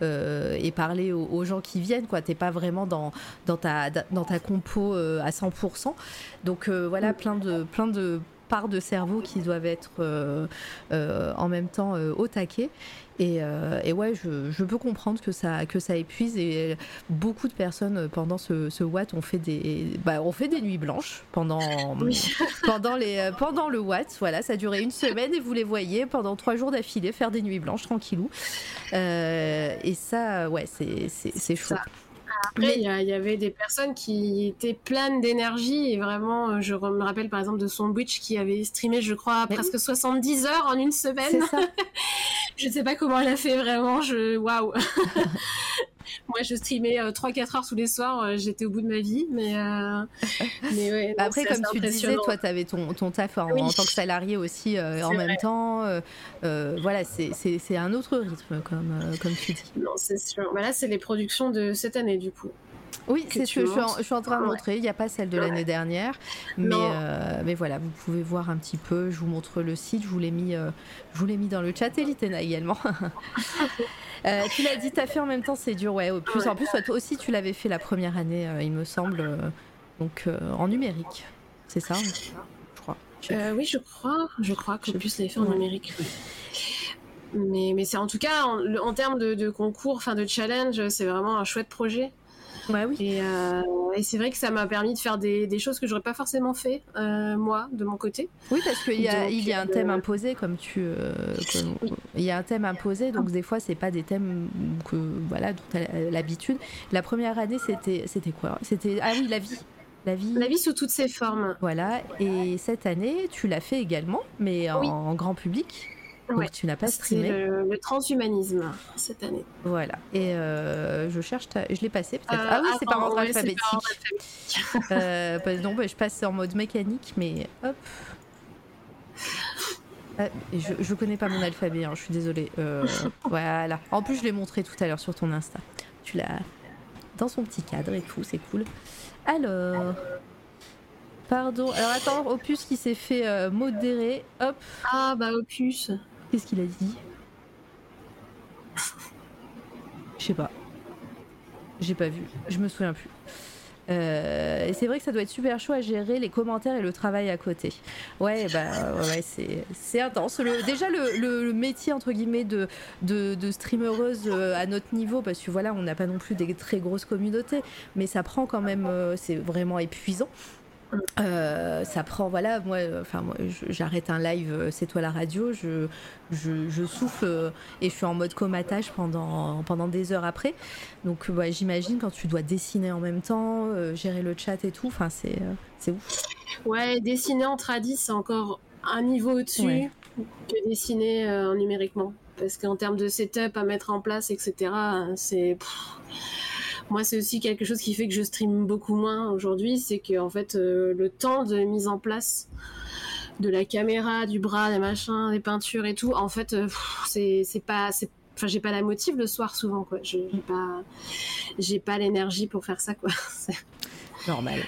et parler aux, gens qui viennent, quoi. T'es pas vraiment dans, dans ta, dans ta compo à 100%. Donc voilà, mm. plein de, plein de parts de cerveau qui doivent être en même temps au taquet. Euh, et, ouais, je, peux comprendre que ça, que ça épuise. Et beaucoup de personnes euh, pendant ce, ce Watt ont fait des, bah, ont fait des nuits blanches pendant, pendant, les, euh, pendant le Watt. Voilà, ça a duré une semaine et vous les voyez pendant trois jours d'affilée faire des nuits blanches tranquillou. et ça, ouais, c'est chaud. Après, il y, avait des personnes qui étaient pleines d'énergie et vraiment, je me rappelle par exemple de son Witch qui avait streamé, je crois, presque 70 heures en une semaine. Ça. je ne sais pas comment elle a fait vraiment. Je waouh. Moi, je streamais 3-4 euh, heures tous les soirs. Euh, j'étais au bout de ma vie, mais, euh, mais ouais, Après, comme tu disais, toi, tu avais ton, ton taf en, tant que salarié aussi en même temps. voilà, c'est un autre rythme, comme, comme tu dis. Non, c'est sûr. Voilà, c'est les productions de cette année, du coup. Oui, c'est ce que je suis, en, train de montrer. Il n'y a pas celle de l'année dernière. Mais, euh, mais voilà, vous pouvez voir un petit peu. Je vous montre le site. Je vous l'ai mis, euh, je vous mis dans le chat. Et Litena également. euh, tu l'as dit, tu as fait en même temps, c'est dur. Ouais, plus, En plus, toi aussi, tu l'avais fait la première année, il me semble. donc en numérique. C'est ça Je crois. oui, je crois. Je crois que plus l'avait fait en numérique. Mais, mais c'est en tout cas, en, termes de, de concours, enfin de challenge, c'est vraiment un chouette projet. Oui. Euh, et, c'est vrai que ça m'a permis de faire des, choses que j'aurais pas forcément fait euh, moi de mon côté. Oui, parce qu'il y a, il y a un thème euh, imposé comme tu, il y a un thème imposé, donc des fois c'est pas des thèmes que voilà dont tu as l'habitude. La première année c'était c'était quoi? C'était ah oui la vie. La vie. la vie. sous toutes ses formes. Voilà, et cette année, tu l'as fait également, mais en grand public. Donc tu n'as pas streamé. Le, le, transhumanisme cette année. Voilà. Et euh, je cherche, je l'ai passé peut-être. Euh, ah oui, c'est par ordre alphabétique. euh, bah, non, bah, je passe en mode mécanique, mais hop. Ah, je, je connais pas mon alphabet, hein, je suis désolée. Voilà. En plus, je l'ai montré tout à l'heure sur ton Insta. Tu l'as dans son petit cadre et tout, c'est cool. Alors. Pardon. Alors attends, Opus qui s'est fait modérer. Hop. Ah bah Opus. Qu'est-ce qu'il a dit? Je sais pas. J'ai pas vu, je me souviens plus. Euh, et c'est vrai que ça doit être super chaud à gérer les commentaires et le travail à côté. Ouais, bah ouais, c'est intense. Déjà le, le, métier entre guillemets de, de, de streamereuse euh, à notre niveau, parce que voilà, on n'a pas non plus des très grosses communautés, mais ça prend quand même, euh, c'est vraiment épuisant. Euh, ça prend, voilà, moi, enfin, moi, j'arrête un live, euh, c'est toi la radio, je, je, souffle euh, et je suis en mode comatage pendant, pendant des heures après. Donc, j'imagine quand tu dois dessiner en même temps, gérer le chat et tout, enfin, c'est, c'est ouf. Ouais, dessiner en tradis, c'est encore un niveau au-dessus que dessiner numériquement. Parce qu'en termes de setup à mettre en place, etc., c'est. Moi, c'est aussi quelque chose qui fait que je stream beaucoup moins aujourd'hui, c'est que en fait, euh, le temps de mise en place de la caméra, du bras, des machins, des peintures et tout, en fait, euh, c'est pas, enfin, j'ai pas la motive le soir souvent, quoi. J'ai pas, j'ai pas l'énergie pour faire ça, quoi. Normal.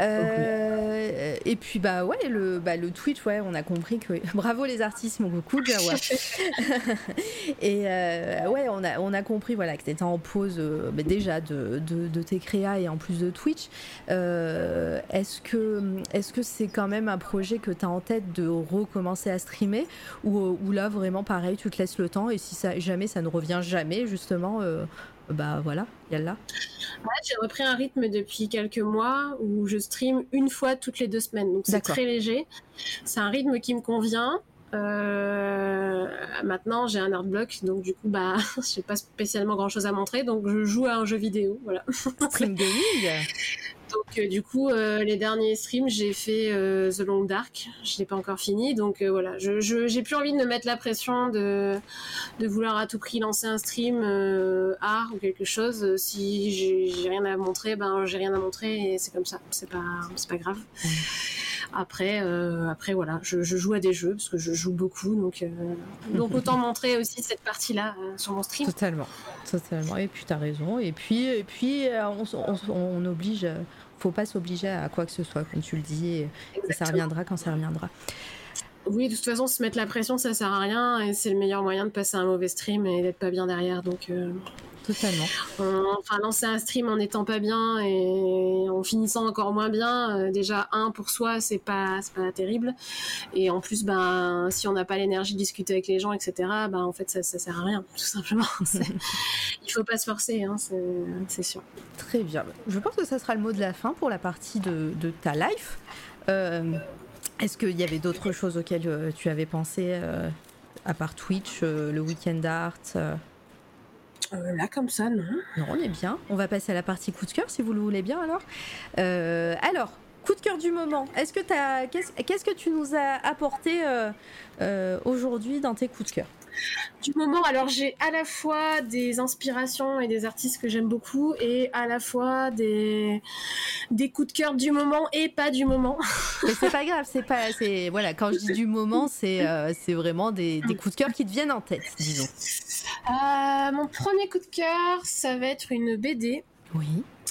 Euh, et puis bah ouais, le, bah, le Twitch, ouais, on a compris que bravo les artistes, mon beaucoup de et euh, ouais, on a, on a compris voilà que étais en pause euh, bah, déjà de, de, tes créas et en plus de Twitch. est-ce que est-ce que c'est quand même un projet que tu as en tête de recommencer à streamer ou, ou là vraiment pareil, tu te laisses le temps et si ça jamais ça ne revient jamais justement bah voilà, il y a là. j'ai repris un rythme depuis quelques mois où je stream une fois toutes les deux semaines. Donc c'est très léger. C'est un rythme qui me convient. Euh, maintenant, j'ai un art block, donc du coup, bah, j'ai pas spécialement grand chose à montrer, donc je joue à un jeu vidéo, voilà. Stream gaming? Donc euh, du coup, euh, les derniers streams, j'ai fait euh, The Long Dark. Je l'ai pas encore fini, donc voilà. Je j'ai plus envie de me mettre la pression de de vouloir à tout prix lancer un stream art ou quelque chose. Si j'ai rien à montrer, ben j'ai rien à montrer et c'est comme ça. C'est pas c'est pas grave. Après, après voilà, je, joue à des jeux parce que je joue beaucoup, donc donc autant montrer aussi cette partie-là sur mon stream. Totalement, totalement. Et puis tu as raison. Et puis et puis on, on, on oblige faut pas s'obliger à quoi que ce soit, comme tu le dis, et, ça reviendra quand ça reviendra. Oui, de toute façon, se mettre la pression, ça sert à rien, et c'est le meilleur moyen de passer un mauvais stream et d'être pas bien derrière. Donc, euh, totalement. enfin, lancer un stream en n'étant pas bien et en finissant encore moins bien, euh, déjà un pour soi, c'est pas, pas terrible. Et en plus, ben, si on n'a pas l'énergie de discuter avec les gens, etc., ben, en fait, ça, ça sert à rien, tout simplement. Il faut pas se forcer, hein, c'est sûr. Très bien. Je pense que ça sera le mot de la fin pour la partie de, de ta life. Euh, est-ce qu'il y avait d'autres choses auxquelles euh, tu avais pensé à part Twitch, le weekend art euh, là, comme ça, non. Non, on est bien. On va passer à la partie coup de cœur, si vous le voulez bien, alors. Euh, alors, coup de cœur du moment. Est-ce que qu'est-ce, que tu nous as apporté euh, aujourd'hui dans tes coups de cœur? Du moment. Alors j'ai à la fois des inspirations et des artistes que j'aime beaucoup et à la fois des des coups de cœur du moment et pas du moment. Mais c'est pas grave, c'est pas c'est voilà quand je dis du moment c'est euh, c'est vraiment des, des, coups de cœur qui te viennent en tête, disons. Euh, mon premier coup de cœur, ça va être une BD. Oui.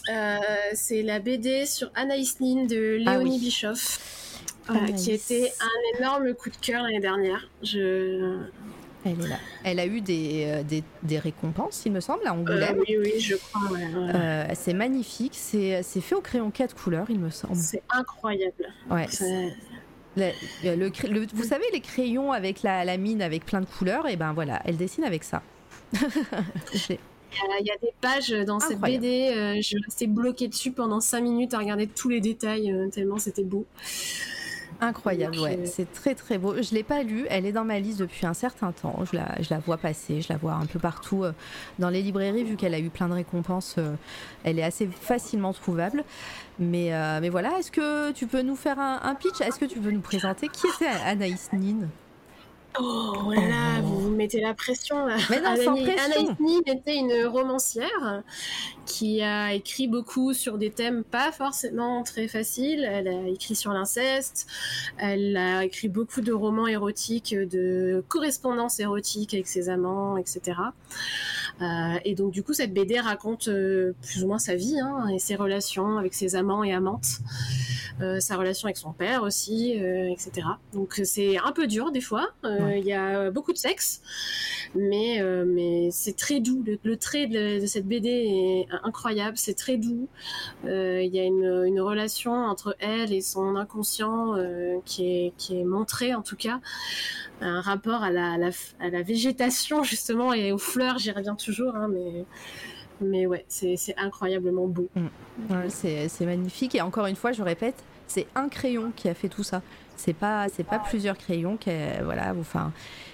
Euh, c'est la BD sur Anaïs Nin de ah Léonie Bischoff. qui était un énorme coup de cœur l'année dernière. Je, elle est là. Elle a eu des, euh, des, des récompenses, il me semble, à Angoulême. Euh, oui, oui, je crois. Euh, c'est magnifique. C'est fait au crayon 4 couleurs, il me semble. C'est incroyable. Ouais. Le, vous savez, les crayons avec la, la, mine avec plein de couleurs, et ben voilà, elle dessine avec ça. Il y a des pages dans cette BD, je restais bloquée dessus pendant 5 minutes à regarder tous les détails, tellement c'était beau. Incroyable, ouais. C'est très très beau. Je l'ai pas lu, elle est dans ma liste depuis un certain temps. Je la, je la vois passer, je la vois un peu partout euh, dans les librairies, vu qu'elle a eu plein de récompenses. Euh, elle est assez facilement trouvable. Mais, euh, mais voilà, est-ce que tu peux nous faire un, un pitch? Est-ce que tu peux nous présenter? Qui était Anaïs Nin? Oh là, vous vous mettez la pression là. Mais non, sans pression. Nin était une romancière qui a écrit beaucoup sur des thèmes pas forcément très faciles. Elle a écrit sur l'inceste, elle a écrit beaucoup de romans érotiques, de correspondances érotiques avec ses amants, etc. Euh, et donc du coup, cette BD raconte euh, plus ou moins sa vie hein, et ses relations avec ses amants et amantes. sa relation avec son père aussi, etc. Donc c'est un peu dur des fois. Il y a beaucoup de sexe, mais mais c'est très doux. Le, trait de, cette BD est incroyable. C'est très doux. Il y a une, une, relation entre elle et son inconscient qui est qui est montré en tout cas un rapport à la, à la, végétation justement et aux fleurs, j'y reviens toujours, hein, mais, mais ouais, c'est incroyablement beau. Mm. c'est magnifique et encore une fois, je répète, c'est un crayon qui a fait tout ça. C'est pas, c'est pas plusieurs crayons qui, voilà, enfin,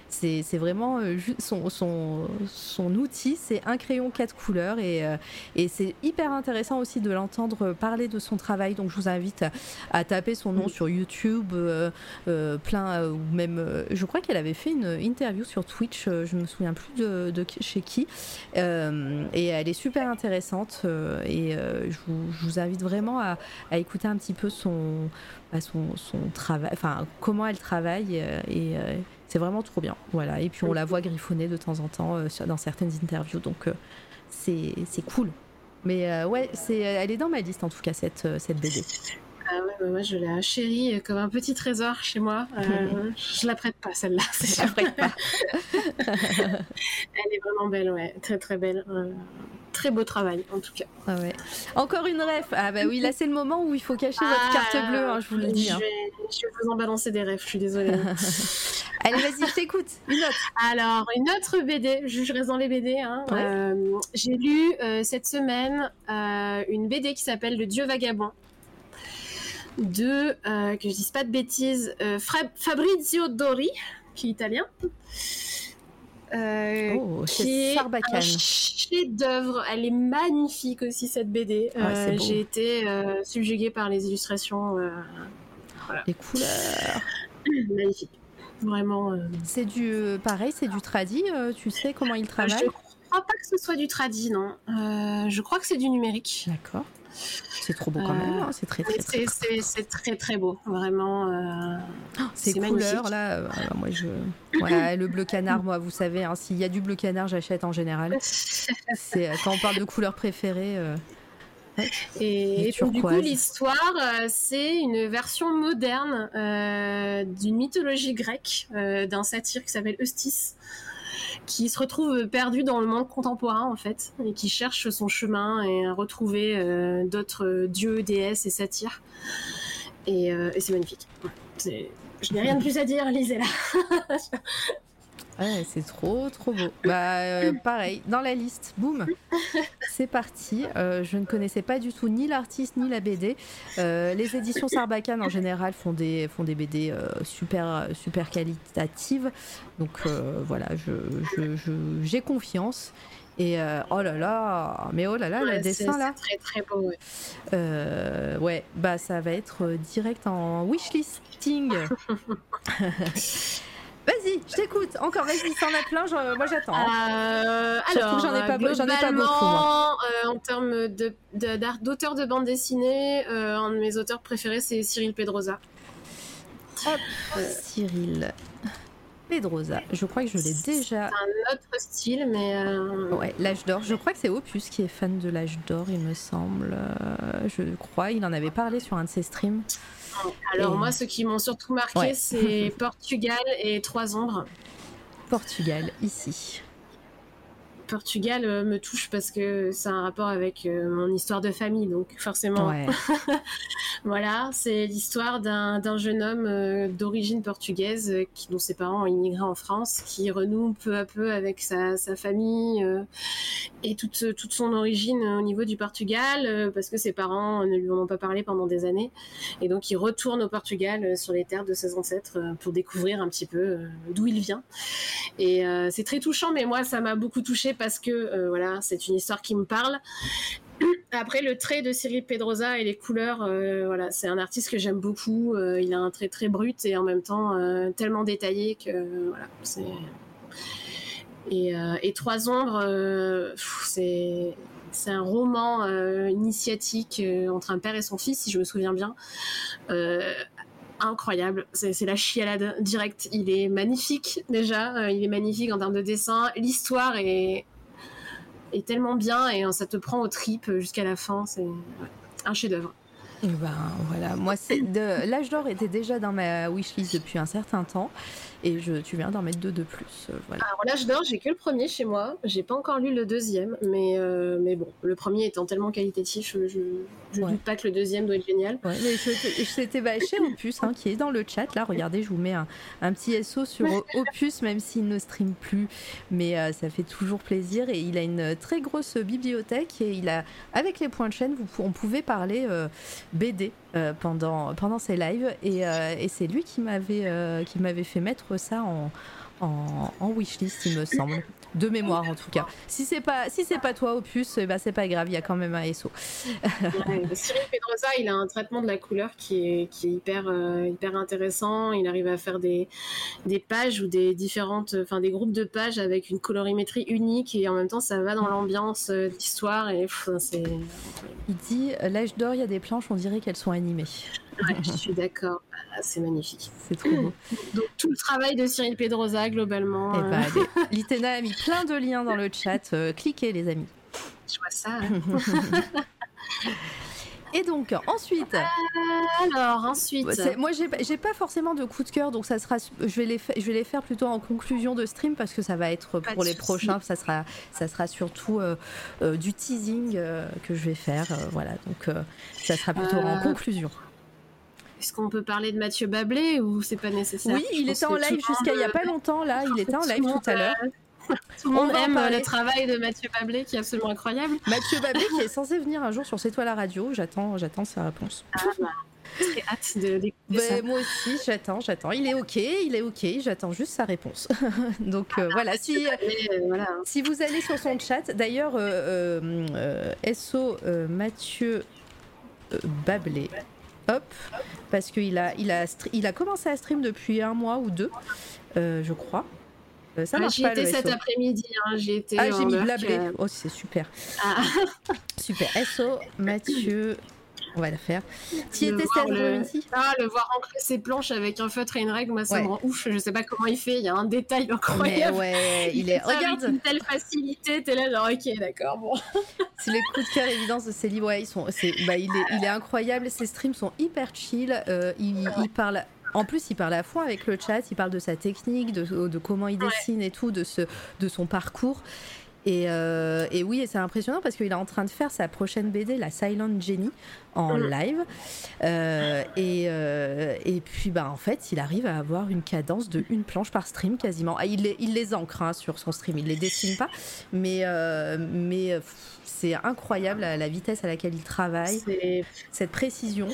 c'est vraiment euh, son, son, son outil, c'est un crayon quatre couleurs et, euh, et c'est hyper intéressant aussi de l'entendre parler de son travail. Donc je vous invite à, taper son nom sur YouTube, euh, plein ou même, je crois qu'elle avait fait une interview sur Twitch, je me souviens plus de, de chez qui, et elle est super intéressante et je vous, je, vous, invite vraiment à, à écouter un petit peu son, bah, son, son travail, enfin comment elle travaille et c'est vraiment trop bien. Voilà. Et puis on la voit griffonner de temps en temps euh, dans certaines interviews. Donc euh, c'est cool. Mais euh, ouais, c'est, elle est dans ma liste en tout cas, cette, cette BD. Ah ouais, bah moi je l'ai chérie comme un petit trésor chez moi. je la prête pas celle-là. Je la prête pas. elle est vraiment belle, ouais, très très belle très beau travail en tout cas. Ah ouais. Encore une ref. Ah bah oui, là c'est le moment où il faut cacher votre carte ah, bleue, hein, je vous le dis. Hein. Je, vais, vous en balancer des refs, je suis désolée. Allez, vas-y, je t'écoute. Une autre. Alors, une autre BD, je, reste dans les BD. Hein. Euh, j'ai lu euh, cette semaine euh, une BD qui s'appelle Le Dieu Vagabond de, que je dise pas de bêtises, Fabrizio Dori, qui est italien. Euh, oh, qui est un chef-d'œuvre. Elle est magnifique aussi cette BD. Euh, j'ai été euh, subjuguée par les illustrations. Les couleurs. Magnifique. Vraiment. C'est du pareil, c'est du tradi. tu sais comment il travaille? Je crois pas que ce soit du tradi, non. je crois que c'est du numérique. D'accord. C'est trop beau quand même, hein. c'est très très, très, très très beau, vraiment. Euh... Oh, ces couleurs là, euh, moi je, voilà, le bleu canard, moi vous savez, hein, s'il y a du bleu canard, j'achète en général. C'est euh, quand on parle de couleurs préférées. Euh, et, du coup, l'histoire, c'est une version moderne d'une mythologie grecque d'un satyre qui s'appelle Eustis qui se retrouve perdu dans le monde contemporain en fait et qui cherche son chemin et à retrouver euh, d'autres dieux, déesses et satyres. Et, euh, et c'est magnifique. Je n'ai rien de plus à dire, lisez-la. Ouais, c'est trop, trop beau. Bah, euh, pareil, dans la liste, boum, c'est parti. Euh, je ne connaissais pas du tout ni l'artiste ni la BD. Euh, les éditions Sarbacane en général font des, font des BD super, super qualitatives. Donc voilà, j'ai je, confiance. Et oh là là, mais oh là là, le dessin là. très très beau. Ouais. ouais, bah ça va être direct en wishlisting. Vas-y, je t'écoute. Encore, vas-y, s'en a plein, moi j'attends. Euh, alors, j'en ai, pas, j'en ai pas beaucoup. Euh, en termes d'auteur de, de, bande dessinée, euh, un de mes auteurs préférés, c'est Cyril Pedrosa. Hop, Cyril Pedrosa. Je crois que je l'ai déjà. C'est un autre style, mais. Ouais, l'âge d'or. Je crois que c'est Opus qui est fan de l'âge d'or, il me semble. je crois. Il en avait parlé sur un de ses streams. Alors moi, ceux qui m'ont surtout marqué, c'est Portugal et Trois Ombres. Portugal, ici. Portugal euh, me touche parce que c'est un rapport avec euh, mon histoire de famille, donc forcément. voilà, c'est l'histoire d'un jeune homme euh, d'origine portugaise qui, dont ses parents ont immigré en France, qui renoue peu à peu avec sa, famille et toute, toute son origine au niveau du Portugal, parce que ses parents ne lui en ont pas parlé pendant des années. Et donc il retourne au Portugal sur les terres de ses ancêtres pour découvrir un petit peu d'où il vient. Et c'est très touchant, mais moi ça m'a beaucoup touché parce que euh, voilà, c'est une histoire qui me parle. Après, le trait de Cyril Pedrosa et les couleurs, euh, voilà, c'est un artiste que j'aime beaucoup. Euh, il a un trait très brut et en même temps tellement détaillé que voilà. Et, Trois Ombres, c'est un roman initiatique entre un père et son fils, si je me souviens bien incroyable. C'est la chialade directe. Il est magnifique déjà. il est magnifique en termes de dessin. L'histoire est est tellement bien et ça te prend aux tripes jusqu'à la fin. C'est un chef-d'œuvre. Et ben voilà, moi c'est de l'âge d'or était déjà dans ma wishlist depuis un certain temps et je, tu viens d'en mettre deux de plus. Euh, voilà. Alors l'âge d'or, j'ai que le premier chez moi, j'ai pas encore lu le deuxième, mais, euh, mais bon, le premier étant tellement qualitatif, je, je doute pas que le deuxième doit être génial. Ouais, mais c'était bah, chez Opus hein, qui est dans le chat là, regardez, je vous mets un, un petit SO sur Opus même s'il ne stream plus, mais euh, ça fait toujours plaisir et il a une très grosse bibliothèque et il a avec les points de chaîne, vous, on pouvait parler BD euh, pendant, pendant ses lives. Et, euh, et c'est lui qui m'avait euh, qui m'avait fait mettre ça en, en, en wishlist, il me semble de mémoire en tout cas. Si c'est pas si c'est pas toi Opus, eh ben c'est pas grave, il y a quand même un SO. Cyril Pedrosa, il a un traitement de la couleur qui est, qui est hyper euh, hyper intéressant. Il arrive à faire des des pages ou des différentes enfin des groupes de pages avec une colorimétrie unique et en même temps ça va dans l'ambiance euh, d'histoire et c'est Il dit l'âge d'or, il y a des planches, on dirait qu'elles sont animées. Ouais, je suis d'accord. Ah, c'est magnifique. C'est trop beau. Donc tout le travail de Cyril Pedrosa globalement. Eh ben, euh... Litena a mis plein de liens dans le chat. Euh, cliquez les amis. Je vois ça. Et donc ensuite. Euh, alors ensuite. Moi j'ai pas forcément de coup de cœur donc ça sera. Je vais les je vais les faire plutôt en conclusion de stream parce que ça va être pour les prochains. Ça sera ça sera surtout euh, euh, du teasing que je vais faire. voilà donc ça sera plutôt en conclusion. Est-ce qu'on peut parler de Mathieu Bablé ou c'est pas nécessaire? Oui, il était en live jusqu'à il y a pas longtemps là. Il était en live tout à l'heure. Tout le monde aime le travail de Mathieu Bablé qui est absolument incroyable. Mathieu Bablé qui est censé venir un jour sur C'est toi la radio. J'attends, j'attends sa réponse. Ah bah. Très hâte de ben, Moi aussi, j'attends, j'attends. Il est ok, il est ok. J'attends juste sa réponse. Donc euh, voilà. Si, euh, voilà. si vous allez sur son chat, d'ailleurs, euh, SO Mathieu Bablé hop, parce qu'il a, il a, il a commencé à stream depuis un mois ou deux, euh, je crois. Euh, ça ah, J'y étais cet après-midi, hein, j'ai été. Ah, j'ai mis Blablé. Euh. Oh, c'est super. Ah. super. SO, Mathieu, on va la faire. Tu étais le... Ah, le voir ancrer ses planches avec un feutre et une règle, moi ça me rend ouf. Je sais pas comment il fait. Il y a un détail incroyable. ouais, il, est. Regarde. Avec une telle facilité, t'es là genre ok, d'accord, bon. C'est les coups de cœur évidence de ces livres. Ouais, ils sont. Bah, il est, il est incroyable. Ses streams sont hyper chill. Euh, il, il parle en plus, il parle à fond avec le chat, il parle de sa technique, de, de comment il dessine et tout, de, ce, de son parcours. Et, euh, et, oui, c'est impressionnant parce qu'il est en train de faire sa prochaine BD, la Silent Jenny, en mm. live. Euh, et, euh, et, puis, bah, en fait, il arrive à avoir une cadence de une planche par stream quasiment. Ah, il, les, il les ancre hein, sur son stream, il les dessine pas, mais, mais c'est incroyable la, vitesse à laquelle il travaille, cette précision.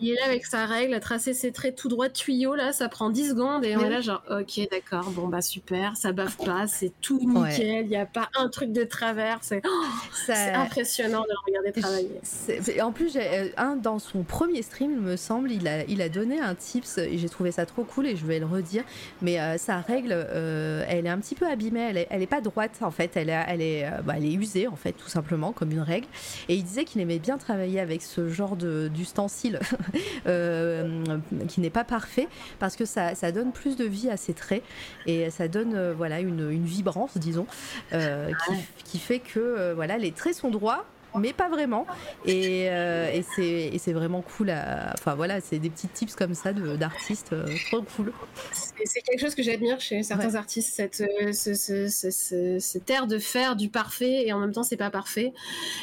Il est là avec sa règle, à tracer ses traits tout droit de tuyau, là, ça prend 10 secondes et on est là genre, ok, d'accord, bon bah super, ça baffe pas, c'est tout nickel, il n'y a pas un truc de travers, c'est oh, impressionnant de le regarder travailler. En plus, euh, un, dans son premier stream, il me semble, il a, il a donné un tips et j'ai trouvé ça trop cool et je vais le redire, mais euh, sa règle, euh, elle est un petit peu abîmée, elle est, elle est pas droite en fait, elle est, elle est, bah, elle est usée en fait, tout simplement comme une règle. Et il disait qu'il aimait bien travailler avec ce genre d'ustensile qui n'est pas parfait parce que ça, ça, donne plus de vie à ses traits et ça donne euh, voilà une, une, vibrance, disons, euh, qui, qui, fait que voilà les traits sont droits mais pas vraiment. Et, euh, et c'est vraiment cool. Enfin voilà, c'est des petits tips comme ça d'artistes, euh, trop cool. C'est quelque chose que j'admire chez certains artistes, cette, euh, cette air de faire du parfait et en même temps c'est pas parfait.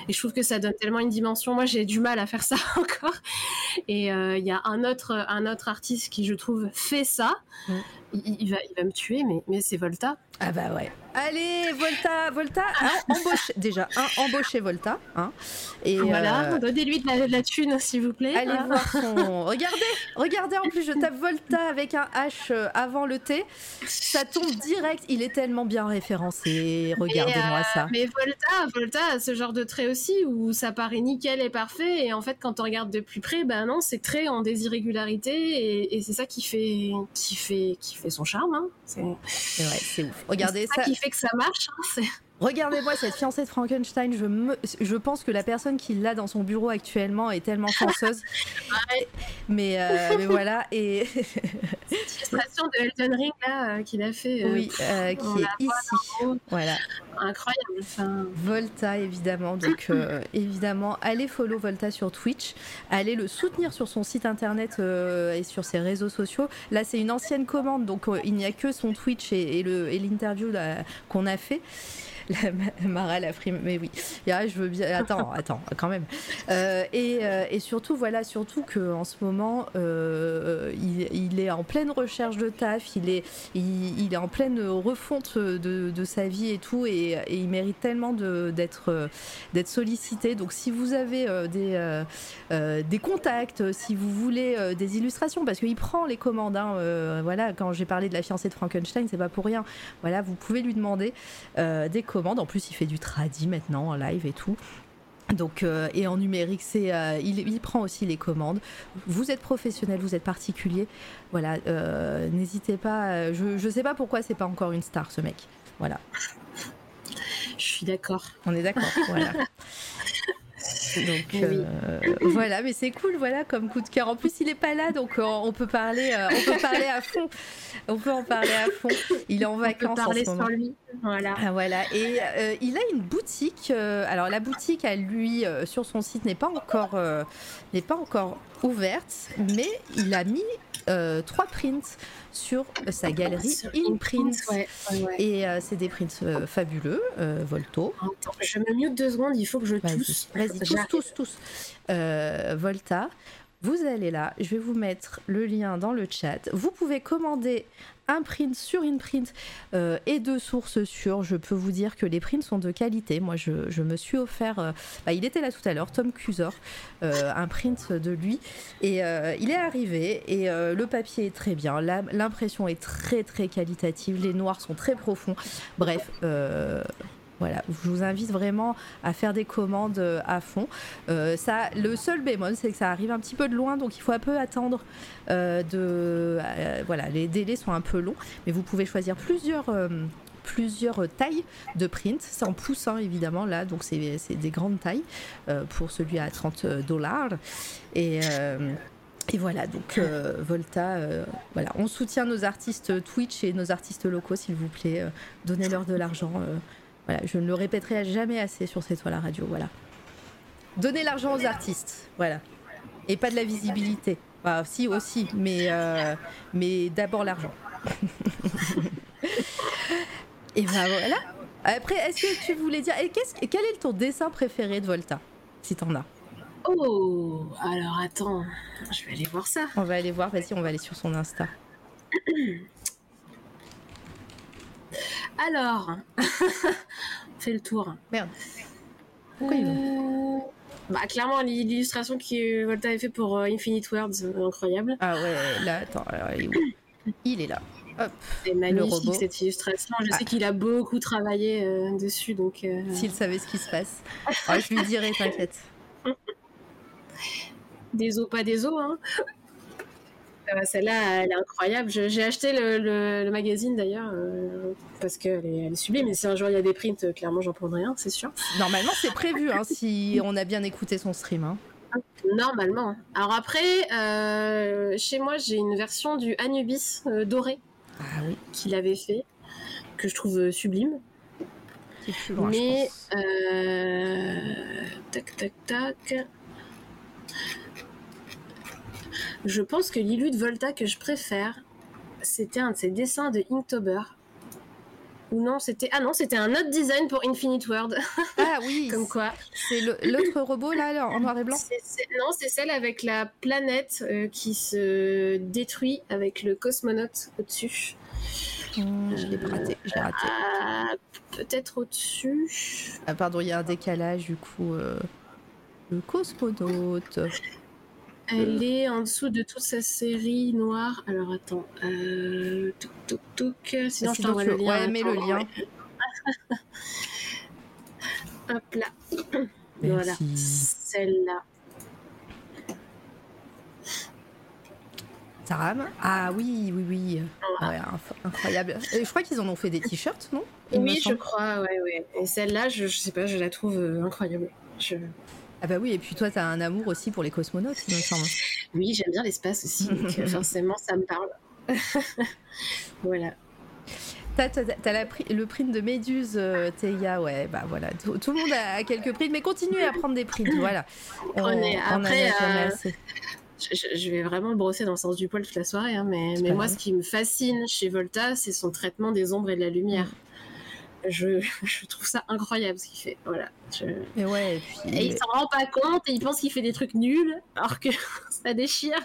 Et je trouve que ça donne tellement une dimension. Moi j'ai du mal à faire ça encore. Et il y a un autre, un autre artiste qui je trouve fait ça. Mm. Il, va, il va me tuer, mais, mais c'est Volta. Ah bah ouais. Allez, Volta, Volta, embauche, déjà, un, embauchez Volta. Hein, et voilà, euh, donnez-lui de, la, thune, s'il vous plaît. Allez ah. voir son. Regardez, regardez, en plus, je tape Volta avec un H euh, avant le T. Ça tombe direct, il est tellement bien référencé. Regardez-moi ça. Euh, mais Volta, Volta a ce genre de trait aussi où ça paraît nickel et parfait. Et en fait, quand on regarde de plus près, ben non, c'est très en des irrégularités. Et, c'est ça qui fait, qui, fait, qui fait son charme. Hein. C'est vrai, c'est ouf. Regardez ça. qui fait que ça marche. Hein, Regardez-moi cette fiancée de Frankenstein. Je, me, je pense que la personne qui l'a dans son bureau actuellement est tellement chanceuse. mais, euh, mais, voilà. Et cette illustration de Elden Ring là qu'il a fait. oui, qui est ici. Voilà. Incroyable. Volta évidemment. Donc évidemment, allez follow Volta sur Twitch, allez le soutenir sur son site internet et sur ses réseaux sociaux. Là, c'est une ancienne commande, donc il n'y a que son Twitch et, et l'interview qu'on a fait. La, Mara la frime, mais oui. je veux bien. Attends, attends, quand même. Euh, et, euh, et, surtout, voilà, surtout qu'en ce moment, euh, il, est en pleine recherche de taf, il est, il, est en pleine refonte de, de, sa vie et tout, et, il mérite tellement d'être d'être sollicité. Donc, si vous avez des, des contacts, si vous voulez des illustrations, parce qu'il prend les commandes, hein, voilà, quand j'ai parlé de la fiancée de Frankenstein, c'est pas pour rien. Voilà, vous pouvez lui demander des en plus, il fait du tradi maintenant en live et tout. Donc, euh, et en numérique, c'est, euh, il, prend aussi les commandes. Vous êtes professionnel, vous êtes particulier. Voilà, euh, n'hésitez pas. Je ne sais pas pourquoi c'est pas encore une star, ce mec. Voilà. Je suis d'accord. On est d'accord. voilà. Donc voilà, mais c'est cool, voilà, comme coup de cœur. En plus, il est pas là, donc on peut parler, on peut parler à fond. On peut en parler à fond. Il est en vacances en ce moment. lui. Voilà. Ah, voilà. Et euh, il a une boutique. Euh, alors la boutique à lui euh, sur son site n'est pas encore n'est pas encore ouverte, mais il a mis trois prints sur sa galerie InPrint. Et c'est des prints fabuleux, Volto. je me mute deux secondes, il faut que je tousse. Vas-y, tous, tous, tous. Volta. Vous allez là, je vais vous mettre le lien dans le chat. Vous pouvez commander un print sur une print euh, et deux sources sûres. Je peux vous dire que les prints sont de qualité. Moi, je, me suis offert, euh, bah, il était là tout à l'heure, Tom Cusor, euh, un print de lui. Et il est arrivé et le papier est très bien. L'impression est très très qualitative. Les noirs sont très profonds. Bref, voilà, je vous invite vraiment à faire des commandes euh, à fond. Euh, ça, le seul bémol, c'est que ça arrive un petit peu de loin, donc il faut un peu attendre. Euh, de, voilà, les délais sont un peu longs, mais vous pouvez choisir plusieurs plusieurs tailles de print. C'est en pouces, hein, évidemment, là, donc c'est des grandes tailles pour celui à 30 dollars. Et, et, voilà, donc Volta, voilà, on soutient nos artistes Twitch et nos artistes locaux, s'il vous plaît. Donnez-leur de l'argent. Voilà, je ne le répéterai jamais assez sur cette toile à radio. Voilà. Donnez l'argent aux artistes, voilà, et pas de la visibilité. Bah, si aussi, mais euh, mais d'abord l'argent. et ben voilà. Après, est-ce que tu voulais dire et qu'est-ce, quel est ton dessin préféré de Volta, si t'en as? Oh, alors attends, je vais aller voir ça. On va aller voir. Vas-y, on va aller sur son Insta. Alors, fait le tour. Merde. Pourquoi il euh, Bah clairement l'illustration que Volta avait fait pour euh, Infinite Words, euh, incroyable. Ah ouais, là attends, il est, là. Hop. C'est magnifique cette illustration. Je sais ah. qu'il a beaucoup travaillé dessus, donc. S'il savait ce qui se passe, ah, je lui dirais, t'inquiète. Des os, pas des os, hein. Euh, celle-là, elle est incroyable. J'ai acheté le, magazine d'ailleurs euh, parce qu'elle est, elle est sublime. Mais si un jour il y a des prints, euh, clairement j'en prendrai un, c'est sûr. Normalement, c'est prévu hein, si on a bien écouté son stream. Hein. Normalement. Alors après, chez moi, j'ai une version du Anubis doré ah, oui. qu'il avait fait, que je trouve sublime. Mais tac tac tac. Je pense que l'illu de Volta que je préfère, c'était un de ses dessins de Inktober. Ou non, c'était ah non, c'était un autre design pour Infinite World. Ah oui. Comme quoi. C'est l'autre robot là, en noir et blanc. non, c'est celle avec la planète euh, qui se détruit avec le cosmonaute au-dessus. Hmm, je l'ai raté. raté. Ah, peut-être au-dessus. Ah pardon, il y a un décalage du coup. Euh, le cosmonaute. Elle est en dessous de toute sa série noire. Alors attends. Euh... Touk, touk, Sinon, je t'envoie le lien. Ouais, mets le lien. Hop là. Voilà. Celle-là. Taram Ah oui, oui, oui. Ouais, incroyable. Et je crois qu'ils en ont fait des t-shirts, non? Oui, je crois, ouais, ouais. Et celle-là, je, je sais pas, je la trouve euh, incroyable. Je... Ah bah oui, et puis toi, tu as un amour aussi pour les cosmonautes, il me semble. Oui, j'aime bien l'espace aussi, donc euh, forcément, ça me parle. voilà. T'as, le print de Méduse, euh, Théa, ouais, bah voilà. Tout, le monde a, quelques prints, mais continuez à prendre des prints, voilà. On, après, euh, je, vais vraiment brosser dans le sens du poil toute la soirée, hein, mais, mais moi, ce qui me fascine chez Volta, c'est son traitement des ombres et de la lumière. Je, je, trouve ça incroyable ce qu'il fait. Voilà. Et, ouais, et, il s'en rend pas compte et il pense qu'il fait des trucs nuls alors que ça déchire.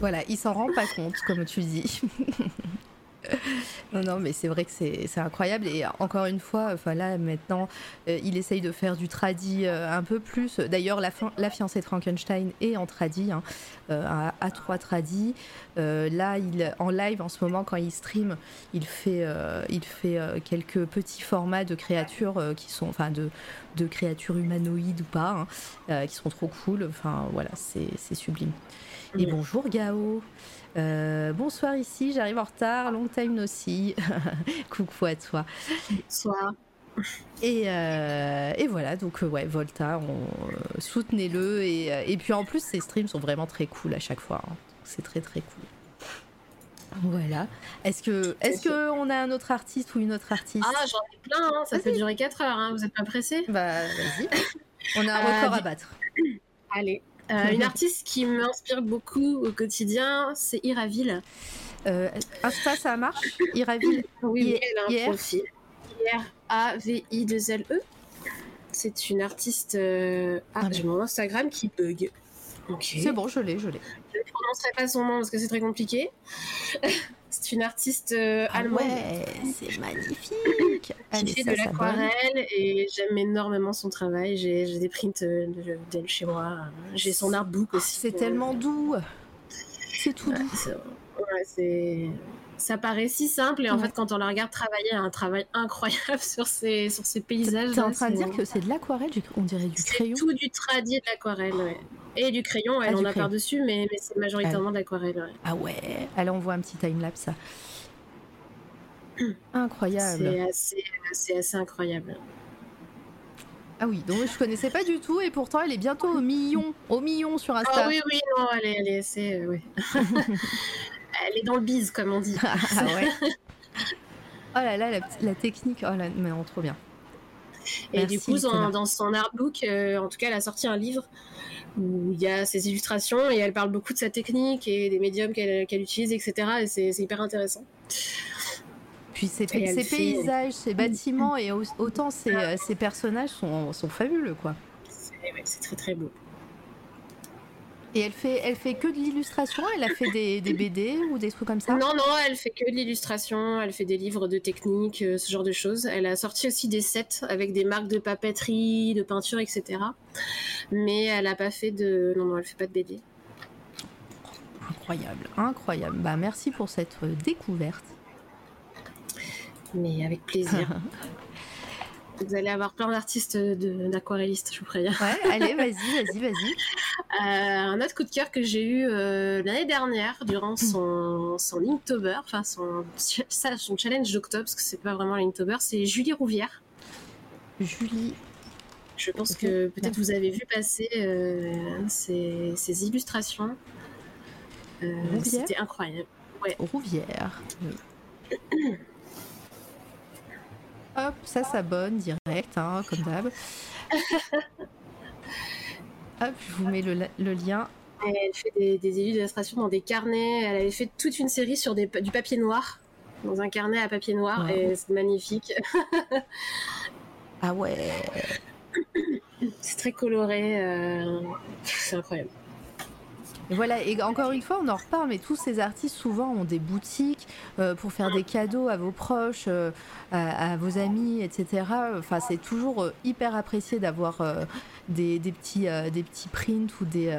Voilà, il s'en rend pas compte, comme tu dis. non, non, mais c'est vrai que c'est incroyable. Et encore une fois, enfin là, maintenant, euh, il essaye de faire du tradi euh, un peu plus. D'ailleurs, la, la, fiancée de Frankenstein est en tradi, hein, euh, à, 3 tradi. là, il, en live, en ce moment, quand il stream, il fait, il fait quelques petits formats de créatures qui sont, enfin, de, de créatures humanoïdes ou pas, hein, qui sont trop cool. Enfin, voilà, c'est sublime. Et bonjour Gao. Euh, bonsoir ici, j'arrive en retard, long time aussi. Coucou à toi. Bonsoir. Et, euh, et, voilà, donc euh, ouais, Volta, soutenez-le. Et, et, puis en plus, ses streams sont vraiment très cool à chaque fois. Hein. C'est très très cool. Voilà. Est-ce que est-ce que on a un autre artiste ou une autre artiste? Ah, j'en ai plein. Hein. Ça peut durer 4 heures. Hein. Vous êtes pas pressé Bah vas-y. On a un record à battre. Allez. Euh, une artiste qui m'inspire beaucoup au quotidien, c'est Iraville. Euh, Insta, ça marche? Iraville Oui, elle a un profil. I-R-A-V-I-2-L-E. C'est une artiste. Euh... Ah, ah j'ai mon Instagram qui bug. C'est bon, je l'ai, je l'ai. Je ne prononcerai pas son nom parce que c'est très compliqué. C'est une artiste euh, ah allemande. Ouais, c'est magnifique. Qui fait de l'aquarelle et j'aime énormément son travail. J'ai des prints euh, d'elle chez moi. J'ai son artbook aussi. C'est tellement doux. C'est tout doux. Ouais, c'est ça paraît si simple et en fait quand on la regarde travailler, elle a un travail incroyable sur ses, sur ses paysages. T'es en train de dire que c'est de l'aquarelle, on dirait du crayon C'est tout du tradit de l'aquarelle, ouais. Et du crayon, elle ah, en a par-dessus, mais, mais c'est majoritairement de l'aquarelle. Ouais. Ah ouais, allez on voit un petit time-lapse. Incroyable. C'est assez, incroyable. Ah oui, donc je connaissais pas du tout et pourtant elle est bientôt au million, au million sur Insta. Ah oui, oui, non, elle est, elle est assez, euh, elle est dans le bise, comme on dit. ah ouais. oh là là, la, technique, oh là, mais on trop bien. Et du coup, dans, son artbook, euh, en tout cas, elle a sorti un livre où il y a ses illustrations et elle parle beaucoup de sa technique et des médiums qu'elle utilise, etc. Et c'est hyper intéressant. Puis ses, paysages, ses bâtiments et autant ses, euh, personnages sont, sont fabuleux, quoi. C'est très très beau. Et elle fait, elle fait que de l'illustration Elle a fait des, des, BD ou des trucs comme ça? Non, non, elle fait que de l'illustration. Elle fait des livres de technique, euh, ce genre de choses. Elle a sorti aussi des sets avec des marques de papeterie, de peinture, etc. Mais elle n'a pas fait de. Non, non, elle fait pas de BD. Incroyable, incroyable. Bah, merci pour cette découverte. Mais avec plaisir. Vous allez avoir plein d'artistes d'aquarellistes, je vous préviens. Ouais, allez, vas-y, vas-y, vas-y. Euh, un autre coup de cœur que j'ai eu euh, l'année dernière durant son, son Inktober, enfin son, son challenge d'octobre, parce que c'est pas vraiment l'Inktober, c'est Julie Rouvière. Julie. Je pense que peut-être vous avez vu passer euh, ses, illustrations. C'était incroyable. Ouais. Rouvière. Hop, ça s'abonne direct, hein, comme d'hab. Hop, je vous mets le, lien. Elle fait des, illustrations dans des carnets. Elle avait fait toute une série sur du papier noir, dans un carnet à papier noir, et c'est magnifique. ah ouais. C'est très coloré. Euh, c'est incroyable. Et voilà, et encore une fois, on en reparle, mais tous ces artistes souvent ont des boutiques euh, pour faire des cadeaux à vos proches, euh, à, vos amis, etc. Enfin, c'est toujours euh, hyper apprécié d'avoir des, petits, des petits prints ou des,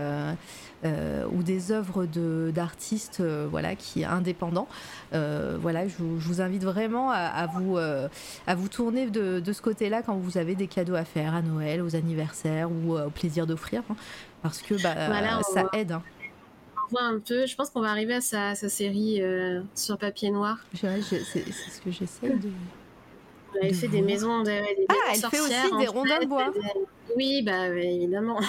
ou des œuvres d'artistes voilà, qui indépendants. voilà, je, vous invite vraiment à, vous, à vous tourner de, de ce côté-là quand vous avez des cadeaux à faire à Noël, aux anniversaires ou au plaisir d'offrir. Hein, parce que bah, ça aide. Hein un peu. Je pense qu'on va arriver à sa, série euh, sur papier noir. c'est ce que j'essaie de. Elle fait des maisons, de, des ah, elle fait aussi des rondins de bois. Oui, bah évidemment.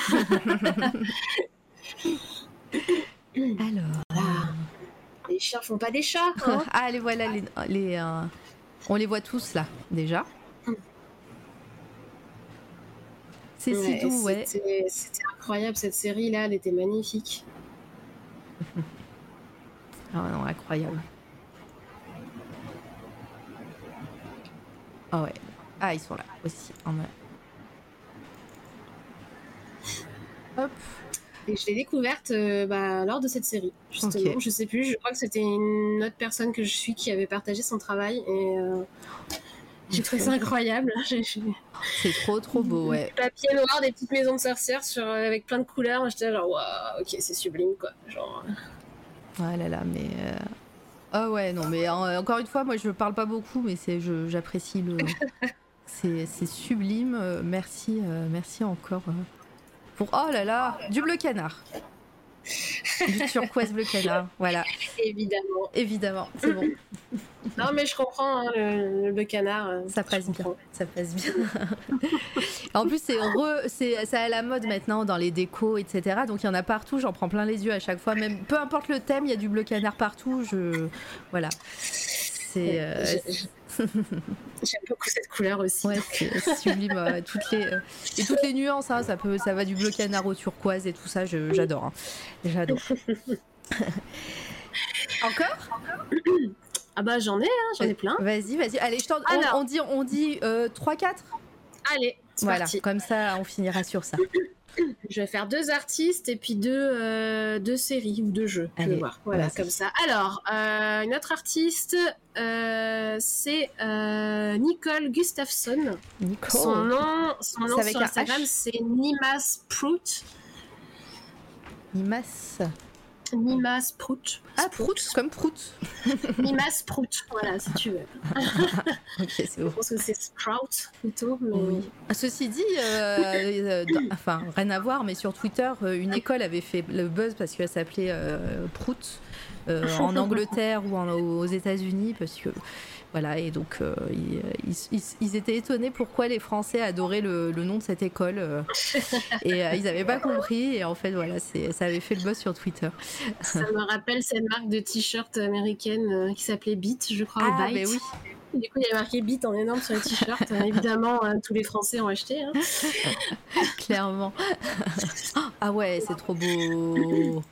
Alors. Les chiens font pas des chats. Hein ah, les voilà, les, les on les voit tous là, déjà. C'est si doux, ouais. C'était incroyable cette série là, elle était magnifique. ah non, incroyable. Ah ouais. Ah, ils sont là aussi. Hop. Et je l'ai découverte euh, bah, lors de cette série, justement. Je sais plus, je crois que c'était une autre personne que je suis qui avait partagé son travail et euh, j'ai trouvé ça incroyable. C'est trop trop beau, ouais. Papier noir, des petites maisons de sorcières sur, euh, avec plein de couleurs. J'étais genre, waouh, ok, c'est sublime quoi. Genre. Ouais là là, mais. Ah ouais, non, mais encore une fois, moi je parle pas beaucoup, mais c'est, j'apprécie le. c'est, sublime. merci, merci encore pour oh là là, du bleu canard. Du turquoise bleu canard, voilà. Évidemment. Évidemment, c'est bon. non mais je comprends hein, le, bleu canard. Euh, ça passe bien. Ça passe bien. en plus c'est c'est ça à la mode maintenant dans les décos etc. Donc il y en a partout. J'en prends plein les yeux à chaque fois. Même peu importe le thème, il y a du bleu canard partout. Je voilà. C'est. Euh, J'aime beaucoup cette couleur aussi. Ouais, c'est sublime. toutes les, euh, et toutes les nuances, hein, ça, peut, ça va du bleu canard au turquoise et tout ça, j'adore. Hein. J'adore. Encore? Ah bah j'en ai, hein, j'en ai plein. Vas-y, vas-y. Allez, je on, on, dit, on dit 3-4 euh, Allez, voilà, comme ça on finira sur ça. Je vais faire deux artistes et puis deux, euh, deux séries ou deux jeux. je vais voir. Voilà, comme ça. Alors, euh, une autre artiste, euh, c'est Nicole Gustafsson. Nicole. Son nom, son nom sur Instagram, c'est Nimas Prout. Nimas. Nima Sprout. Ah, Prout, comme Prout. Nima Sprout, voilà, si tu veux. ok, c'est bon. Je pense que c'est Sprout plutôt. Mais... Oui. Ah, ceci dit, euh, euh, enfin, rien à voir, mais sur Twitter, euh, une école avait fait le buzz parce qu'elle s'appelait Prout en Angleterre ou aux États-Unis, parce que voilà, et donc euh, ils, étaient étonnés pourquoi les Français adoraient le, nom de cette école. Euh, et euh, ils n'avaient pas compris. Et en fait, voilà, ça avait fait le buzz sur Twitter. Ça me rappelle cette marque de t-shirt américaine qui s'appelait Beat, je crois, ah, Byte. oui. Du coup, il y a marqué Beat en énorme sur le t-shirt. Évidemment, tous les Français ont acheté. Hein. Clairement. ah ouais, c'est trop beau.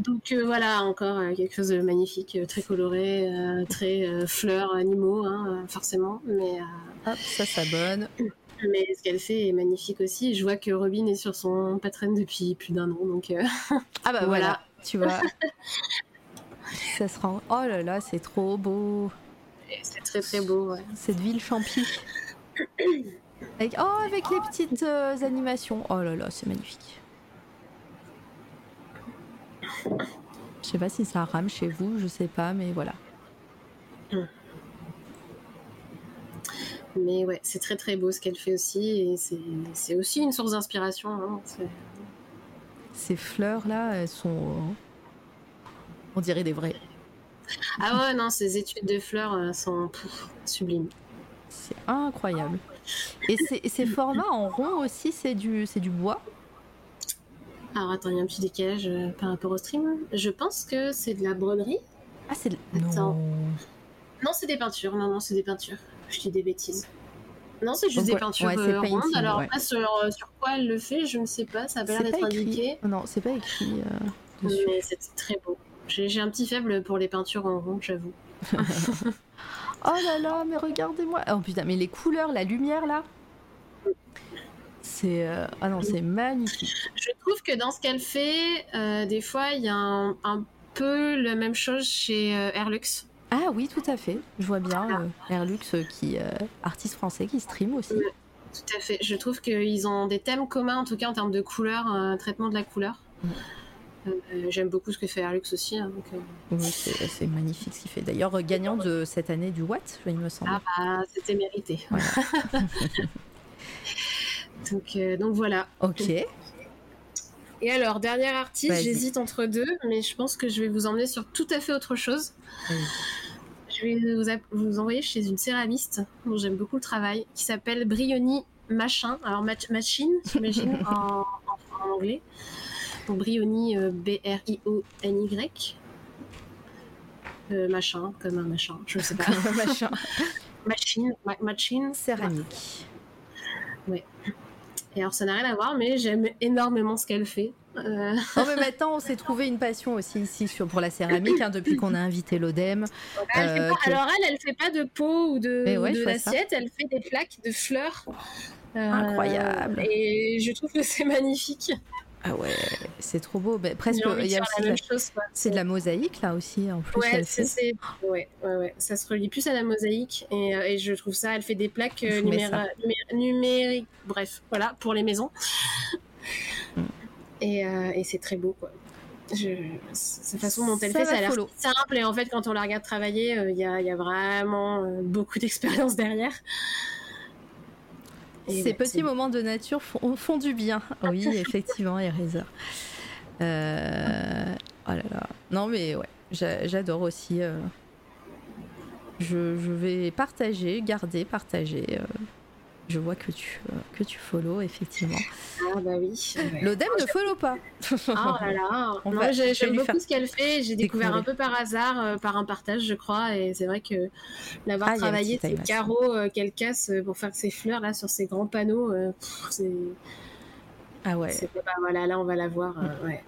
Donc euh, voilà, encore euh, quelque chose de magnifique, euh, très coloré, très fleurs, animaux, hein, forcément. Mais Hop, ça s'abonne. Mais ce qu'elle fait est magnifique aussi. Je vois que Robin est sur son patron depuis plus d'un an, donc. ah bah voilà. tu vois. ça se rend. Oh là là, c'est trop beau. C'est très très beau. Ouais. Cette ville champie. avec... Oh, avec les petites animations. Oh là là, c'est magnifique. Je sais pas si ça rame chez vous, je sais pas, mais voilà. Mais ouais, c'est très très beau ce qu'elle fait aussi, et c'est aussi une source d'inspiration. Hein, Ces fleurs là, elles sont. On dirait des vraies. Ah ouais, non, ces études de fleurs euh, sont sublimes. C'est incroyable. Et ces formats en rond aussi, c'est du, du bois? Alors attends, il y a un petit décalage euh, par rapport au stream. Je pense que c'est de la broderie. Ah, c'est de... Attends. Non, c'est des peintures. Non, non, c'est des peintures. Je dis des bêtises. Non, c'est juste des peintures euh, rondes. Alors après, sur, euh, sur, quoi elle le fait, je ne sais pas. Ça a l'air d'être indiqué. Non, c'est pas écrit. Mais c'est très beau. J'ai un petit faible pour les peintures en rond, j'avoue. oh là là, mais regardez-moi. Oh putain, mais les couleurs, la lumière là. C'est euh, ah non, c'est magnifique. Je trouve que dans ce qu'elle fait, euh, des fois, il y a un, peu la même chose chez euh, Airlux. Ah oui, tout à fait. Je vois bien Airlux qui artiste français qui stream aussi. tout à fait. Je trouve qu'ils ont des thèmes communs, en tout cas en termes de couleur, traitement de la couleur. J'aime beaucoup ce que fait Airlux aussi. Hein, oui, c'est magnifique ce qu'il fait. D'ailleurs, gagnant de cette année du Watt, il me semble. Ah bah, c'était mérité. Donc, euh, donc voilà. Ok. Et alors, dernier artiste, j'hésite entre deux, mais je pense que je vais vous emmener sur tout à fait autre chose. Je vais vous, envoyer chez une céramiste dont j'aime beaucoup le travail, qui s'appelle Brioni Machin. Alors, Machine, j'imagine, en, anglais. Donc, Brioni, euh, B-R-I-O-N-Y. machin, comme un machin, je sais pas. machin. Machine, machine. Céramique. Ouais. Et alors ça n'a rien à voir, mais j'aime énormément ce qu'elle fait. Euh... Non, mais maintenant, on s'est trouvé une passion aussi ici sur, pour la céramique, hein, depuis qu'on a invité l'ODEM. Euh, alors, elle, elle fait pas de pot ou de, ouais, elle fait des plaques de fleurs. Euh, Incroyable. Et je trouve que c'est magnifique. Ah ouais, c'est trop beau. Mais presque, il y a aussi la chose, c'est de la mosaïque là aussi en plus. Ouais, c'est, ouais, ouais, ouais, ça se relie plus à la mosaïque et, euh, et, je trouve ça. Elle fait des plaques numériques, bref, voilà, pour les maisons. Mm. Et, euh, et c'est très beau, quoi. Je, cette façon dont elle fait, ça a l'air simple. Et en fait, quand on la regarde travailler, euh, il y, a, y, a, vraiment euh, beaucoup d'expérience derrière. Ces petits moments de nature font, font du bien. Oui, effectivement, Eraser. Euh... Oh là là. Non, mais ouais, j'adore aussi. Je, je, vais partager, garder, partager je vois que tu, euh, que tu follow, effectivement. Ah bah oui. L'ODEM ne follow pas. Ah là là. j'aime beaucoup ce qu'elle fait. J'ai découvert un peu par hasard, euh, par un partage, je crois. Et c'est vrai que l'avoir ah, travaillé, ces carreaux euh, qu'elle casse pour faire ses fleurs là sur ces grands panneaux, c'est. Ah ouais. Bah, voilà, là on va la voir. ouais.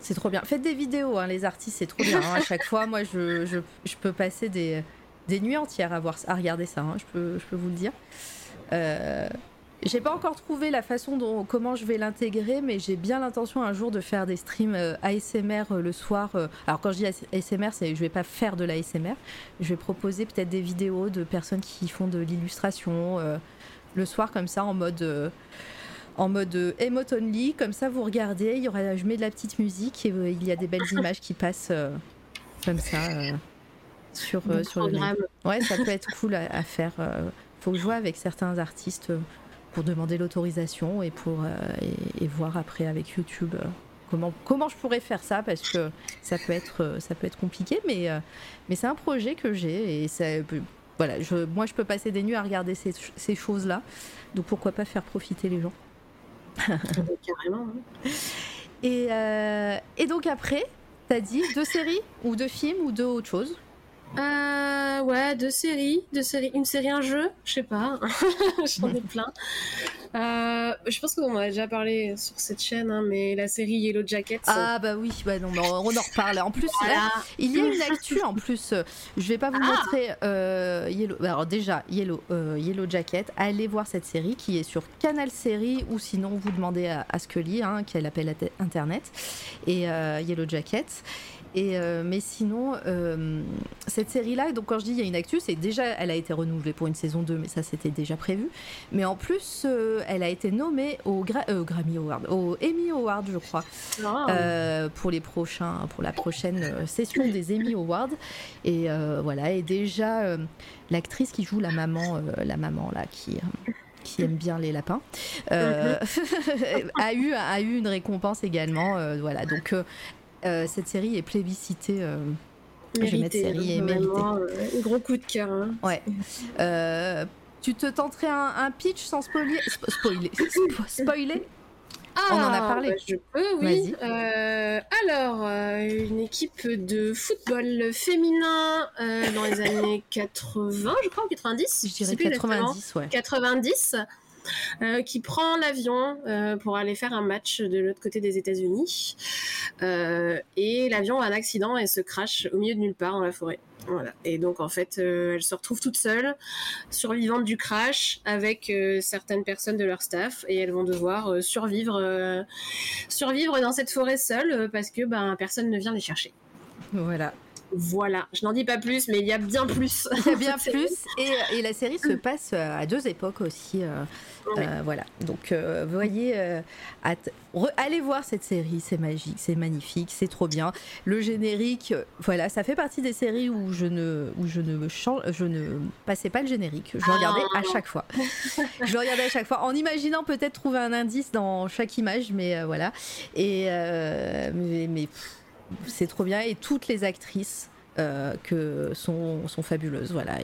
C'est trop bien. Faites des vidéos, hein, les artistes, c'est trop bien. Hein, à chaque fois, moi, je, je, je peux passer des, des nuits entières à, voir, à regarder ça, hein, je, peux, je peux vous le dire. Euh, j'ai pas encore trouvé la façon dont comment je vais l'intégrer, mais j'ai bien l'intention un jour de faire des streams euh, ASMR euh, le soir. alors quand je dis ASMR, c'est je vais pas faire de l'ASMR, je vais proposer peut-être des vidéos de personnes qui font de l'illustration le soir comme ça en mode en mode emote only, comme ça vous regardez, il y aura, je mets de la petite musique et il y a des belles images qui passent comme ça sur, euh, sur le Ouais, ça peut être cool à, faire. Euh, faut jouer avec certains artistes euh, pour demander l'autorisation et pour et, voir après avec YouTube comment comment je pourrais faire ça parce que ça peut être ça peut être compliqué mais mais c'est un projet que j'ai et ça voilà je, moi je peux passer des nuits à regarder ces, ces choses là donc pourquoi pas faire profiter les gens? Carrément hein. et, et donc après t'as dit deux séries ou deux films ou deux autres choses? Euh, ouais, deux séries, deux séries, une série, un jeu, je sais pas, j'en ai plein. Euh, je pense qu'on en a déjà parlé sur cette chaîne, hein, mais la série Yellow Jacket. Ah bah oui, bah non, on en reparle. En plus, il y a une actu en plus. Je vais pas vous ah. montrer euh, Yellow. Bah, alors déjà Yellow, euh, Yellow Jacket. Allez voir cette série qui est sur Canal Série ou sinon vous demandez à, à Scully, hein, qui a l'appel internet et Yellow Jacket. Et euh, mais sinon, euh, cette série-là, donc quand je dis il y a une actu, c'est déjà, elle a été renouvelée pour une saison 2, mais ça c'était déjà prévu. Mais en plus, euh, elle a été nommée au Grammy Award, au Emmy Award, je crois, ah. pour les prochains, pour la prochaine session des Emmy Awards. Et voilà, et déjà l'actrice qui joue la maman, la maman là, qui qui aime bien les lapins, mm-hmm. a, eu, a eu une récompense également. voilà, donc euh, cette série est plébiscitée. Euh, je vais mettre série et méritée. Euh, gros coup de cœur. Hein. Ouais. tu te tenterais un, pitch sans spoiler? Spoiler, spoiler? Ah, On en a parlé. Bah, je peux, oui. alors, une équipe de football féminin dans les années 80, je crois, ou 90 Je dirais 90, ouais. 90. Euh, qui prend l'avion euh, pour aller faire un match de l'autre côté des États-Unis. Euh, et l'avion a un accident et se crache au milieu de nulle part dans la forêt. Voilà. Et donc en fait, elle se retrouve toute seule, survivante du crash, avec certaines personnes de leur staff, et elles vont devoir survivre, survivre dans cette forêt seule parce que ben personne ne vient les chercher. Voilà. Voilà, je n'en dis pas plus, mais il y a bien plus. Il y a bien plus. Et, la série se passe à deux époques aussi. Euh, euh, voilà. Donc, euh, voyez, allez voir cette série, c'est magique, c'est magnifique, c'est trop bien. Le générique, voilà, ça fait partie des séries où je ne, où je ne change, je ne passais pas le générique. Je le regardais à ah. chaque fois. je le regardais à chaque fois, en imaginant peut-être trouver un indice dans chaque image, mais voilà. Et mais c'est trop bien et toutes les actrices euh, que sont, sont fabuleuses. Voilà,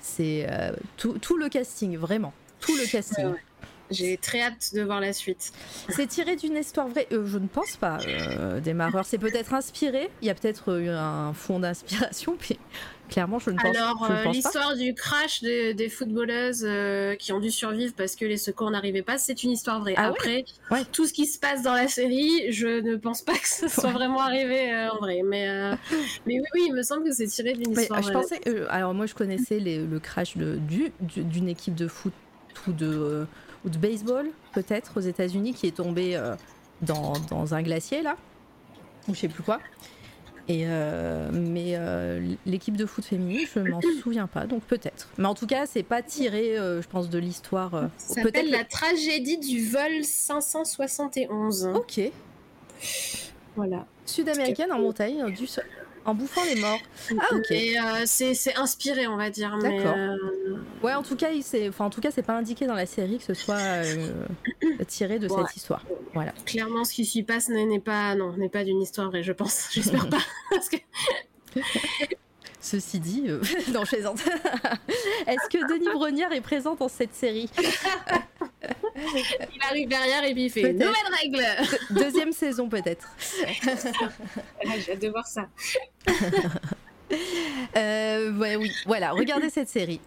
c'est euh, tout, tout, le casting, vraiment, tout le casting. J'ai très hâte de voir la suite. C'est tiré d'une histoire vraie euh, Je ne pense pas, euh, Démarreur. C'est peut-être inspiré. Il y a peut-être eu un fond d'inspiration, puis clairement, je ne pense, Alors, euh, l'histoire du crash des, footballeuses euh, qui ont dû survivre parce que les secours n'arrivaient pas, c'est une histoire vraie. Ah Après, tout ce qui se passe dans la série, je ne pense pas que ce soit vraiment arrivé en vrai. Mais, mais oui, oui, il me semble que c'est tiré d'une histoire je vraie. Pensais, alors, moi, je connaissais le crash d'une équipe de foot ou de ou de baseball, peut-être, aux États-Unis, qui est tombé euh, dans, dans, un glacier, là, ou je sais plus quoi. Et euh, mais euh, l'équipe de foot féminine, je m'en souviens pas, donc peut-être. Mais en tout cas, c'est pas tiré, je pense, de l'histoire. Ça s'appelle la tragédie du vol 571. Ok. Voilà. Sud-américaine en montagne, du sol en bouffant les morts. Ah ok. Et euh, c'est inspiré, on va dire. D'accord. Euh, ouais, en tout cas, c'est, enfin, en tout cas, c'est pas indiqué dans la série que ce soit euh, tiré de cette histoire. Voilà. Clairement, ce qui s'y passe n'est pas, non, n'est pas d'une histoire vraie, je pense. J'espère pas, parce que. Ceci dit, euh, non, chez Est-ce que Denis Brognard est présent dans cette série Il arrive derrière et puis il fait nouvelle règle. Deuxième saison peut-être. J'ai hâte de voir ça. Euh, ouais, oui, voilà, regardez cette série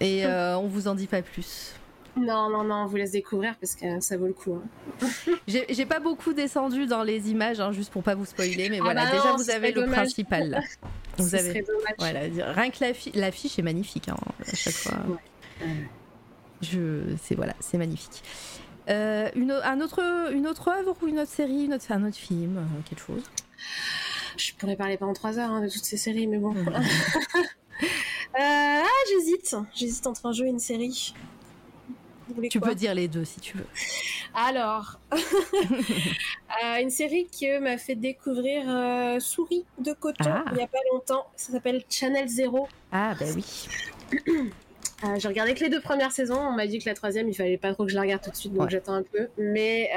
et euh, on vous en dit pas plus. Non, non, non, on vous laisse découvrir parce que ça vaut le coup. Hein. J'ai pas beaucoup descendu dans les images, hein, juste pour pas vous spoiler, mais ah voilà, bah déjà vous avez le principal là. Vous avez, voilà, rien que l'affiche est magnifique hein, à chaque fois. Je, c'est voilà, c'est magnifique. Euh, une, un autre, une autre œuvre ou une autre série, une autre, un autre film, euh, quelque chose? Je pourrais parler pendant trois heures de toutes ces séries, mais bon. Euh, ah, j'hésite, j'hésite entre un jeu et une série. Tu peux dire les deux si tu veux. Alors, euh, une série qui m'a fait découvrir euh, Souris de coton ah. il n'y a pas longtemps. Ça s'appelle Channel Zero. Ah bah oui. Euh, j'ai regardé que les deux premières saisons. On m'a dit que la troisième, il fallait pas trop que je la regarde tout de suite, donc j'attends un peu. Mais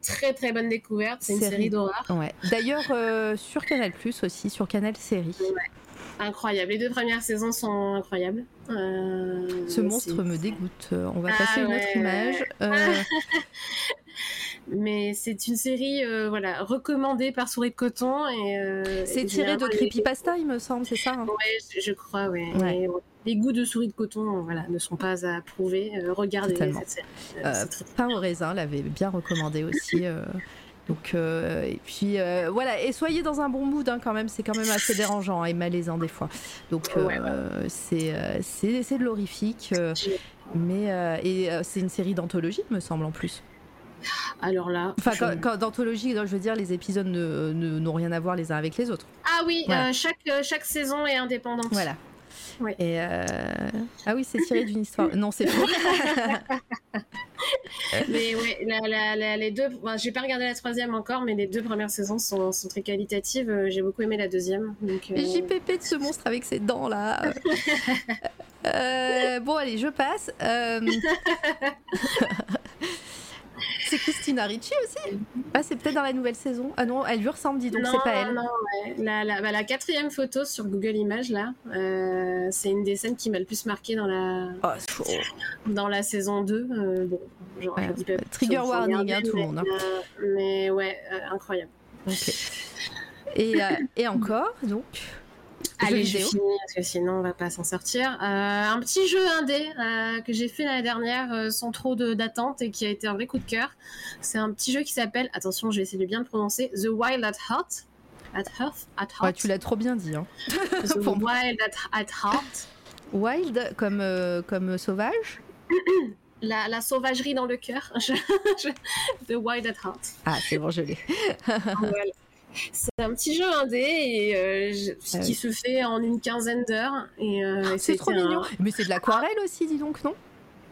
très très bonne découverte. C'est une série d'horreur. Ouais. D'ailleurs, sur Canal Plus aussi, sur Canal Série. Ouais incroyable. Les deux premières saisons sont incroyables. Euh, Ce monstre me dégoûte. On va passer ah une autre image. Euh, Mais c'est une série euh, voilà, recommandée par Souris de Coton. et C'est tiré de Creepypasta, il me semble, c'est ça hein? Oui, je crois, oui. Les goûts de Souris de Coton voilà, ne sont pas à prouver. regardez cette série. Pain au raisin l'avait bien recommandé aussi. Donc, euh, et puis euh, voilà, et soyez dans un bon mood hein, quand même, c'est quand même assez dérangeant hein, et malaisant des fois. Donc, euh, c'est c'est de l'horrifique, mais et c'est une série d'anthologie, me semble en plus. Alors là. Enfin, quand, d'anthologie, je veux dire, les épisodes n'ont rien à voir les uns avec les autres. Ah oui, chaque, chaque saison est indépendante. Voilà. Et Ah oui, c'est tiré d'une histoire. Non, c'est faux. mais ouais, les deux. j'ai pas regardé la troisième encore, mais les deux premières saisons sont, très qualitatives. Euh, j'ai beaucoup aimé la deuxième. Donc, euh... JPP de ce monstre avec ses dents là. Euh, bon, allez, je passe. C'est Christina Ricci aussi? Ah, C'est peut-être dans la nouvelle saison. Ah non, elle lui ressemble, dis donc, c'est pas elle. Non, ouais. la, bah, la, quatrième photo sur Google Images, là, euh, c'est une des scènes qui m'a le plus marqué dans la, oh, dans la saison 2. Euh, bon, genre, Trigger warning, hein, tout le monde. Hein. Euh, mais ouais, incroyable. Et, et encore, donc Allez, je finis parce que sinon on va pas s'en sortir. Euh, un petit jeu indé euh, que j'ai fait l'année dernière euh, sans trop d'attente et qui a été un vrai coup de cœur. C'est un petit jeu qui s'appelle, attention, je vais essayer de bien le prononcer, The Wild at Heart. At Heart, at heart? Ouais, tu l'as trop bien dit. Hein. The Wild at, Heart. Wild comme, comme sauvage? La, la, sauvagerie dans le cœur. The Wild at Heart. Ah, c'est bon, je l'ai. voilà. C'est un petit jeu indé et euh, qui se fait en une quinzaine d'heures. Et, euh, ah, c'est trop mignon. Mais c'est de l'aquarelle aussi, dis donc, non?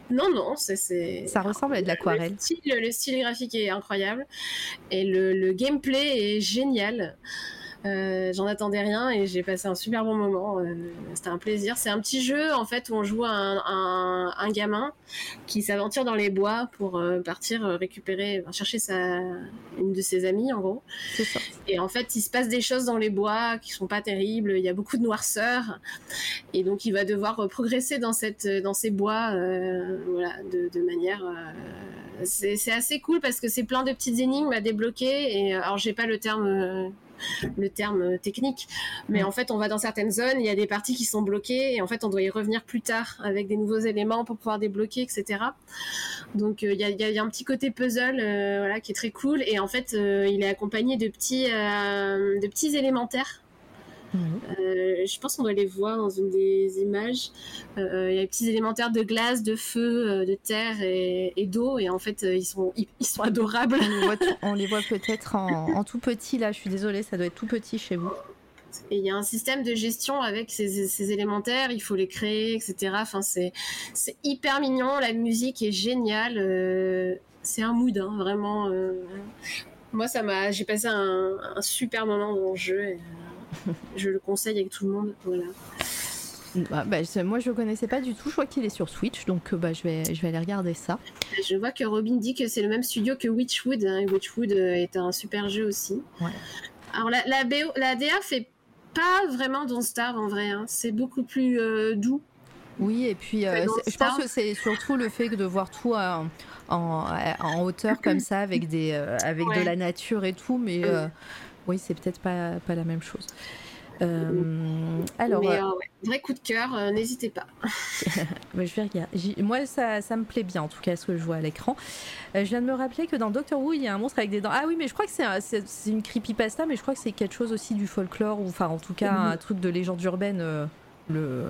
Non, non, c'est. Ça ressemble à de l'aquarelle. Le, style graphique est incroyable et le, gameplay est génial. Euh, j'en attendais rien et j'ai passé un super bon moment. Euh, c'était un plaisir. C'est un petit jeu en fait où on joue un, un, gamin qui s'aventure dans les bois pour euh, partir récupérer, chercher sa, une de ses amies en gros. Ça. Et en fait, il se passe des choses dans les bois qui sont pas terribles. Il y a beaucoup de noirceur et donc il va devoir progresser dans cette dans ces bois, voilà, de, de manière c'est assez cool parce que c'est plein de petites énigmes à débloquer. Et alors, j'ai pas le terme le terme technique. Mais en fait, on va dans certaines zones, il y a des parties qui sont bloquées et en fait, on doit y revenir plus tard avec des nouveaux éléments pour pouvoir débloquer, etc. Donc, euh, il y, a, un petit côté puzzle, euh, voilà, qui est très cool. Et en fait, euh, il est accompagné de petits, de petits élémentaires Euh, je pense qu'on doit les voir dans une des images. Euh, il y a des petits élémentaires de glace, de feu, euh, de terre et, d'eau. Et en fait, ils, sont, ils, sont adorables. On les voit, peut-être en, tout petit là. Je suis désolée, ça doit être tout petit chez vous. Et il y a un système de gestion avec ces, élémentaires, il faut les créer, etc. Enfin, c'est hyper mignon, la musique est géniale. c'est un mood, hein, vraiment. Moi, ça m'a, j'ai passé un, super moment dans le jeu. je le conseille avec tout le monde. Voilà. Ah, bah, moi je le connaissais pas du tout, je crois qu'il est sur Switch, donc euh, bah, je, vais, je vais aller regarder ça. Je vois que Robin dit que c'est le même studio que Witchwood, hein, Witchwood euh, est un super jeu aussi. Alors la, la, BO, la DA fait pas vraiment Don't Star en vrai, hein. c'est beaucoup plus euh, doux. Oui, et puis je pense que c'est surtout le fait de voir tout en, en, hauteur comme ça, avec, des, avec de la nature et tout, mais oui, c'est peut-être pas, pas la même chose. Euh, alors, euh, vrai coup de cœur, euh, n'hésitez pas. je vais regarder. Moi, ça, ça, me plaît bien, en tout cas, ce que je vois à l'écran. je viens de me rappeler que dans Doctor Who, il y a un monstre avec des dents. Ah oui, mais je crois que c'est une creepypasta, mais je crois que c'est quelque chose aussi du folklore, ou enfin, en tout cas, mhm. un truc de légende urbaine, le,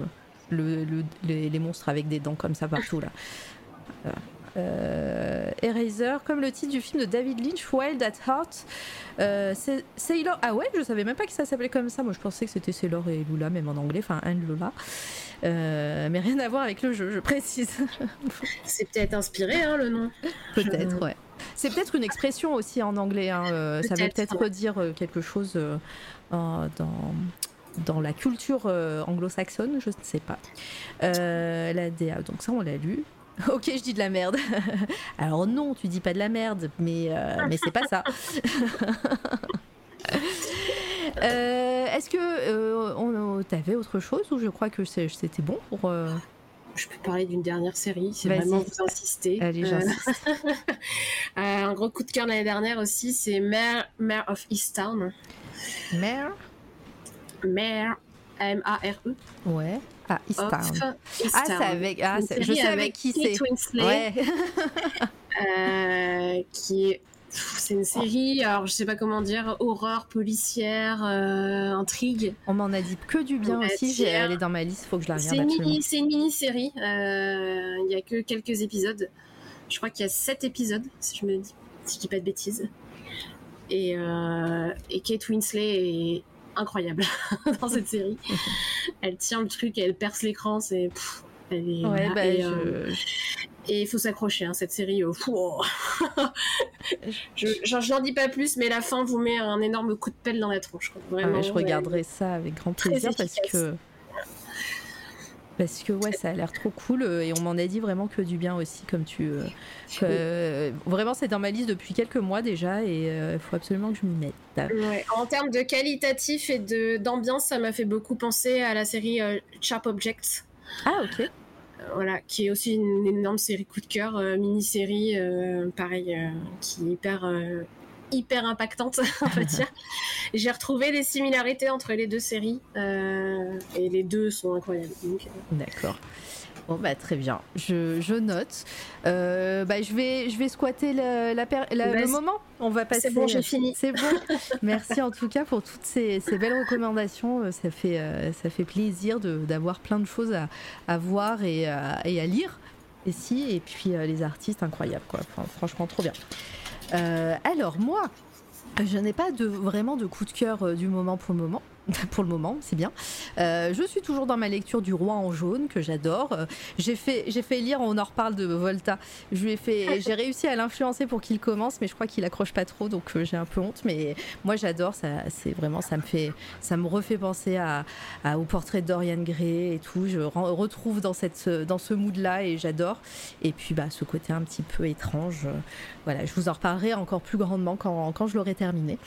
le, les, les, monstres avec des dents comme ça partout, là. Euh, Eraser, comme le titre du film de David Lynch, Wild at Heart. Euh, Sailor. Ah ouais, je savais même pas que ça s'appelait comme ça. Moi, je pensais que c'était Sailor et Lula, même en anglais, enfin Anne Lula. Euh, mais rien à voir avec le jeu, je précise. C'est peut-être inspiré, hein, le nom. Peut-être, ouais. C'est peut-être une expression aussi en anglais. Hein, euh, ça veut peut-être dire quelque chose dans dans la culture anglo-saxonne, je ne sais pas. la DA, donc ça on l'a lu. Ok, je dis de la merde. Alors non, tu dis pas de la merde, mais, euh, mais c'est pas ça. Euh, est-ce que euh, on, t'avais autre chose ou je crois que c'était bon pour. Je peux parler d'une dernière série, c'est vraiment vous insister. Allez, un gros coup de cœur l'année dernière aussi, c'est Mare, Mare of Easttown. Mare? Mare, M-A-R-E. Ouais. Ah, Easttown. Ah, c'est avec. Ah, je sais avec qui c'est. Ouais. euh, qui est. C'est une série, alors je sais pas comment dire, horreur policière, euh, intrigue. On m'en a dit que du bien aussi, elle est dans ma liste, faut que je la regarde. C'est une mini-série, euh, il y a que quelques épisodes. Je crois qu'il y a sept épisodes, si je me dis, si je dis pas de bêtises. Et, euh, et Kate Winslet est incroyable dans cette série. elle tient le truc, elle perce l'écran, c'est. Ouais, bah, euh, et, il faut s'accrocher, hein, cette série. Euh, je n'en dis pas plus, mais la fin vous met un énorme coup de pelle dans la tronche. Vraiment, je regarderai ça avec grand plaisir parce que parce que ouais, ça a l'air trop cool euh, et on m'en a dit vraiment que du bien aussi, comme tu. Euh, euh, vraiment, c'est dans ma liste depuis quelques mois déjà et il faut absolument que je m'y mette. En termes de qualitatif et de d'ambiance, ça m'a fait beaucoup penser à la série Sharp Objects. Ah ok. Voilà, qui est aussi une énorme série coup de cœur, mini-série, pareil, qui est hyper hyper impactante, on va dire. J'ai retrouvé des similarités entre les deux séries euh, et les deux sont incroyables. Euh. D'accord. Bon bah très bien, je, je note. Euh, bah, je vais je vais squatter la, la, le moment. On va passer. C'est bon, j'ai fini. C'est bon. Merci en tout cas pour toutes ces, ces belles recommandations. Ça fait ça fait plaisir d'avoir plein de choses à, à voir et à, et à lire ici. Et puis les artistes incroyables quoi. franchement trop bien. Euh, alors moi, je n'ai pas vraiment de coup de cœur euh, du moment pour le moment. pour le moment, c'est bien. Euh, je suis toujours dans ma lecture du Roi en jaune que j'adore. Euh, j'ai fait, j'ai fait lire, on en reparle de Volta. Je lui ai fait, j'ai réussi à l'influencer pour qu'il commence, mais je crois qu'il accroche pas trop, donc euh, j'ai un peu honte. Mais moi, j'adore. Ça, c'est vraiment, ça me fait, ça me refait penser à, au portrait de Dorian Gray et tout. Je retrouve dans cette, dans ce mood-là et j'adore. Et puis, bah, ce côté un petit peu étrange. voilà, je vous en reparlerai encore plus grandement quand, quand je l'aurai terminé.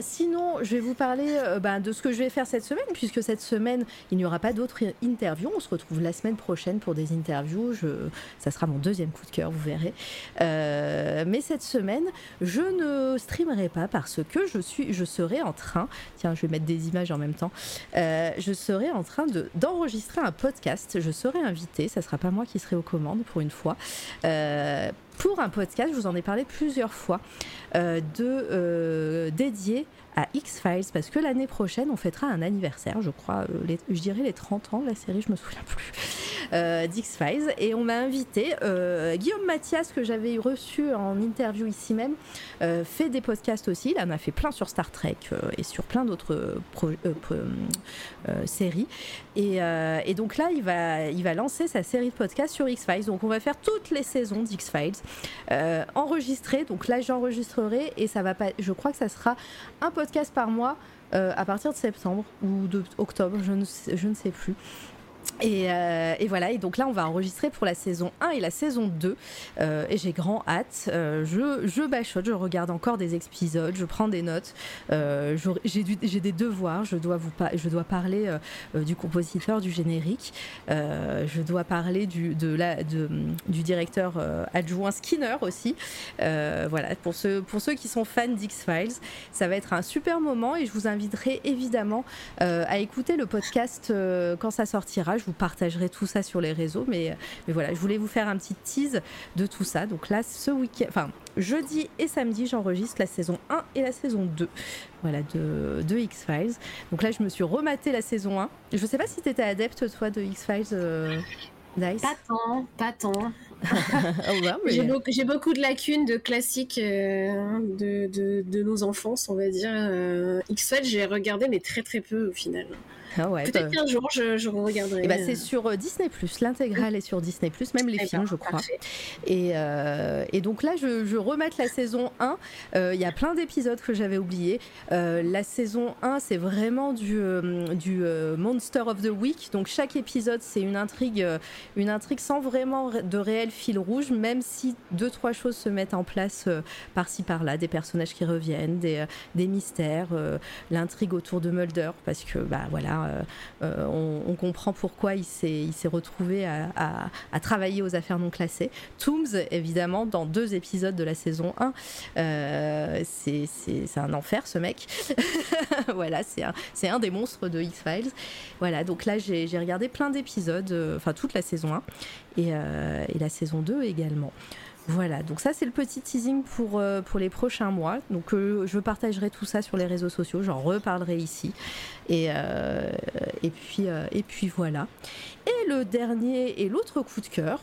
sinon, je vais vous parler bah, de ce que je vais faire cette semaine, puisque cette semaine, il n'y aura pas d'autres interviews. On se retrouve la semaine prochaine pour des interviews. Je, ça sera mon deuxième coup de cœur, vous verrez. Euh, mais cette semaine, je ne streamerai pas parce que je, suis, je serai en train, tiens, je vais mettre des images en même temps, euh, je serai en train de, d'enregistrer un podcast. Je serai invité, ça sera pas moi qui serai aux commandes pour une fois. Euh, pour un podcast, je vous en ai parlé plusieurs fois, de dédié à X-Files parce que l'année prochaine, on fêtera un anniversaire, je crois, euh, je dirais les 30 ans de la série, je me souviens plus, euh, d'X-Files. Et on m'a invité, euh, Guillaume Mathias, que j'avais reçu en interview ici même, fait des podcasts aussi. Il en a fait plein sur Star Trek et sur plein d'autres séries. Et, et, donc là, il va, il va lancer sa série de podcasts sur X-Files. Donc on va faire toutes les saisons d'X-Files enregistrées. Donc là, j'enregistrerai et ça va pas, je crois que ça sera un podcast podcast par mois euh, à partir de septembre ou de octobre, je ne je ne sais plus. Euh, et, voilà, et donc là on va enregistrer pour la saison 1 et la saison 2 euh, et j'ai grand hâte, euh, je, je bachote, je regarde encore des épisodes, je prends des notes, j'ai des devoirs, je dois, vous parler du compositeur du générique, je dois parler du, directeur adjoint Skinner aussi, voilà, pour ceux, qui sont fans d'X-Files, ça va être un super moment et je vous inviterai évidemment à écouter le podcast quand ça sortira, vous partagerai tout ça sur les réseaux. Mais, mais voilà, je voulais vous faire un petit tease de tout ça. Donc là, ce week-end, enfin, jeudi et samedi, j'enregistre la saison 1 et la saison 2 voilà, de, de X-Files. Donc là, je me suis rematé la saison 1. Je sais pas si tu étais adepte, toi, de X-Files. Euh, Dice. Pas tant, pas tant. Oh, j'ai, beaucoup, de lacunes de classiques euh, de, de, de, nos enfances, on va dire. Euh, X-Files, j'ai regardé, mais très très peu au final. Ah Peut-être qu'un jour je, je regarderai. Eh ben, c'est sur euh, Disney l'intégrale est sur Disney même les films, je crois. Et, euh, et, donc là, je, je remets la saison 1. Euh, il y a plein d'épisodes que j'avais oubliés. la saison 1, c'est vraiment du, du Monster of the Week. Donc chaque épisode, c'est une intrigue, une intrigue sans vraiment de réel fil rouge, même si deux, trois choses se mettent en place par-ci, par-là. Des personnages qui reviennent, des, des mystères, l'intrigue autour de Mulder, parce que, bah voilà, euh, euh, on, comprend pourquoi il s'est retrouvé à, travailler aux affaires non classées. Tooms, évidemment, dans deux épisodes de la saison 1, euh, c'est un enfer ce mec. voilà, c'est un, des monstres de X-Files. Voilà, donc là j'ai regardé plein d'épisodes, enfin toute la saison 1 et, et la saison 2 également. Voilà, donc ça c'est le petit teasing pour, euh, les prochains mois. Donc euh, je partagerai tout ça sur les réseaux sociaux, j'en reparlerai ici. Et, euh, puis, et puis voilà. Et le dernier et l'autre coup de cœur,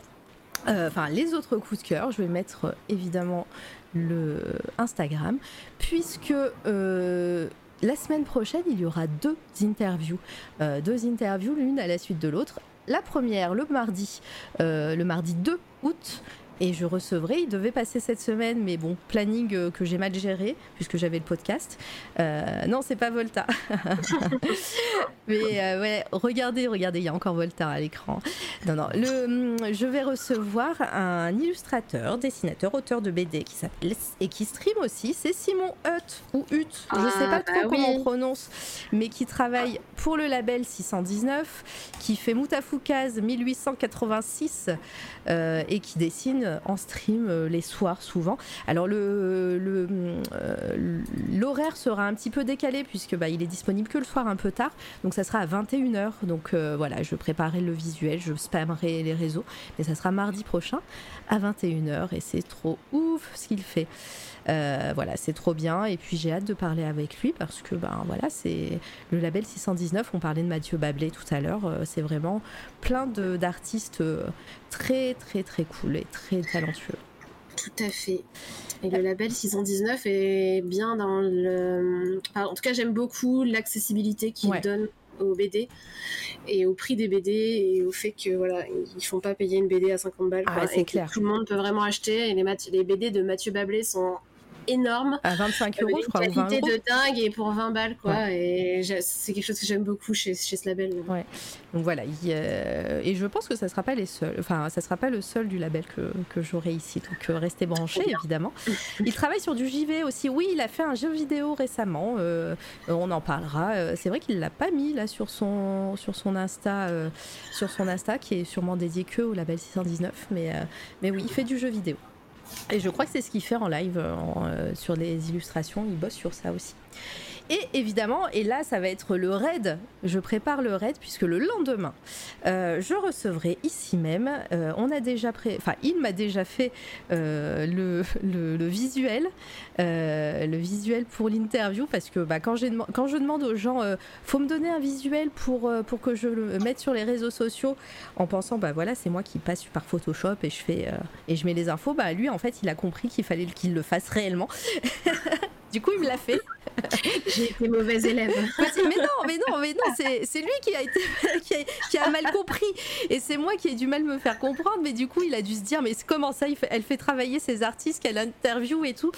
enfin les autres coups de cœur, je vais mettre évidemment le Instagram, puisque la semaine prochaine il y aura deux interviews. deux interviews, l'une à la suite de l'autre. La première le mardi, le mardi 2 août et je recevrai. Il devait passer cette semaine, mais bon, planning euh, que j'ai mal géré puisque j'avais le podcast. Euh, non, c'est pas Volta. mais euh, ouais, regardez, regardez, il y a encore Volta à l'écran. Non, non, le, hum, je vais recevoir un illustrateur, dessinateur, auteur de BD qui s'appelle et qui stream aussi. C'est Simon Hutt ou Hutt, je je sais pas ah, trop bah comment on prononce, mais qui travaille pour le label 619, qui fait Moutafoukaz 1886 et qui dessine en stream euh, les soirs souvent. Alors le l'horaire sera un petit peu décalé puisque bah, il est disponible que le soir un peu tard, donc ça sera à 21h. Donc euh, voilà, je préparerai le visuel, je spammerai les réseaux, mais ça sera mardi prochain à 21h et c'est trop ouf ce qu'il fait. Euh, voilà, c'est trop bien. Et puis j'ai hâte de parler avec lui parce que ben voilà, c'est le label 619. On parlait de Mathieu Bablé tout à l'heure. c'est vraiment plein d'artistes très très très cool et très talentueux. Tout à fait. Et le label 619 est bien dans le. en tout cas, j'aime beaucoup l'accessibilité qu'il donne aux BD et au prix des BD et au fait que voilà ils font pas payer une BD à 50 balles ah, clair. tout le monde peut vraiment acheter et les, les BD de Mathieu Bablé sont énorme. À 25 euros, je crois. Une qualité de dingue et pour 20 balles, quoi. Et c'est quelque chose que j'aime beaucoup chez, chez ce label. Ouais. Donc voilà. Et je pense que ça sera pas les seuls. Enfin, ça sera pas le seul du label que, que j'aurai ici. Donc euh, restez branchés, évidemment. il travaille sur du JV aussi. Oui, il a fait un jeu vidéo récemment. Euh, on en parlera. Euh, c'est vrai qu'il l'a pas mis là sur son, sur son Insta, sur son Insta, qui est sûrement dédié que au label 619. Mais, mais oui, il fait du jeu vidéo. Et je crois que c'est ce qu'il fait en live euh, sur les illustrations, il bosse sur ça aussi. Et évidemment, et là, ça va être le raid. Je prépare le raid puisque le lendemain, euh, je recevrai ici même. Euh, on a déjà pré... il m'a déjà fait euh, le, visuel, le pour l'interview parce que bah, quand, quand je demande aux gens, faut me donner un visuel pour pour que je le mette sur les réseaux sociaux, en pensant bah voilà, c'est moi qui passe par Photoshop et je fais et je mets les infos. Bah lui, en fait, il a compris qu'il fallait qu'il le fasse réellement. du coup, il me l'a fait. J'ai été mauvaise élève. mais non, mais non, mais non, c'est lui qui a, été, qui a, mal compris. Et c'est moi qui ai du mal à me faire comprendre. Mais du coup, il a dû se dire, mais comment ça Elle fait travailler ses artistes qu'elle interview et tout.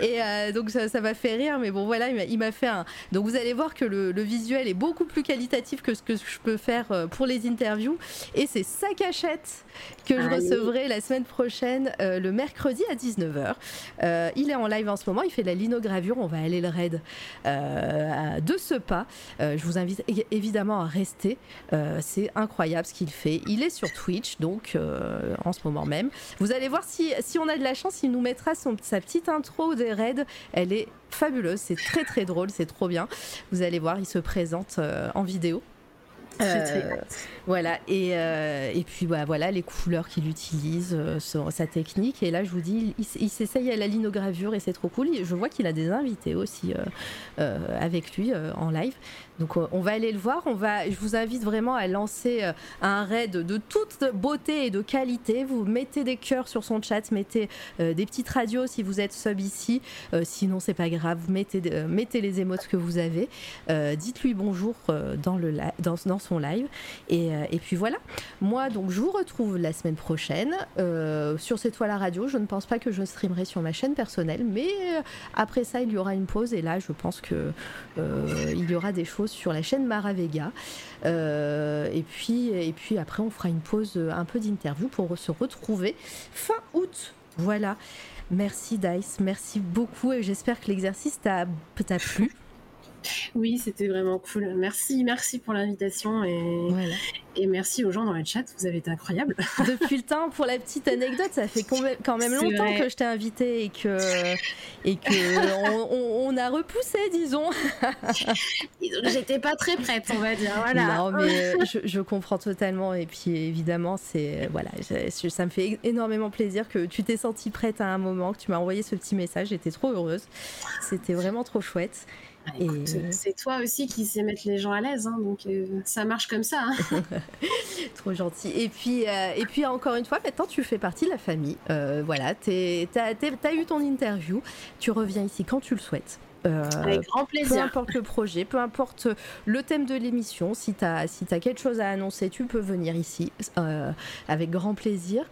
Et euh, donc, ça m'a fait rire. Mais bon, voilà, il m'a fait un. Donc, vous allez voir que le, visuel est beaucoup plus qualitatif que ce que je peux faire euh, pour les interviews. Et c'est sa cachette que je recevrai la semaine prochaine, euh, le mercredi à 19h. il est en live en ce moment. Il fait de la On va aller le raid euh, de ce pas. Euh, je vous invite évidemment à rester. Euh, c'est incroyable ce qu'il fait. Il est sur Twitch, donc en ce moment même. Vous allez voir si, on a de la chance, il nous mettra sa petite intro des raids. Elle est fabuleuse, c'est très très drôle, c'est trop bien. Vous allez voir, il se présente en vidéo. Euh, voilà et, euh, et puis bah, voilà les couleurs qu'il utilise, euh, sa technique et là je vous dis il, s'essaye à la linogravure et c'est trop cool. Je vois qu'il a des invités aussi avec lui en live. Donc on va aller le voir. On va, je vous invite vraiment à lancer un raid de toute beauté et de qualité. Vous mettez des cœurs sur son chat, mettez des petites radios si vous êtes sub ici. sinon c'est pas grave, mettez, les émotes que vous avez. Dites-lui bonjour dans le son live. Euh, et, puis voilà. Moi, donc, je vous retrouve la semaine prochaine euh, sur cette toile à radio. Je ne pense pas que je streamerai sur ma chaîne personnelle, mais euh, après ça, il y aura une pause. Et là, je pense que il y aura des choses sur la chaîne Maravega. et puis, et puis après, on fera une pause, un peu d'interview pour se retrouver fin août. Voilà. Merci Dice, merci beaucoup et j'espère que l'exercice t'a plu. Oui, c'était vraiment cool. Merci, merci pour l'invitation et, et merci aux gens dans le chat. Vous avez été incroyables. Depuis le temps, pour la petite anecdote, ça fait quand même longtemps que je t'ai invité et que et que on, a repoussé, disons. J'étais pas très prête, on va dire. Voilà. Non, mais euh, je, comprends totalement. Et puis évidemment, c'est voilà, ça me fait énormément plaisir que tu t'es sentie prête à un moment, que tu m'as envoyé ce petit message. J'étais trop heureuse. C'était vraiment trop chouette. Ah, c'est toi aussi qui sais mettre les gens à l'aise, hein, donc euh, ça marche comme ça. Hein. Trop gentil. Et puis, euh, et puis encore une fois, maintenant tu fais partie de la famille. Euh, voilà, tu as eu ton interview, tu reviens ici quand tu le souhaites. Euh, Avec grand plaisir. Peu importe le projet, peu importe le thème de l'émission, si tu as, si as quelque chose à annoncer, tu peux venir ici euh, avec grand plaisir.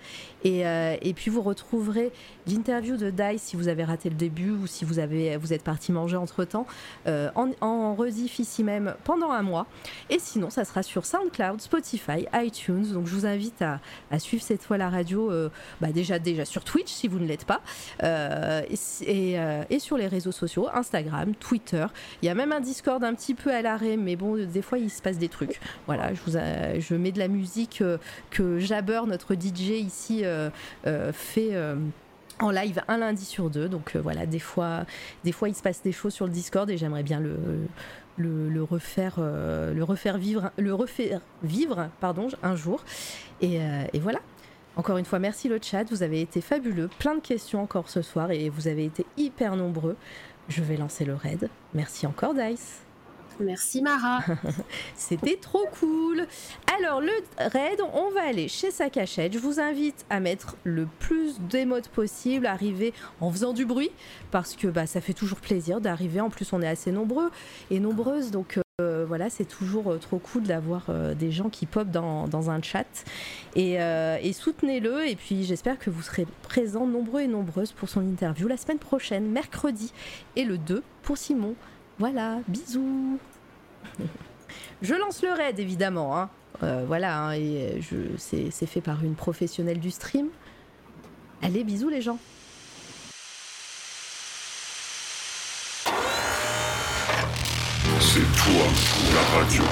Et, euh, et, puis vous retrouverez l'interview de Dice si vous avez raté le début ou si vous, avez, vous êtes parti manger entre temps en, en rediff ici même pendant un mois. Et sinon, ça sera sur SoundCloud, Spotify, iTunes. Donc je vous invite à, suivre cette fois la radio bah déjà, déjà sur Twitch si vous ne l'êtes pas et, et sur les réseaux sociaux, Instagram. Twitter. Il y a même un Discord un petit peu à l'arrêt, mais bon, des fois il se passe des trucs. Voilà, je, je mets de la musique euh, que Jabber, notre DJ ici, euh, euh, fait en live un lundi sur deux. Donc voilà, des fois, des fois il se passe des choses sur le Discord et j'aimerais bien le, refaire, le refaire vivre, le refaire vivre, pardon, un jour. Et, et, voilà. Encore une fois, merci le chat. Vous avez été fabuleux, plein de questions encore ce soir et vous avez été hyper nombreux je vais lancer le raid. Merci encore, Dice. Merci Mara. C'était trop cool. Alors le raid, on va aller chez sa cachette. Je vous invite à mettre le plus d'émotes possible, arriver en faisant du bruit, parce que bah, ça fait toujours plaisir d'arriver. En plus, on est assez nombreux et nombreuses, donc euh, voilà, c'est toujours euh, trop cool d'avoir euh, des gens qui popent dans, un chat. Et, et soutenez-le. Et puis j'espère que vous serez présents nombreux et nombreuses pour son interview la semaine prochaine, mercredi, et le 2 pour Simon. Voilà, bisous. je lance le raid évidemment. Hein. voilà, hein, et c'est fait par une professionnelle du stream. Allez, bisous les gens. C'est toi, la radio.